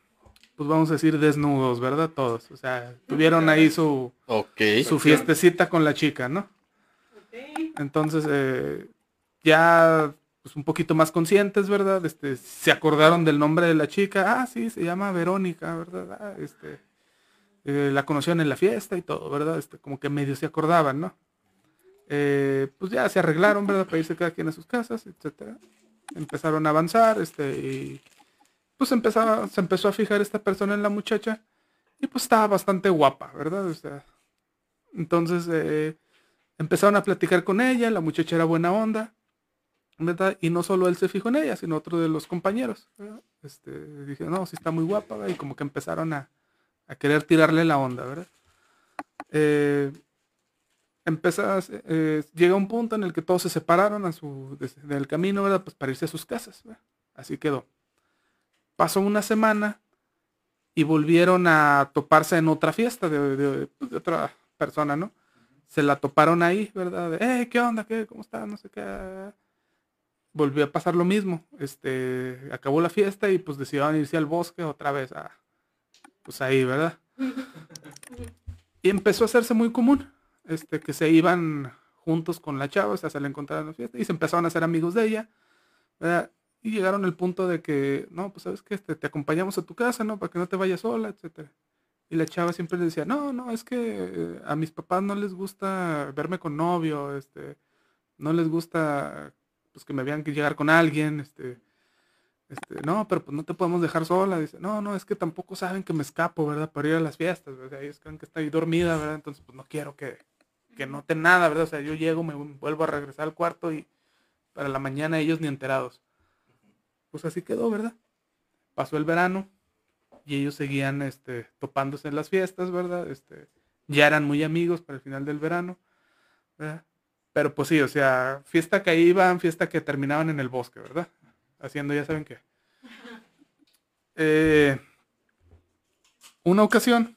pues vamos a decir desnudos, ¿verdad? Todos. O sea, tuvieron ahí su, su fiestecita con la chica, ¿no? Entonces, eh, ya pues, un poquito más conscientes, ¿verdad? Este, se acordaron del nombre de la chica, ah, sí, se llama Verónica, ¿verdad? Ah, este, eh, la conocieron en la fiesta y todo, ¿verdad? Este, como que medio se acordaban, ¿no? Eh, pues ya se arreglaron, ¿verdad? Para irse cada quien a sus casas, etcétera. Empezaron a avanzar, este, y pues se empezó a fijar esta persona en la muchacha y pues estaba bastante guapa, ¿verdad? O sea, entonces eh, empezaron a platicar con ella, la muchacha era buena onda, y no solo él se fijó en ella, sino otro de los compañeros. Este, dije, no, sí está muy guapa, y como que empezaron a, querer tirarle la onda, ¿verdad? Eh, eh, llega un punto en el que todos se separaron a su, del camino, ¿verdad? Pues para irse a sus casas, Así quedó. Pasó una semana y volvieron a toparse en otra fiesta de, pues, otra persona, ¿no? Se la toparon ahí, ¿verdad? eh, ¿qué onda? ¿Qué? ¿Cómo está? No sé qué volvió a pasar lo mismo. Este, acabó la fiesta y pues decidieron irse al bosque otra vez a, pues ahí, ¿verdad? Y empezó a hacerse muy común, este, que se iban juntos con la chava, o sea, se la encontraron en la fiesta y se empezaron a hacer amigos de ella, ¿verdad? Y llegaron al punto de que, no, pues sabes que este, te acompañamos a tu casa, ¿no? Para que no te vayas sola, etcétera. Y la chava siempre le decía, no, no, es que eh, a mis papás no les gusta verme con novio, este, no les gusta pues, que me vean que llegar con alguien, este, este, no, pero pues no te podemos dejar sola. Dice, no, no, es que tampoco saben que me escapo, ¿verdad? Para ir a las fiestas, ¿verdad? Ellos creen que estoy dormida, ¿verdad? Entonces, pues no quiero que, que noten nada, ¿verdad? O sea, yo llego, me vuelvo a regresar al cuarto y para la mañana ellos ni enterados. Pues así quedó, ¿verdad? Pasó el verano y ellos seguían, este, topándose en las fiestas, ¿verdad? Este, ya eran muy amigos para el final del verano, ¿verdad? Pero pues sí, o sea, fiesta que iban, fiesta que terminaban en el bosque, ¿verdad? Haciendo ya saben qué. Eh, una ocasión,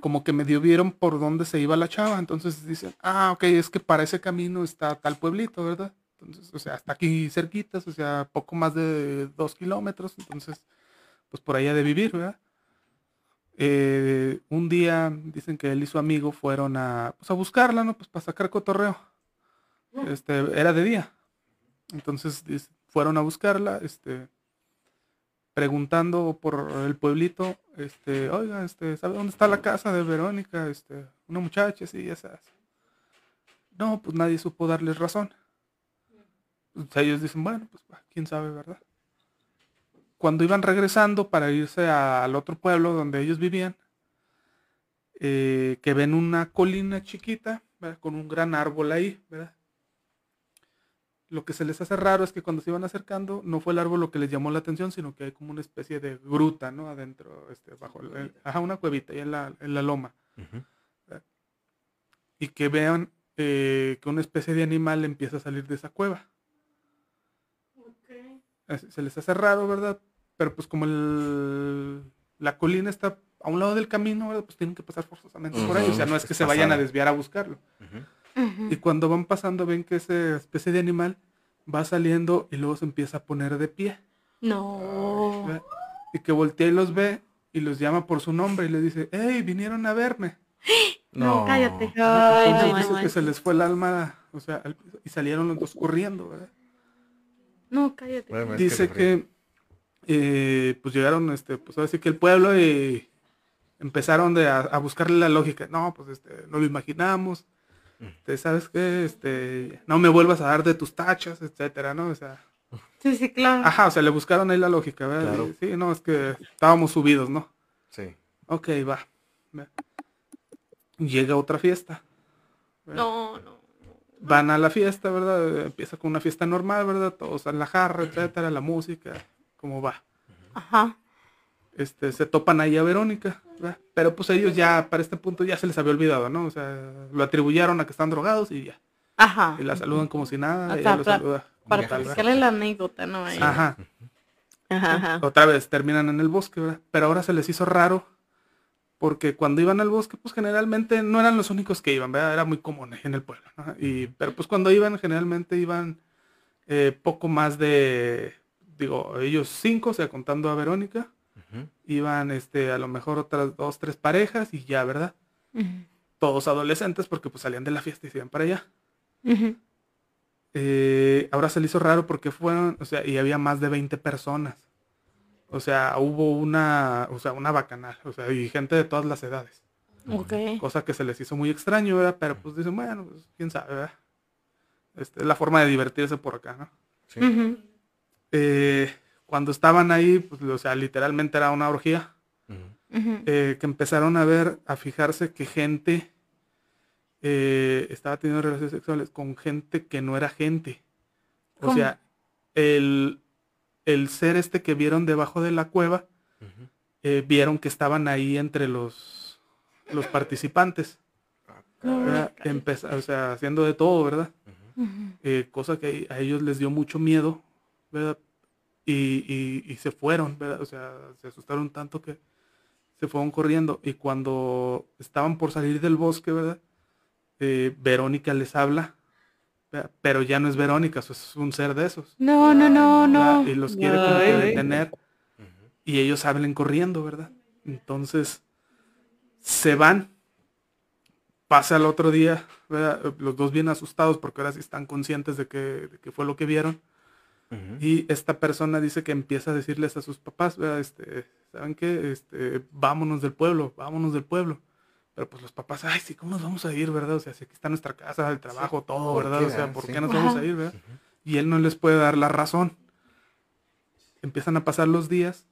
como que medio vieron por dónde se iba la chava. Entonces dicen, ah, ok, es que para ese camino está tal pueblito, ¿verdad? Entonces, o sea, hasta aquí cerquitas, o sea, poco más de dos kilómetros. Entonces, pues por allá de vivir, ¿verdad? Eh, un día dicen que él y su amigo fueron a, pues, a buscarla, ¿no? Pues para sacar cotorreo. Este, era de día. Entonces fueron a buscarla, este, preguntando por el pueblito, este, oiga, este, ¿sabe dónde está la casa de Verónica? Este, una muchacha, sí, esas. No, pues nadie supo darles razón. Pues, ellos dicen, bueno, pues quién sabe, ¿verdad? Cuando iban regresando para irse al otro pueblo donde ellos vivían, eh, que ven una colina chiquita, con un gran árbol ahí, ¿verdad? lo que se les hace raro es que cuando se iban acercando no fue el árbol lo que les llamó la atención, sino que hay como una especie de gruta, ¿no? Adentro, este, bajo, el, ajá, una cuevita ahí en la, en la loma. Y que vean eh, que una especie de animal empieza a salir de esa cueva. Se les hace raro, ¿verdad? Pero pues como el, la colina está a un lado del camino, ¿verdad? Pues tienen que pasar forzosamente por ahí. O sea, no es que se vayan a desviar a buscarlo. Y cuando van pasando ven que esa especie de animal va saliendo y luego se empieza a poner de pie. No. Y que voltea y los ve y los llama por su nombre y le dice, hey, vinieron a verme. No, cállate. Ay, dice que se les fue el alma, o sea, y salieron los dos corriendo, ¿verdad? No, cállate. dice que, eh, pues llegaron, este, pues ahora sí que el pueblo y empezaron de a, a buscarle la lógica. No, pues este, no lo imaginamos ¿sabes qué? Este, no me vuelvas a dar de tus tachas, etcétera, ¿no? O sea. Sí, sí, claro. Ajá, o sea, le buscaron ahí la lógica, ¿verdad? Sí, no, es que estábamos subidos, ¿no? Sí. Ok, va. Llega otra fiesta. No, no. Van a la fiesta, ¿verdad? Empieza con una fiesta normal, ¿verdad? Todos en la jarra, etcétera, la música, ¿cómo va? Ajá. Este, se topan ahí a Verónica. Pero pues ellos ya, para este punto, ya se les había olvidado, ¿no? O sea, lo atribuyeron a que están drogados y ya. Ajá. Y la saludan como si nada. saluda para explicarle la anécdota, ¿no? Ajá. Ajá, Otra vez terminan en el bosque, ¿verdad? Pero ahora se les hizo raro porque cuando iban al bosque, pues generalmente no eran los únicos que iban, ¿verdad? Era muy común en el pueblo. ¿no? Y, pero pues cuando iban, generalmente iban eh, poco más de, digo, ellos cinco, o sea, contando a Verónica, Iban este, a lo mejor otras dos, tres parejas y ya, ¿verdad? Todos adolescentes porque pues salían de la fiesta y se iban para allá. Eh, ahora se le hizo raro porque fueron, o sea, y había más de 20 personas. O sea, hubo una, o sea, una bacanal, o sea, y gente de todas las edades. Cosa que se les hizo muy extraño, ¿verdad? Pero pues dicen, bueno, pues, quién sabe, ¿verdad? Este, es la forma de divertirse por acá, ¿no? Sí. Eh, cuando estaban ahí, pues, o sea, literalmente era una orgía, eh, que empezaron a ver, a fijarse que gente eh, estaba teniendo relaciones sexuales con gente que no era gente. O sea, el, ser este que vieron debajo de la cueva, eh, vieron que estaban ahí entre los, los participantes. Ah, o sea, haciendo de todo, ¿verdad? cosa que a ellos les dio mucho miedo, ¿verdad? y, se fueron, ¿verdad? O sea, se asustaron tanto que se fueron corriendo. Y cuando estaban por salir del bosque, ¿verdad? Eh, Verónica les habla, pero ya no es Verónica, es un ser de esos. No, no, no, no. Y los quiere detener. Y ellos hablen corriendo, ¿verdad? Entonces, se van. Pasa el otro día, ¿verdad? los dos bien asustados porque ahora sí están conscientes de que, de que fue lo que vieron y esta persona dice que empieza a decirles a sus papás, este, ¿saben qué? Este, vámonos del pueblo, vámonos del pueblo. Pero pues los papás, ay, sí, ¿cómo nos vamos a ir, verdad? O sea, si aquí está nuestra casa, el trabajo, todo, ¿verdad? O sea, ¿por qué nos vamos a ir, verdad? Y él no les puede dar la razón. Empiezan a pasar los días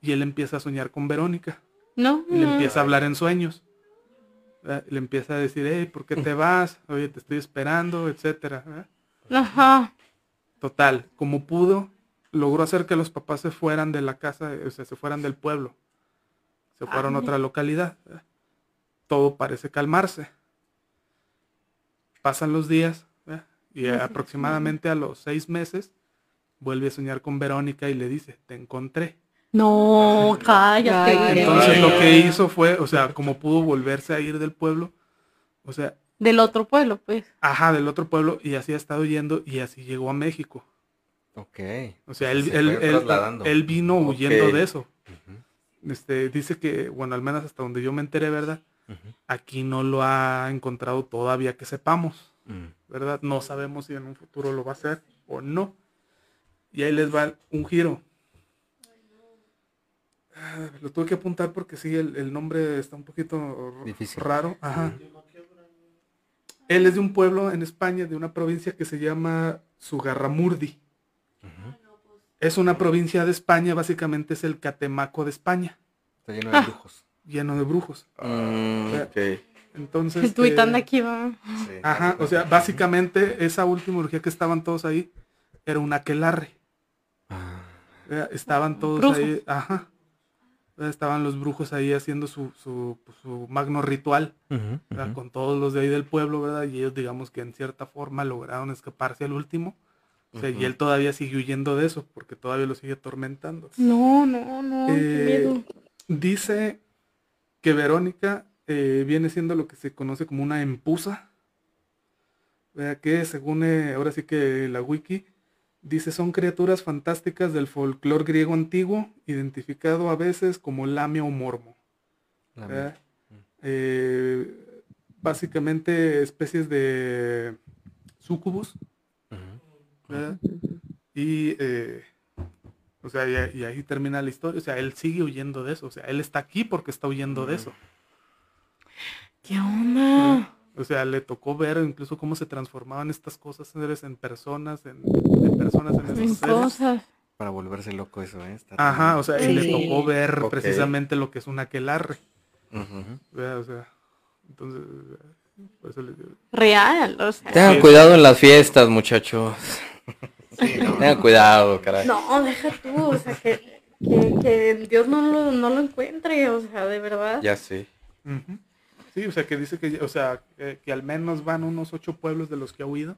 y él empieza a soñar con Verónica. No. Y le empieza a hablar en sueños. Le empieza a decir, hey, ¿por qué te vas? Oye, te estoy esperando, etcétera. Ajá. Total, como pudo, logró hacer que los papás se fueran de la casa, o sea, se fueran del pueblo. Se fueron a otra localidad. Todo parece calmarse. Pasan los días y aproximadamente a los seis meses vuelve a soñar con Verónica y le dice, te encontré. No, cállate. Entonces lo que hizo fue, o sea, como pudo volverse a ir del pueblo, o sea, Del otro pueblo, pues. ajá, del otro pueblo, y así ha estado yendo y así llegó a México. Ok. O sea, él, Se él, él- vino huyendo de eso. Este, dice que, bueno, al menos hasta donde yo me enteré, ¿verdad? Aquí no lo ha encontrado todavía que sepamos, Mm. ¿verdad? No sabemos si en un futuro lo va a hacer o no. Y ahí les va un giro. Ah, Lo tuve que apuntar porque sí, el, el nombre está un poquito Difícil. raro. Ajá. Él es de un pueblo en España, de una provincia que se llama Sugarramurdi. Es una provincia de España, básicamente es el Catemaco de España. Está lleno de brujos. Lleno de brujos. Mm, O sea, ok. Entonces. El tuitán de eh, aquí va. Ajá, o sea, básicamente esa última orgía que estaban todos ahí era un aquelarre. Eh, Estaban todos Brujos. ahí, ajá. Estaban los brujos ahí haciendo su, su, pues, su magno ritual, con todos los de ahí del pueblo, ¿verdad? Y ellos digamos que en cierta forma lograron escaparse al último. O sea, y él todavía sigue huyendo de eso, porque todavía lo sigue atormentando. No, no, no. qué Eh, miedo. dice que Verónica eh, viene siendo lo que se conoce como una empusa. Vea que según eh, ahora sí que la wiki dice son criaturas fantásticas del folclore griego antiguo, identificado a veces como lamia o mormo. Eh, básicamente especies de sucubus. Y, eh, o sea, y, y ahí termina la historia. O sea, él sigue huyendo de eso. O sea, él está aquí porque está huyendo de eso. ¿Qué onda? O sea, le tocó ver incluso cómo se transformaban estas cosas seres en personas, en, en personas en seres. cosas. Para volverse loco eso, ¿eh? Está Ajá, o sea, y le Sí. tocó ver precisamente lo que es un aquelarre. Sea, entonces, por eso les digo. Real, o sea. Tengan Sí. cuidado en las fiestas, muchachos. Tengan cuidado, caray. No, deja tú, o sea, que, que, que Dios no lo, no lo encuentre, o sea, de verdad. Ya sé. Ujú. Sí, o sea, que dice que, o sea, que, que al menos van unos ocho pueblos de los que ha huido.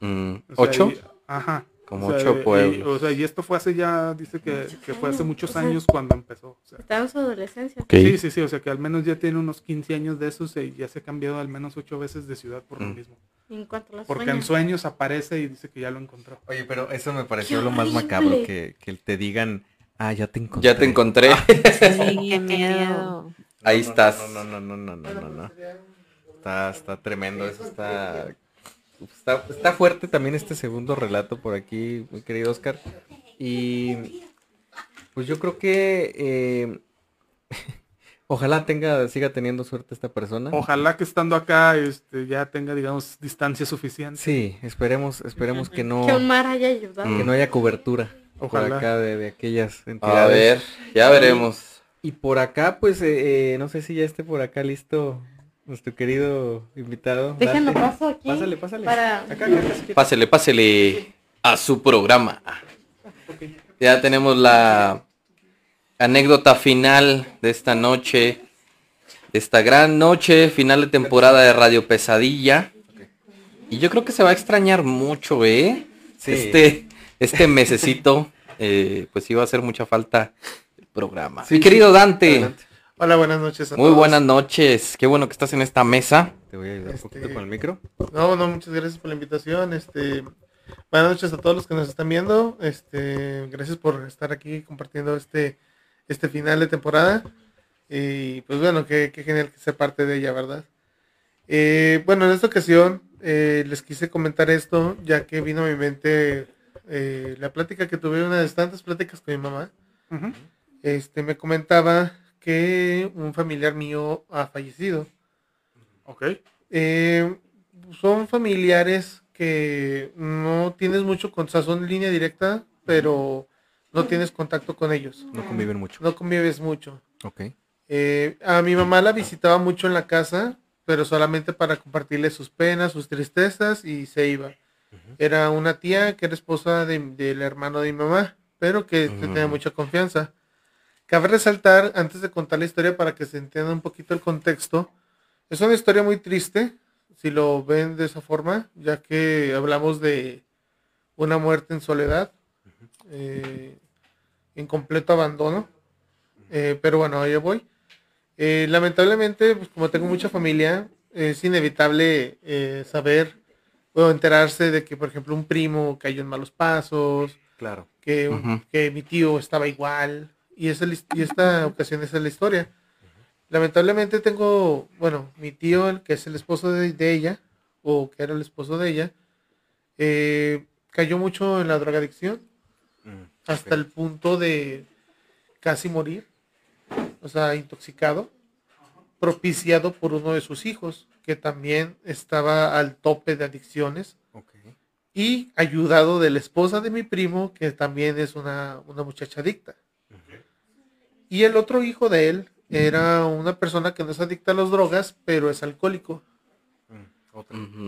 Mm, O sea, ¿Ocho? y- ajá. Como O sea, ocho y- pueblos. o sea, y esto fue hace ya, dice que, que fue hace muchos O sea, años cuando empezó. o sea. Está en su adolescencia. Sí, sí, sí, o sea, que al menos ya tiene unos 15 años de esos y ya se ha cambiado al menos ocho veces de ciudad por lo Mm. mismo. En cuanto Porque sueños. en sueños aparece y dice que ya lo encontró. Oye, pero eso me pareció ¡Qué lo más horrible! macabro, que, que te digan, ah, ya te encontré. Ya te encontré. Sí, qué miedo. Ahí No, estás. No, no, no, no, no, no, no. Está, está tremendo, eso está, está... Está fuerte también este segundo relato por aquí, mi querido Oscar. Y pues yo creo que eh, ojalá tenga, siga teniendo suerte esta persona. Ojalá que estando acá este, ya tenga, digamos, distancia suficiente. Sí, esperemos, esperemos que no, Que un mar haya ayudado. que no haya cobertura por Ojalá. acá de, de aquellas entidades. A ver, ya veremos. Y por acá, pues, eh, eh, no sé si ya esté por acá listo nuestro querido invitado. Déjenlo Dante. paso aquí. Pásale, pásale. Para... Acá, acá, acá. Pásele, pásele a su programa. Ya tenemos la anécdota final de esta noche, de esta gran noche, final de temporada de Radio Pesadilla. Y yo creo que se va a extrañar mucho, ¿eh? Sí. Este, este mesecito, eh, pues iba a hacer mucha falta programa. Sí, Mi querido sí. Dante, Adelante. Hola, buenas noches a muy todos. buenas noches. Qué bueno que estás en esta mesa. Te voy a ayudar un poquito Este, con el micro. No, no, muchas gracias por la invitación. Este, buenas noches a todos los que nos están viendo. Este, gracias por estar aquí compartiendo este, este final de temporada. Y pues bueno, qué, qué genial que sea parte de ella, ¿verdad? Eh, bueno, en esta ocasión eh, les quise comentar esto, ya que vino a mi mente eh, la plática que tuve, una de tantas pláticas con mi mamá. Ujú. Este, me comentaba que un familiar mío ha fallecido. Ok. Eh, son familiares que no tienes mucho con, o sea, son línea directa, pero no tienes contacto con ellos. No conviven mucho. No convives mucho. Ok. Eh, a mi mamá la visitaba mucho en la casa, pero solamente para compartirle sus penas, sus tristezas y se iba. Era una tía que era esposa de- del hermano de mi mamá, pero que tenía mucha confianza. Cabe resaltar, antes de contar la historia para que se entienda un poquito el contexto, es una historia muy triste, si lo ven de esa forma, ya que hablamos de una muerte en soledad. Eh, en completo abandono. Eh, pero bueno, ahí voy. Eh, lamentablemente, pues como tengo mucha familia, es inevitable saber o enterarse de que, por ejemplo, un primo cayó en malos pasos. Claro. Que mi tío estaba igual. Y, es y esta ocasión esa es la historia. Lamentablemente tengo, bueno, mi tío, el que es el esposo de, de ella, o que era el esposo de ella, eh, cayó mucho en la drogadicción hasta el punto de casi morir, o sea, intoxicado, propiciado por uno de sus hijos, que también estaba al tope de adicciones, y ayudado de la esposa de mi primo, que también es una, una muchacha adicta. Y el otro hijo de él era una persona que no es adicta a las drogas, pero es alcohólico.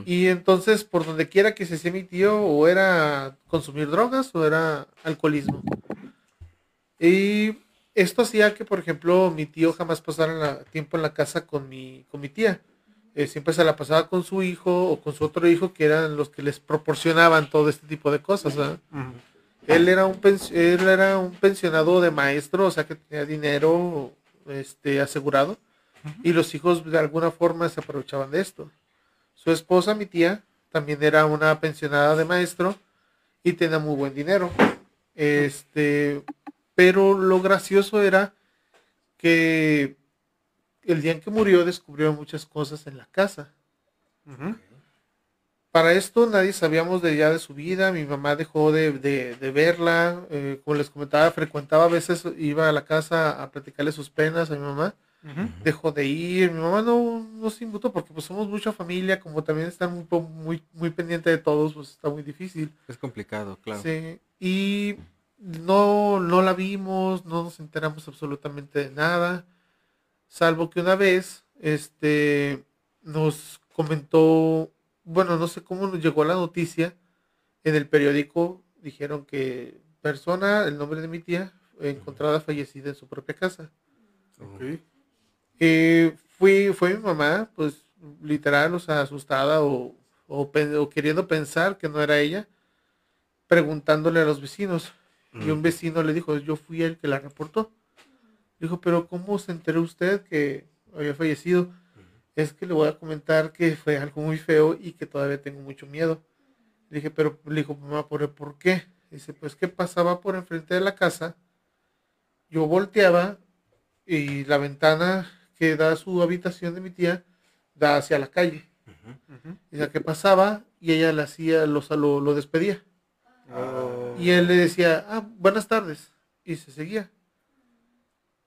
Y entonces, por donde quiera que se hacía mi tío, o era consumir drogas o era alcoholismo. Y esto hacía que, por ejemplo, mi tío jamás pasara la- tiempo en la casa con mi, con mi tía. Eh, siempre se la pasaba con su hijo o con su otro hijo, que eran los que les proporcionaban todo este tipo de cosas. Él era un él era un pensionado de maestro, o sea que tenía dinero este asegurado y los hijos de alguna forma se aprovechaban de esto. Su esposa, mi tía, también era una pensionada de maestro y tenía muy buen dinero. Este, pero lo gracioso era que el día en que murió descubrió muchas cosas en la casa. Para esto nadie sabíamos de ya de su vida, mi mamá dejó de, de- de verla, eh, como les comentaba, frecuentaba a veces, iba a la casa a platicarle sus penas a mi mamá, dejó de ir, mi mamá no, no se invitó porque pues somos mucha familia, como también están muy, muy, muy pendiente de todos, pues está muy difícil. Es complicado, claro. Sí, y no, no la vimos, no nos enteramos absolutamente de nada, salvo que una vez, este, nos comentó, bueno, no sé cómo nos llegó la noticia, en el periódico dijeron que persona, el nombre de mi tía, encontrada fallecida en su propia casa. Eh, fui, fue mi mamá, pues literal, o sea, asustada o, o, o queriendo pensar que no era ella, preguntándole a los vecinos. Y un vecino le dijo, yo fui el que la reportó. Dijo, pero ¿cómo se enteró usted que había fallecido? Es que le voy a comentar que fue algo muy feo y que todavía tengo mucho miedo. Le dije, pero le dijo, mamá, ¿por, ¿por qué? Dice, pues que pasaba por enfrente de la casa, yo volteaba y la ventana que da a su habitación de mi tía da hacia la calle. Dice que pasaba y ella le hacía, lo, lo, lo despedía. Y él le decía, ah, buenas tardes. Y se seguía.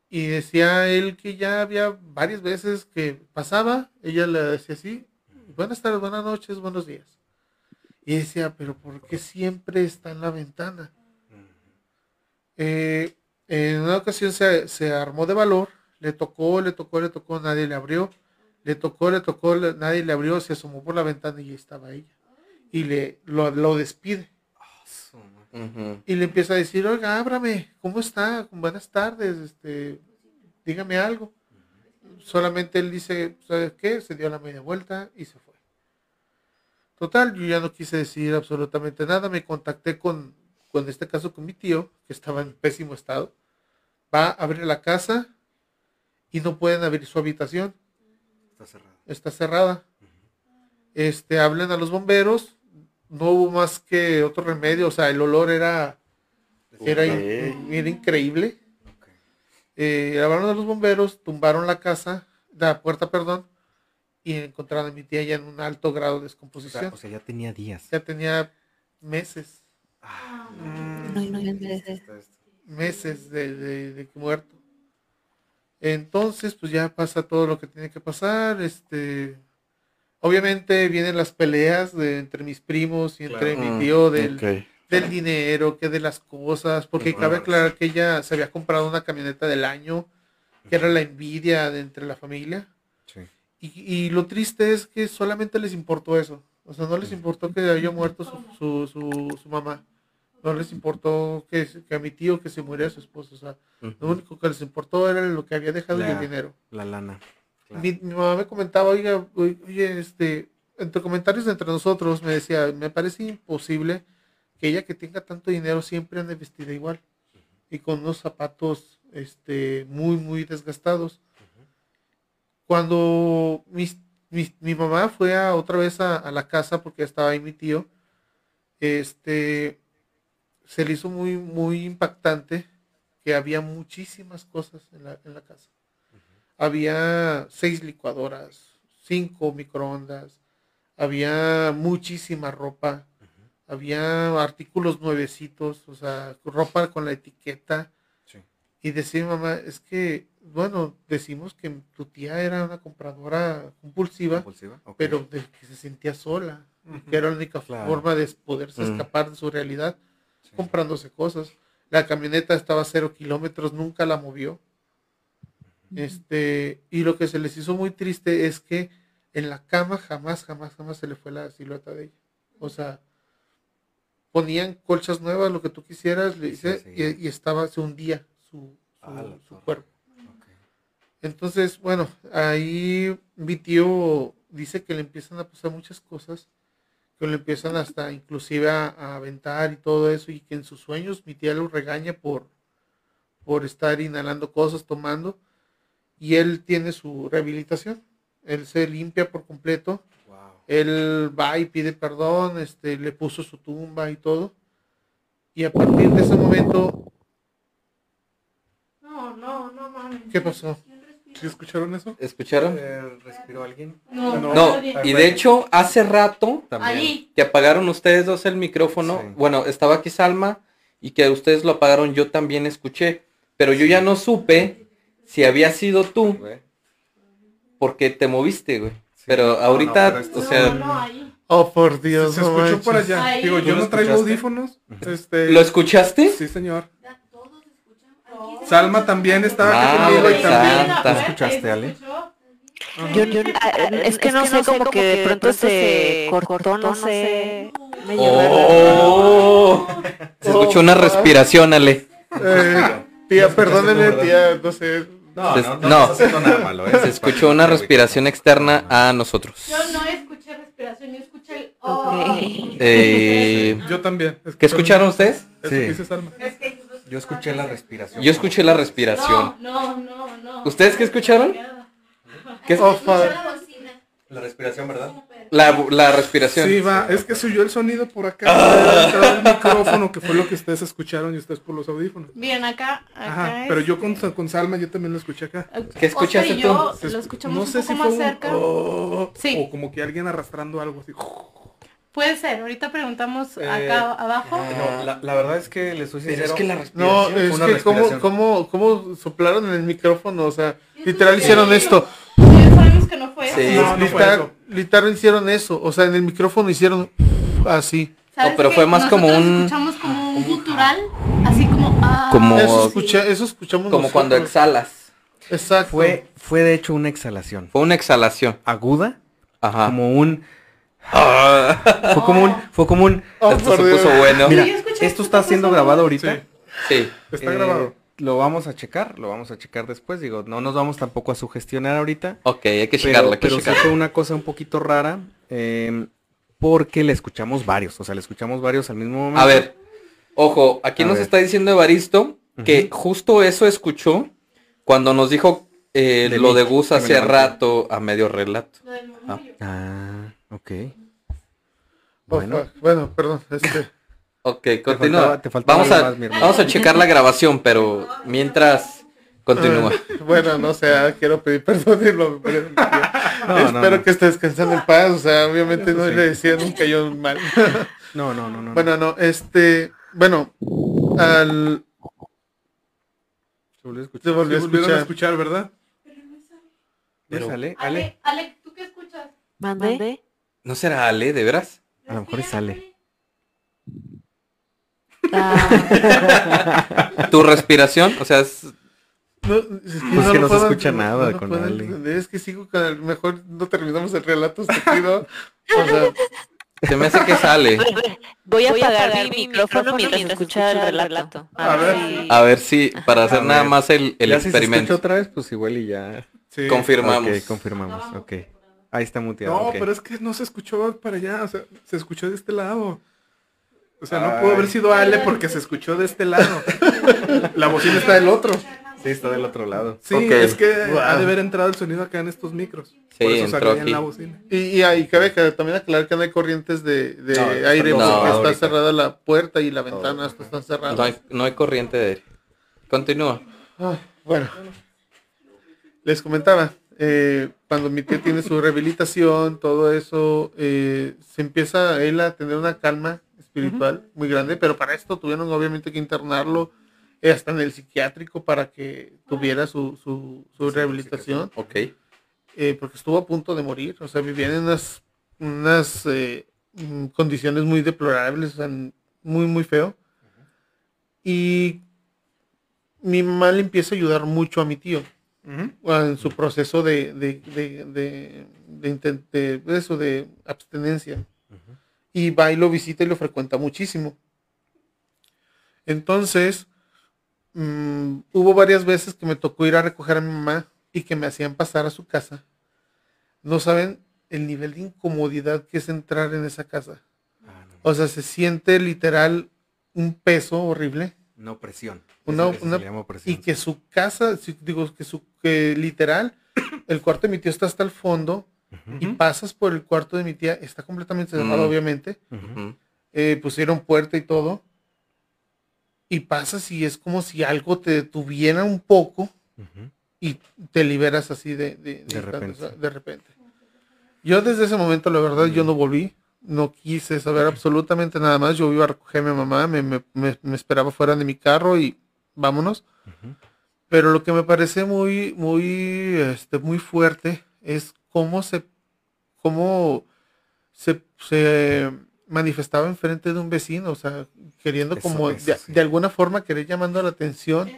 Y decía él que ya había varias veces que pasaba, ella le decía así, buenas tardes, buenas noches, buenos días. Y decía, pero ¿por qué siempre está en la ventana? Eh, en una ocasión se, se armó de valor, le tocó, le tocó, le tocó, nadie le abrió, le tocó, le tocó, le- nadie le abrió, se asomó por la ventana y estaba ella. Y le lo, lo despide. Y le empieza a decir, oiga, ábrame, ¿cómo está? Buenas tardes, este, dígame algo. Solamente él dice, ¿sabes qué? Se dio la media vuelta y se fue. Total, yo ya no quise decir absolutamente nada, me contacté con, con este caso con mi tío, que estaba en pésimo estado. Va a abrir la casa y no pueden abrir su habitación. Está cerrado. Está cerrada. Este, hablan a los bomberos, no hubo más que otro remedio, o sea, el olor era, era, era increíble. Eh, hablaron a los bomberos, tumbaron la casa, la puerta, perdón, y encontraron a mi tía ya en un alto grado de O descomposición. sea, o sea, ya tenía días. Ya tenía meses. Meses de, de, de muerto. Entonces, pues ya pasa todo lo que tiene que pasar. Este, obviamente vienen las peleas de, entre mis primos y entre Claro. mi tío Mm, del, ok. del dinero, que de las cosas, porque cabe aclarar que ella se había comprado una camioneta del año, que era la envidia de entre la familia. Sí. Y, y lo triste es que solamente les importó eso. O sea, no les importó que haya muerto su, su, su, su mamá. No les importó que, que a mi tío que se muriera su esposo. O sea, lo único que les importó era lo que había dejado y el dinero. La lana. Claro. Mi, mi mamá me comentaba, oiga, oye, este, entre comentarios entre nosotros me decía, me parece imposible que ella que tenga tanto dinero siempre ande vestida igual. y con unos zapatos este, muy, muy desgastados. Cuando mis- mis- mi mamá fue a, otra vez a, a la casa, porque estaba ahí mi tío, este, se le hizo muy, muy impactante que había muchísimas cosas en la, en la casa. Había seis licuadoras, cinco microondas, había muchísima ropa, había artículos nuevecitos, o sea, ropa con la etiqueta. Y decía mamá, es que, bueno, decimos que tu tía era una compradora compulsiva, Compulsiva, pero de que se sentía sola, que era la única Claro. forma de poderse Mm. escapar de su realidad, comprándose cosas. La camioneta estaba a cero kilómetros, nunca la movió. Este, y lo que se les hizo muy triste es que en la cama jamás, jamás, jamás se le fue la silueta de ella. O sea, ponían colchas nuevas, lo que tú quisieras, le dice, y, y estaba, se hundía su, su, su cuerpo. Entonces, bueno, ahí mi tío dice que le empiezan a pasar muchas cosas, que le empiezan hasta inclusive a, a aventar y todo eso, y que en sus sueños mi tía lo regaña por, por estar inhalando cosas, tomando, y él tiene su rehabilitación. Él se limpia por completo. Él va y pide perdón, este, le puso su tumba y todo. Y a partir de ese momento, No, no, no mames. ¿qué pasó? ¿Sí escucharon eso? ¿Escucharon? ¿Respiró alguien? No, No, y de hecho, hace rato Ahí. que apagaron ustedes dos el micrófono. Bueno, estaba aquí Salma y que ustedes lo apagaron, yo también escuché. Pero yo ya no supe si había sido tú. Porque te moviste, güey. Pero ahorita, pero esto- o sea, No, no, ahí. Oh, por Dios. Se no escuchó por manches. allá. Ahí. Digo, ¿Tú yo lo no traigo escuchaste? audífonos. Este, ¿lo escuchaste? Sí, señor. Salma también estaba aquí Ah, conmigo y también. santa. ¿Tú escuchaste, Ale? Yo, yo- ah, es que no sé, como que de pronto se cortó, no sé. Oh, se escuchó una respiración, Ale. Eh, tía, perdónenme, tía, no sé. No, Se- no, no haciendo nada malo, ¿eh? Se escuchó una respiración externa a nosotros. Yo no escuché respiración, yo escuché el oh. Eh, Yo también. ¿Qué escucharon ustedes? Eso Sí. Yo escuché la respiración. Yo escuché la respiración. No, no, no. ¿Ustedes qué escucharon? ¿Qué es- Oh. La respiración, ¿verdad? la, la respiración. Sí, va. Es que se oyó el sonido por acá. dentro del micrófono, que fue lo que ustedes escucharon y ustedes por los audífonos. Bien, acá, acá Ajá, es- pero yo con, con Salma yo también lo escuché acá. ¿Qué escuchaste y yo tú? lo escuchamos no un sé poco si más fue un cerca. oh, Sí. o como que alguien arrastrando algo así. Puede ser, ahorita preguntamos Eh, acá abajo. No, la, la verdad es que les soy Pero sincero. es que la No, respiración fue es una que cómo, respiración. cómo, cómo soplaron en el micrófono, o sea, literal hicieron esto. Sabemos que no fue Sí. eso. No, no fue literal, eso. literal hicieron eso, o sea, en el micrófono hicieron así. ¿Sabes No, pero fue más como un- escuchamos como un gutural, así como ah. Como- Eso, escucha, eso escuchamos Como cuando nosotros. exhalas. Exacto. Fue, fue de hecho una exhalación. Fue una exhalación. Aguda, Ajá. como un... Fue como un... Fue como un... Oh, Esto se Dios. puso bueno. Mira, Sí, yo escuché esto está siendo grabado ahorita. Sí. Está Eh, grabado. Lo vamos a checar, lo vamos a checar después. Digo, no nos vamos tampoco a sugestionar ahorita. Ok, hay que Pero, checarla, hay que pero sí checarla. fue una cosa un poquito rara. eh, porque le escuchamos varios. O sea, le escuchamos varios al mismo momento. A ver, ojo, aquí A nos ver. está diciendo Evaristo que justo eso escuchó cuando nos dijo eh, De lo mí, de Gus hace rato a medio relato. Ah. Ah, ok. Bueno. bueno, perdón, este, Ok, continúa. faltaba- te faltaba vamos, a, más, vamos a checar la grabación, pero mientras continúa. Bueno, no sé, ah, quiero pedir perdón y lo- No, Espero no. que esté descansando en paz, o sea, obviamente Eso no sí. le decía nunca yo mal. No, no, no, no. Bueno, no, este, bueno, al Se volvió a escuchar. se volvió a Sí, volvieron a escuchar. escuchar, ¿verdad? ¿Es Ale? Ale. Ale, Ale, ¿tú qué escuchas? ¿Mande? ¿No será Ale, de veras? A lo mejor es Ale. Ah, ¿Tu respiración? O sea, es- No, es que Pues no que se escucha no- nada no con Ale. Es que sigo con el mejor, no terminamos el relato. O sea, se me hace que es Ale. voy a apagar mi micrófono mientras escucha el relato. A ver. si- A ver si, para hacer nada más el, el ya si se escucha experimento. otra vez, pues igual y ya. Sí. Confirmamos. Ok, confirmamos, ok. Ahí está muteado. No, pero es que no se escuchó para allá, o sea, se escuchó de este lado. O sea, no Ay. pudo haber sido Ale porque se escuchó de este lado. La bocina está del otro. Sí, está del otro lado. Sí, es que Wow. ha de haber entrado el sonido acá en estos micros. Sí, Por eso salía en la bocina. Y, y ahí cabe que también aclarar que no hay corrientes de, de No, está aire porque está ahorita. cerrada la puerta y la ventana están cerradas. No hay, no hay corriente de aire. Continúa. Bueno, les comentaba, eh, cuando mi tío tiene su rehabilitación, todo eso, eh, se empieza él a tener una calma espiritual muy grande, pero para esto tuvieron obviamente que internarlo hasta en el psiquiátrico para que tuviera su, su, su rehabilitación, Ok. eh, porque estuvo a punto de morir, o sea, vivía en unas, unas eh, condiciones muy deplorables, o sea, muy, muy feo. Y mi mamá le empieza a ayudar mucho a mi tío en su proceso de, de, de, eso, de abstinencia. Y va y lo visita y lo frecuenta muchísimo. Entonces, mm, hubo varias veces que me tocó ir a recoger a mi mamá y que me hacían pasar a su casa. No saben el nivel de incomodidad que es entrar en esa casa. O sea, se siente literal un peso horrible. Una opresión. Opresión. y que su casa, si- digo que su que literal, el cuarto de mi tío está hasta el fondo y pasas por el cuarto de mi tía, está completamente cerrado, obviamente. Eh, pusieron puerta y todo. Y pasas y es como si algo te detuviera un poco y te liberas así de, de, De repente. o sea, de repente. Yo desde ese momento, la verdad, yo no volví. No quise saber absolutamente nada más. Yo iba a recoger a mi mamá, me, me- me- me esperaba fuera de mi carro y vámonos. Pero lo que me parece muy, muy, este, muy fuerte es cómo se, cómo se, se manifestaba enfrente de un vecino, o sea, queriendo Eso- como eso de, sí. de alguna forma querer llamando la atención.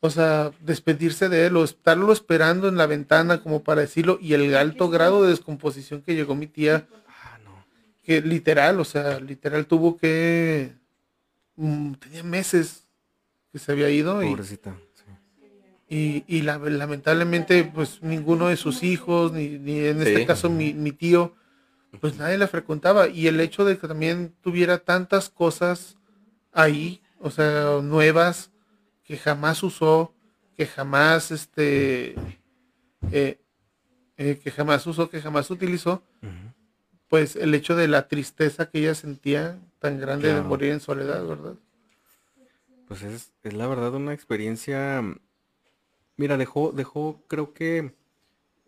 O sea, despedirse de él o estarlo esperando en la ventana como para decirlo y el alto grado de descomposición que llegó mi tía, Ah, no. que literal, o sea, literal tuvo que, mm, tenía meses que se había ido y, Pobrecita. sí. Y, y la- lamentablemente pues ninguno de sus hijos, ni, ni en este Sí. caso mi, mi tío, pues nadie la frecuentaba. Y el hecho de que también tuviera tantas cosas ahí, o sea, nuevas, que jamás usó, que jamás este eh, eh, que jamás usó, que jamás utilizó, pues el hecho de la tristeza que ella sentía tan grande de morir en soledad, ¿verdad? Pues es, es la verdad una experiencia. Mira, dejó, dejó, creo que,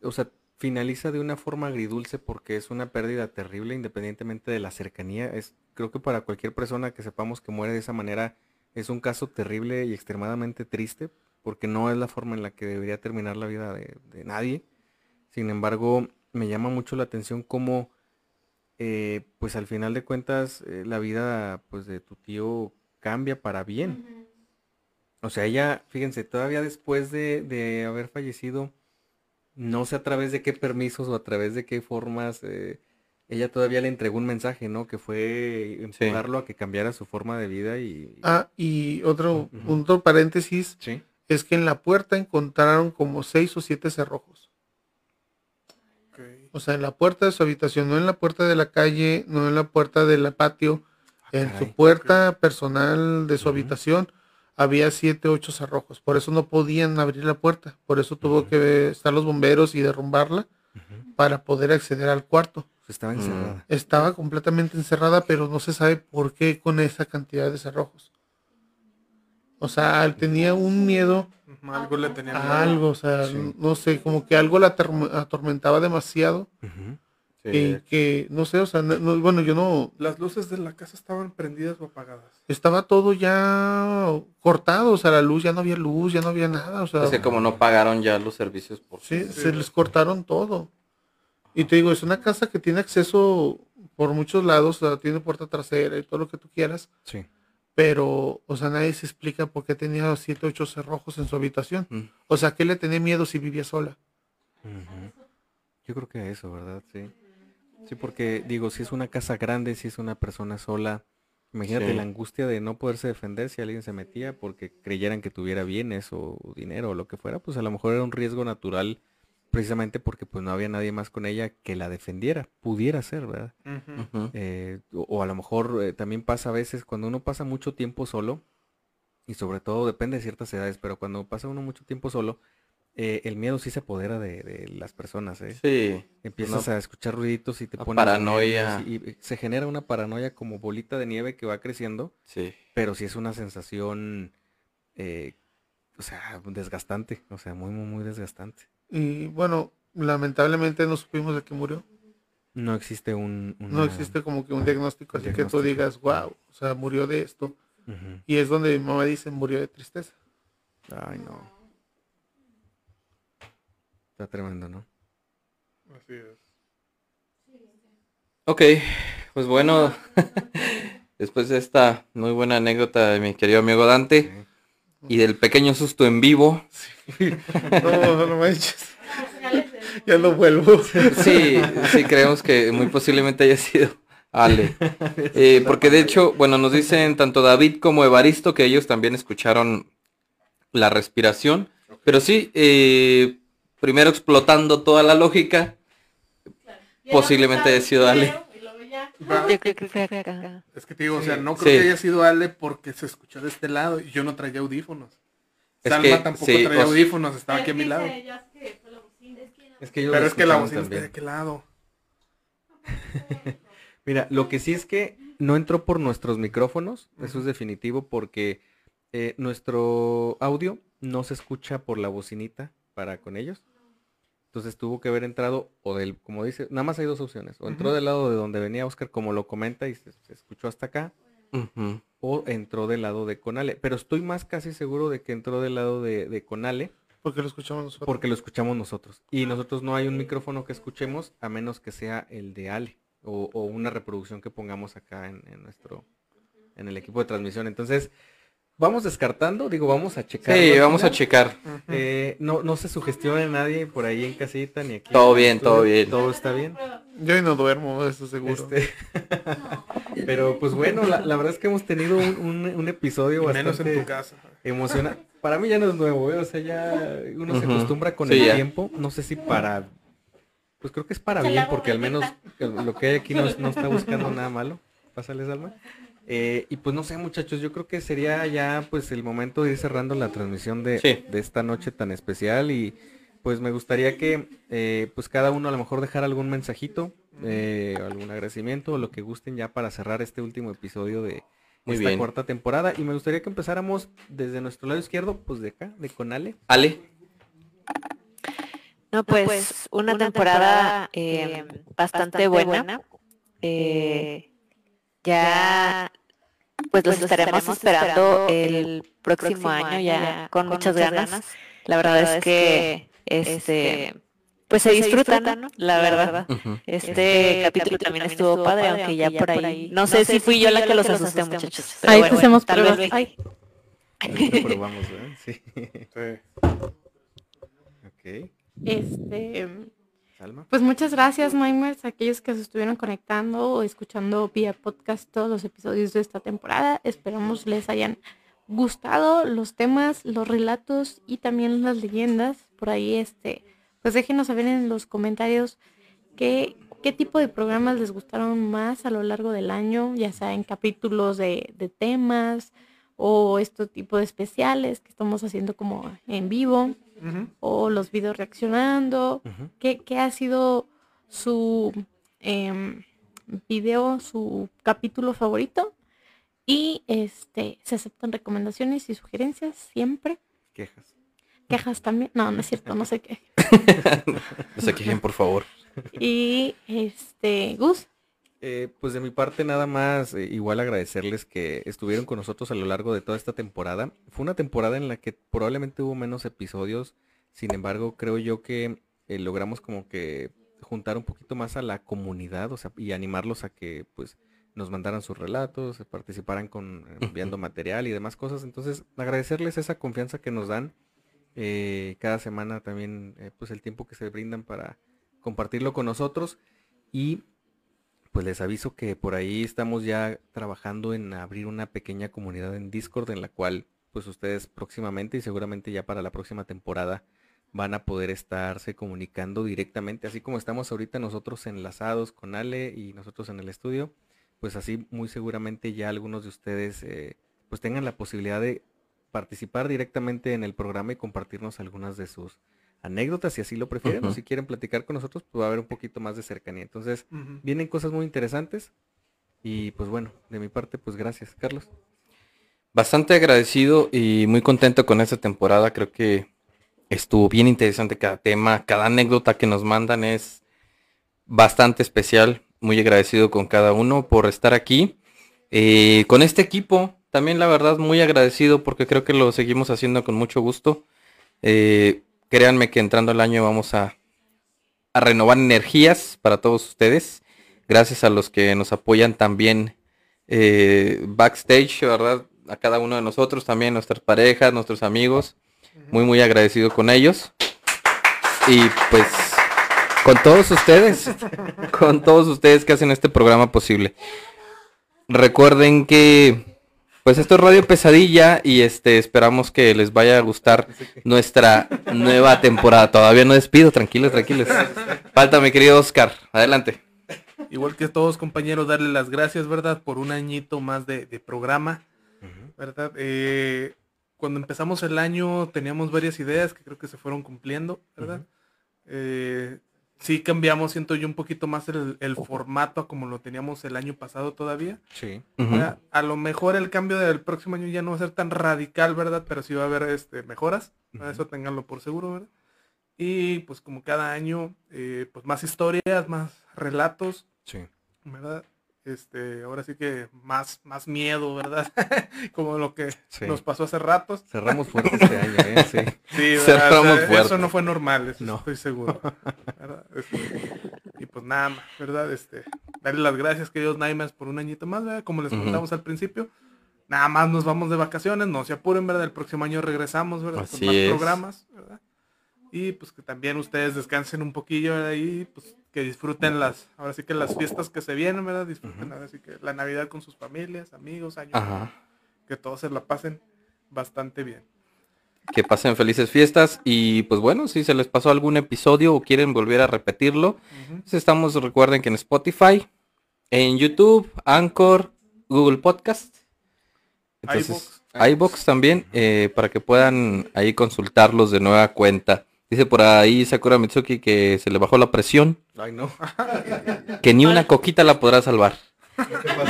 o sea, finaliza de una forma agridulce porque es una pérdida terrible independientemente de la cercanía. Es, creo que para cualquier persona que sepamos que muere de esa manera es un caso terrible y extremadamente triste porque no es la forma en la que debería terminar la vida de, nadie. Sin embargo, me llama mucho la atención cómo, eh, pues al final de cuentas, eh, la vida pues de tu tío cambia para bien. O sea, ella, fíjense, todavía después de, de haber fallecido, no sé a través de qué permisos o a través de qué formas, eh, ella todavía le entregó un mensaje, ¿no? Que fue empujarlo a que cambiara su forma de vida y... Ah, y otro, otro paréntesis Sí. es que en la puerta encontraron como seis o siete cerrojos. O sea, en la puerta de su habitación, no en la puerta de la calle, no en la puerta del patio, en su Ah, puerta personal de su habitación había siete, ocho cerrojos. Por eso no podían abrir la puerta. Por eso tuvo que estar los bomberos y derrumbarla para poder acceder al cuarto. Pues estaba Mm. encerrada. Estaba completamente encerrada, pero no se sabe por qué con esa cantidad de cerrojos. O sea, él tenía un miedo Algo le tenía miedo. a algo, o sea, Sí. no sé, como que algo la atorm- atormentaba demasiado Y que, no sé, o sea, no- no- bueno, yo no, Las luces de la casa estaban prendidas o apagadas. estaba todo ya cortado, o sea, la luz, ya no había luz, ya no había nada, o sea, Es que como no pagaron ya los servicios por sí, se les cortaron todo. Y te digo, es una casa que tiene acceso por muchos lados, o sea, tiene puerta trasera y todo lo que tú quieras, Sí. pero, o sea, nadie se explica por qué tenía siete, ocho cerrojos en su habitación. Mm. O sea, ¿qué le tenía miedo si vivía sola? Yo creo que eso, ¿verdad? Sí. Sí, porque digo, si es una casa grande, si es una persona sola, imagínate Sí. la angustia de no poderse defender si alguien se metía porque creyeran que tuviera bienes o dinero o lo que fuera, pues a lo mejor era un riesgo natural precisamente porque pues no había nadie más con ella que la defendiera, pudiera ser, ¿verdad? Eh, o, o a lo mejor eh, también pasa a veces cuando uno pasa mucho tiempo solo, y sobre todo depende de ciertas edades, pero cuando pasa uno mucho tiempo solo, eh, el miedo sí se apodera de, de las personas, ¿eh? Sí. Empiezas Una- a escuchar ruiditos y te pones paranoia. Y, y se genera una paranoia como bolita de nieve que va creciendo. Sí. Pero sí es una sensación, eh, o sea, desgastante. O sea, muy, muy, muy desgastante. Y bueno, lamentablemente no supimos de qué murió. No existe un... No una- existe como que un diagnóstico, un así que tú digas, wow, o sea, murió de esto. Y es donde mi mamá dice, murió de tristeza. Ay, no. Está tremendo, ¿no? Así es. Ok, pues bueno, después de esta muy buena anécdota de mi querido amigo Dante y del pequeño susto en vivo. No, no manches. Ya no vuelvo. Sí, sí, creemos que muy posiblemente haya sido Ale. Eh, porque de hecho, bueno, nos dicen tanto David como Evaristo que ellos también escucharon la respiración. Pero sí, eh, primero explotando toda la lógica, posiblemente haya sido Ale. Yo. Es que te digo, o sea, no creo Sí. que haya sido Ale porque se escuchó de este lado y yo no traía audífonos. Es Salma que, tampoco sí, traía audífonos, estaba aquí a mi lado. Es que ellos Pero es que la bocina está de aquel lado. Mira, lo que sí es que no entró por nuestros micrófonos, eso es definitivo, porque eh, nuestro audio no se escucha por la bocinita para con ellos. Entonces tuvo que haber entrado, o del, como dice, nada más hay dos opciones. O entró del lado de donde venía Oscar, como lo comenta, y se, se escuchó hasta acá. O entró del lado de Conale. Pero estoy más casi seguro de que entró del lado de, de Conale. Porque lo escuchamos nosotros. Porque lo escuchamos nosotros. Y nosotros no hay un micrófono que escuchemos a menos que sea el de Ale. O, o una reproducción que pongamos acá en, en nuestro, en el equipo de transmisión. Entonces, vamos descartando, digo, vamos a checar. Sí, vamos a checar. Eh, no, no se sugestione nadie por ahí en casita ni aquí. Todo bien, todo bien. Todo está bien. Yo hoy no duermo, eso seguro. Este, Pero pues bueno, la, la verdad es que hemos tenido un, un- un episodio Y menos en bastante tu casa. emocionante. Para mí ya no es nuevo, ¿eh? o sea, ya uno se acostumbra con Sí, el ya. tiempo. No sé si para, pues creo que es para Se bien, porque al menos lo que hay aquí no, no está buscando nada malo. Pásales, Alma. Eh, y pues no sé, muchachos, yo creo que sería ya pues el momento de ir cerrando la transmisión de, Sí. de esta noche tan especial y pues me gustaría que eh, pues cada uno a lo mejor dejara algún mensajito, eh, algún agradecimiento o lo que gusten ya para cerrar este último episodio de Muy esta bien. cuarta temporada y me gustaría que empezáramos desde nuestro lado izquierdo, pues de acá, de Conale. Ale. No, pues, una, temporada, eh, bastante, buena. Eh, ya pues los estaremos esperando el próximo año ya con muchas ganas. La verdad es que este pues se disfrutan, ¿no? la verdad. Ujú. Este capítulo también estuvo padre, aunque ya por ahí no sé si fui yo la que los asusté, muchachos. Ahí bueno, te hacemos tal vez pruebas. lo- Ay. Probamos, ¿verdad? Sí. Ok. Este, Pues muchas gracias, Mimers, a aquellos que se estuvieron conectando o escuchando vía podcast todos los episodios de esta temporada. Esperamos les hayan gustado los temas, los relatos y también las leyendas. Por ahí, este, pues déjenos saber en los comentarios qué, qué tipo de programas les gustaron más a lo largo del año, ya sea en capítulos de, de temas o este tipo de especiales que estamos haciendo como en vivo O los videos reaccionando. Ujú. ¿Qué, qué ha sido su em, video, su capítulo favorito? Y este se aceptan recomendaciones y sugerencias siempre. Quejas. Quejas también. No, no es cierto, no sé qué. No se quejen, por favor. Y este, Gus, Eh, pues de mi parte nada más, eh, igual agradecerles que estuvieron con nosotros a lo largo de toda esta temporada. Fue una temporada en la que probablemente hubo menos episodios, sin embargo creo yo que eh, logramos como que juntar un poquito más a la comunidad, o sea, y animarlos a que pues nos mandaran sus relatos, participaran con enviando material y demás cosas. Entonces agradecerles esa confianza que nos dan eh, cada semana también, eh, pues el tiempo que se brindan para compartirlo con nosotros y pues les aviso que por ahí estamos ya trabajando en abrir una pequeña comunidad en Discord en la cual pues ustedes próximamente y seguramente ya para la próxima temporada van a poder estarse comunicando directamente, así como estamos ahorita nosotros enlazados con Ale y nosotros en el estudio, pues así muy seguramente ya algunos de ustedes eh, pues tengan la posibilidad de participar directamente en el programa y compartirnos algunas de sus anécdotas si así lo prefieren o si quieren platicar con nosotros, pues va a haber un poquito más de cercanía. Entonces, vienen cosas muy interesantes y pues bueno, de mi parte, pues gracias, Carlos. Bastante agradecido y muy contento con esta temporada. Creo que estuvo bien interesante cada tema, cada anécdota que nos mandan es bastante especial. Muy agradecido con cada uno por estar aquí. Eh, con este equipo, también la verdad muy agradecido porque creo que lo seguimos haciendo con mucho gusto. Eh, créanme que entrando el año vamos a, a renovar energías para todos ustedes. Gracias a los que nos apoyan también eh, backstage, ¿verdad? A cada uno de nosotros, también nuestras parejas, nuestros amigos. Muy, muy agradecido con ellos. Y pues con todos ustedes, con todos ustedes que hacen este programa posible. Recuerden que pues esto es Radio Pesadilla y este esperamos que les vaya a gustar nuestra nueva temporada. Todavía no despido, tranquilos, tranquilos. Falta mi querido Oscar, adelante. Igual que todos compañeros, darle las gracias, ¿verdad? Por un añito más de, programa, ¿verdad? Eh, cuando empezamos el año teníamos varias ideas que creo que se fueron cumpliendo, ¿verdad? Eh, sí cambiamos, siento yo, un poquito más el, formato como lo teníamos el año pasado todavía. Sí. A lo mejor el cambio del próximo año ya no va a ser tan radical, ¿verdad? Pero sí va a haber este, mejoras. Eso tenganlo por seguro, ¿verdad? Y pues como cada año, eh, pues más historias, más relatos. Sí. ¿Verdad? Este, ahora sí que más, más miedo, ¿verdad? Como lo que nos pasó hace ratos. Cerramos fuerte este año, ¿eh? Sí. Cerramos fuerte. Eso no fue normal, eso no. estoy seguro. Este, y pues nada más, ¿verdad? Este, darle las gracias, queridos Naimas, por un añito más, ¿verdad? Como les contamos al principio. Nada más nos vamos de vacaciones, no se apuren, ¿verdad? El próximo año regresamos, ¿verdad? Con más programas, ¿verdad? Y pues que también ustedes descansen un poquillo ahí, pues que disfruten las, ahora sí que las fiestas que se vienen, ¿verdad? Disfruten ahora sí que la Navidad con sus familias, amigos, años. Que todos se la pasen bastante bien. Que pasen felices fiestas y pues bueno, si se les pasó algún episodio o quieren volver a repetirlo, pues estamos, recuerden que en Spotify, en YouTube, Anchor, Google Podcast. Entonces, iBox también, eh, para que puedan ahí consultarlos de nueva cuenta. Dice por ahí Sakura Mitsuki que se le bajó la presión. Ay, no. Que ni una coquita la podrá salvar.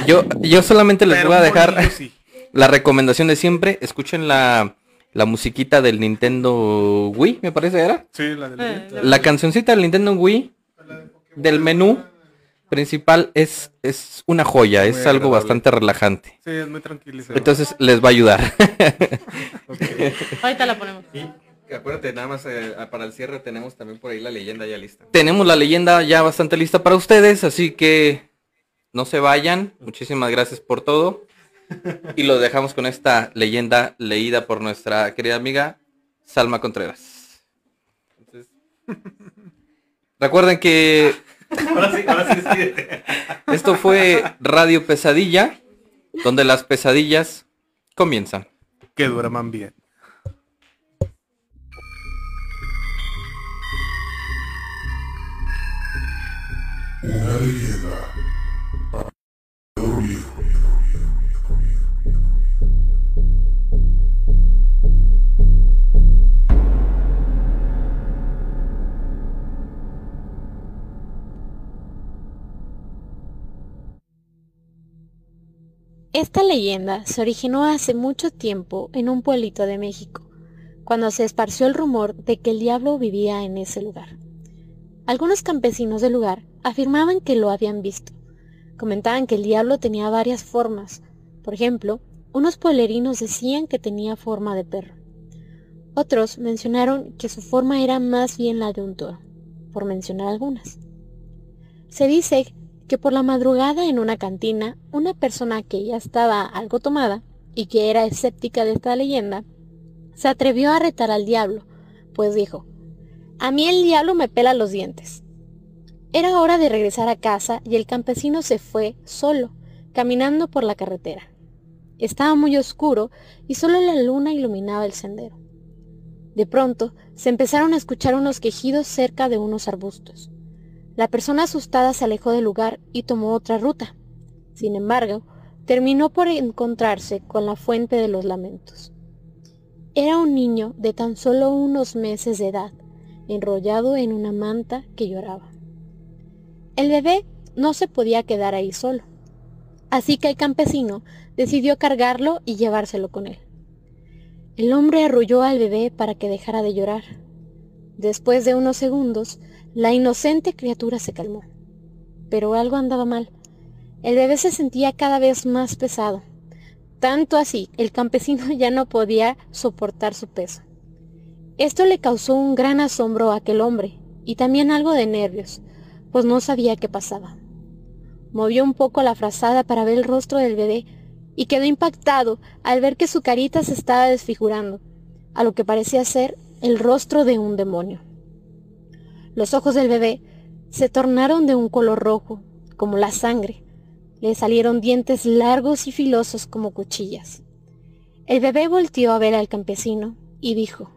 Yo, yo solamente les voy a dejar la recomendación de siempre. Escuchen la, la musiquita del Nintendo Wii, me parece, ¿era? Sí, la del eh, La cancioncita del Nintendo Wii, del menú principal, es, es una joya, es algo bastante relajante. Sí, es muy tranquilizante. Entonces les va a ayudar. Ahorita la ponemos. Acuérdate, nada más eh, para el cierre tenemos también por ahí la leyenda ya lista. Tenemos la leyenda ya bastante lista para ustedes, así que no se vayan. Muchísimas gracias por todo. Y lo dejamos con esta leyenda leída por nuestra querida amiga Salma Contreras. recuerden que ahora sí, ahora sí, esto fue Radio Pesadilla, donde las pesadillas comienzan. Que duerman bien. Una leyenda Esta leyenda se originó hace mucho tiempo en un pueblito de México, cuando se esparció el rumor de que el diablo vivía en ese lugar. Algunos campesinos del lugar afirmaban que lo habían visto. Comentaban que el diablo tenía varias formas. Por ejemplo, unos pueblerinos decían que tenía forma de perro. Otros mencionaron que su forma era más bien la de un toro, por mencionar algunas. Se dice que por la madrugada en una cantina, una persona que ya estaba algo tomada y que era escéptica de esta leyenda, se atrevió a retar al diablo, pues dijo, a mí el diablo me pela los dientes. Era hora de regresar a casa y el campesino se fue solo, caminando por la carretera. Estaba muy oscuro y solo la luna iluminaba el sendero. De pronto se empezaron a escuchar unos quejidos cerca de unos arbustos. La persona asustada se alejó del lugar y tomó otra ruta. Sin embargo, terminó por encontrarse con la fuente de los lamentos. era un niño de tan solo unos meses de edad, enrollado en una manta que lloraba. El bebé no se podía quedar ahí solo, así que el campesino decidió cargarlo y llevárselo con él. El hombre arrulló al bebé para que dejara de llorar. Después de unos segundos, la inocente criatura se calmó. Pero algo andaba mal. El bebé se sentía cada vez más pesado. Tanto así, el campesino ya no podía soportar su peso. Esto le causó un gran asombro a aquel hombre y también algo de nervios, pues no sabía qué pasaba. Movió un poco la frazada para ver el rostro del bebé y quedó impactado al ver que su carita se estaba desfigurando, a lo que parecía ser el rostro de un demonio. Los ojos del bebé se tornaron de un color rojo, como la sangre. Le salieron dientes largos y filosos como cuchillas. El bebé volteó a ver al campesino y dijo,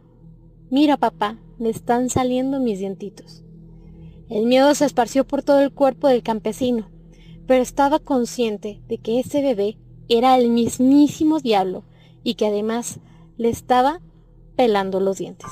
Mira papá, me están saliendo mis dientitos. El miedo se esparció por todo el cuerpo del campesino, pero estaba consciente de que ese bebé era el mismísimo diablo y que además le estaba pelando los dientes.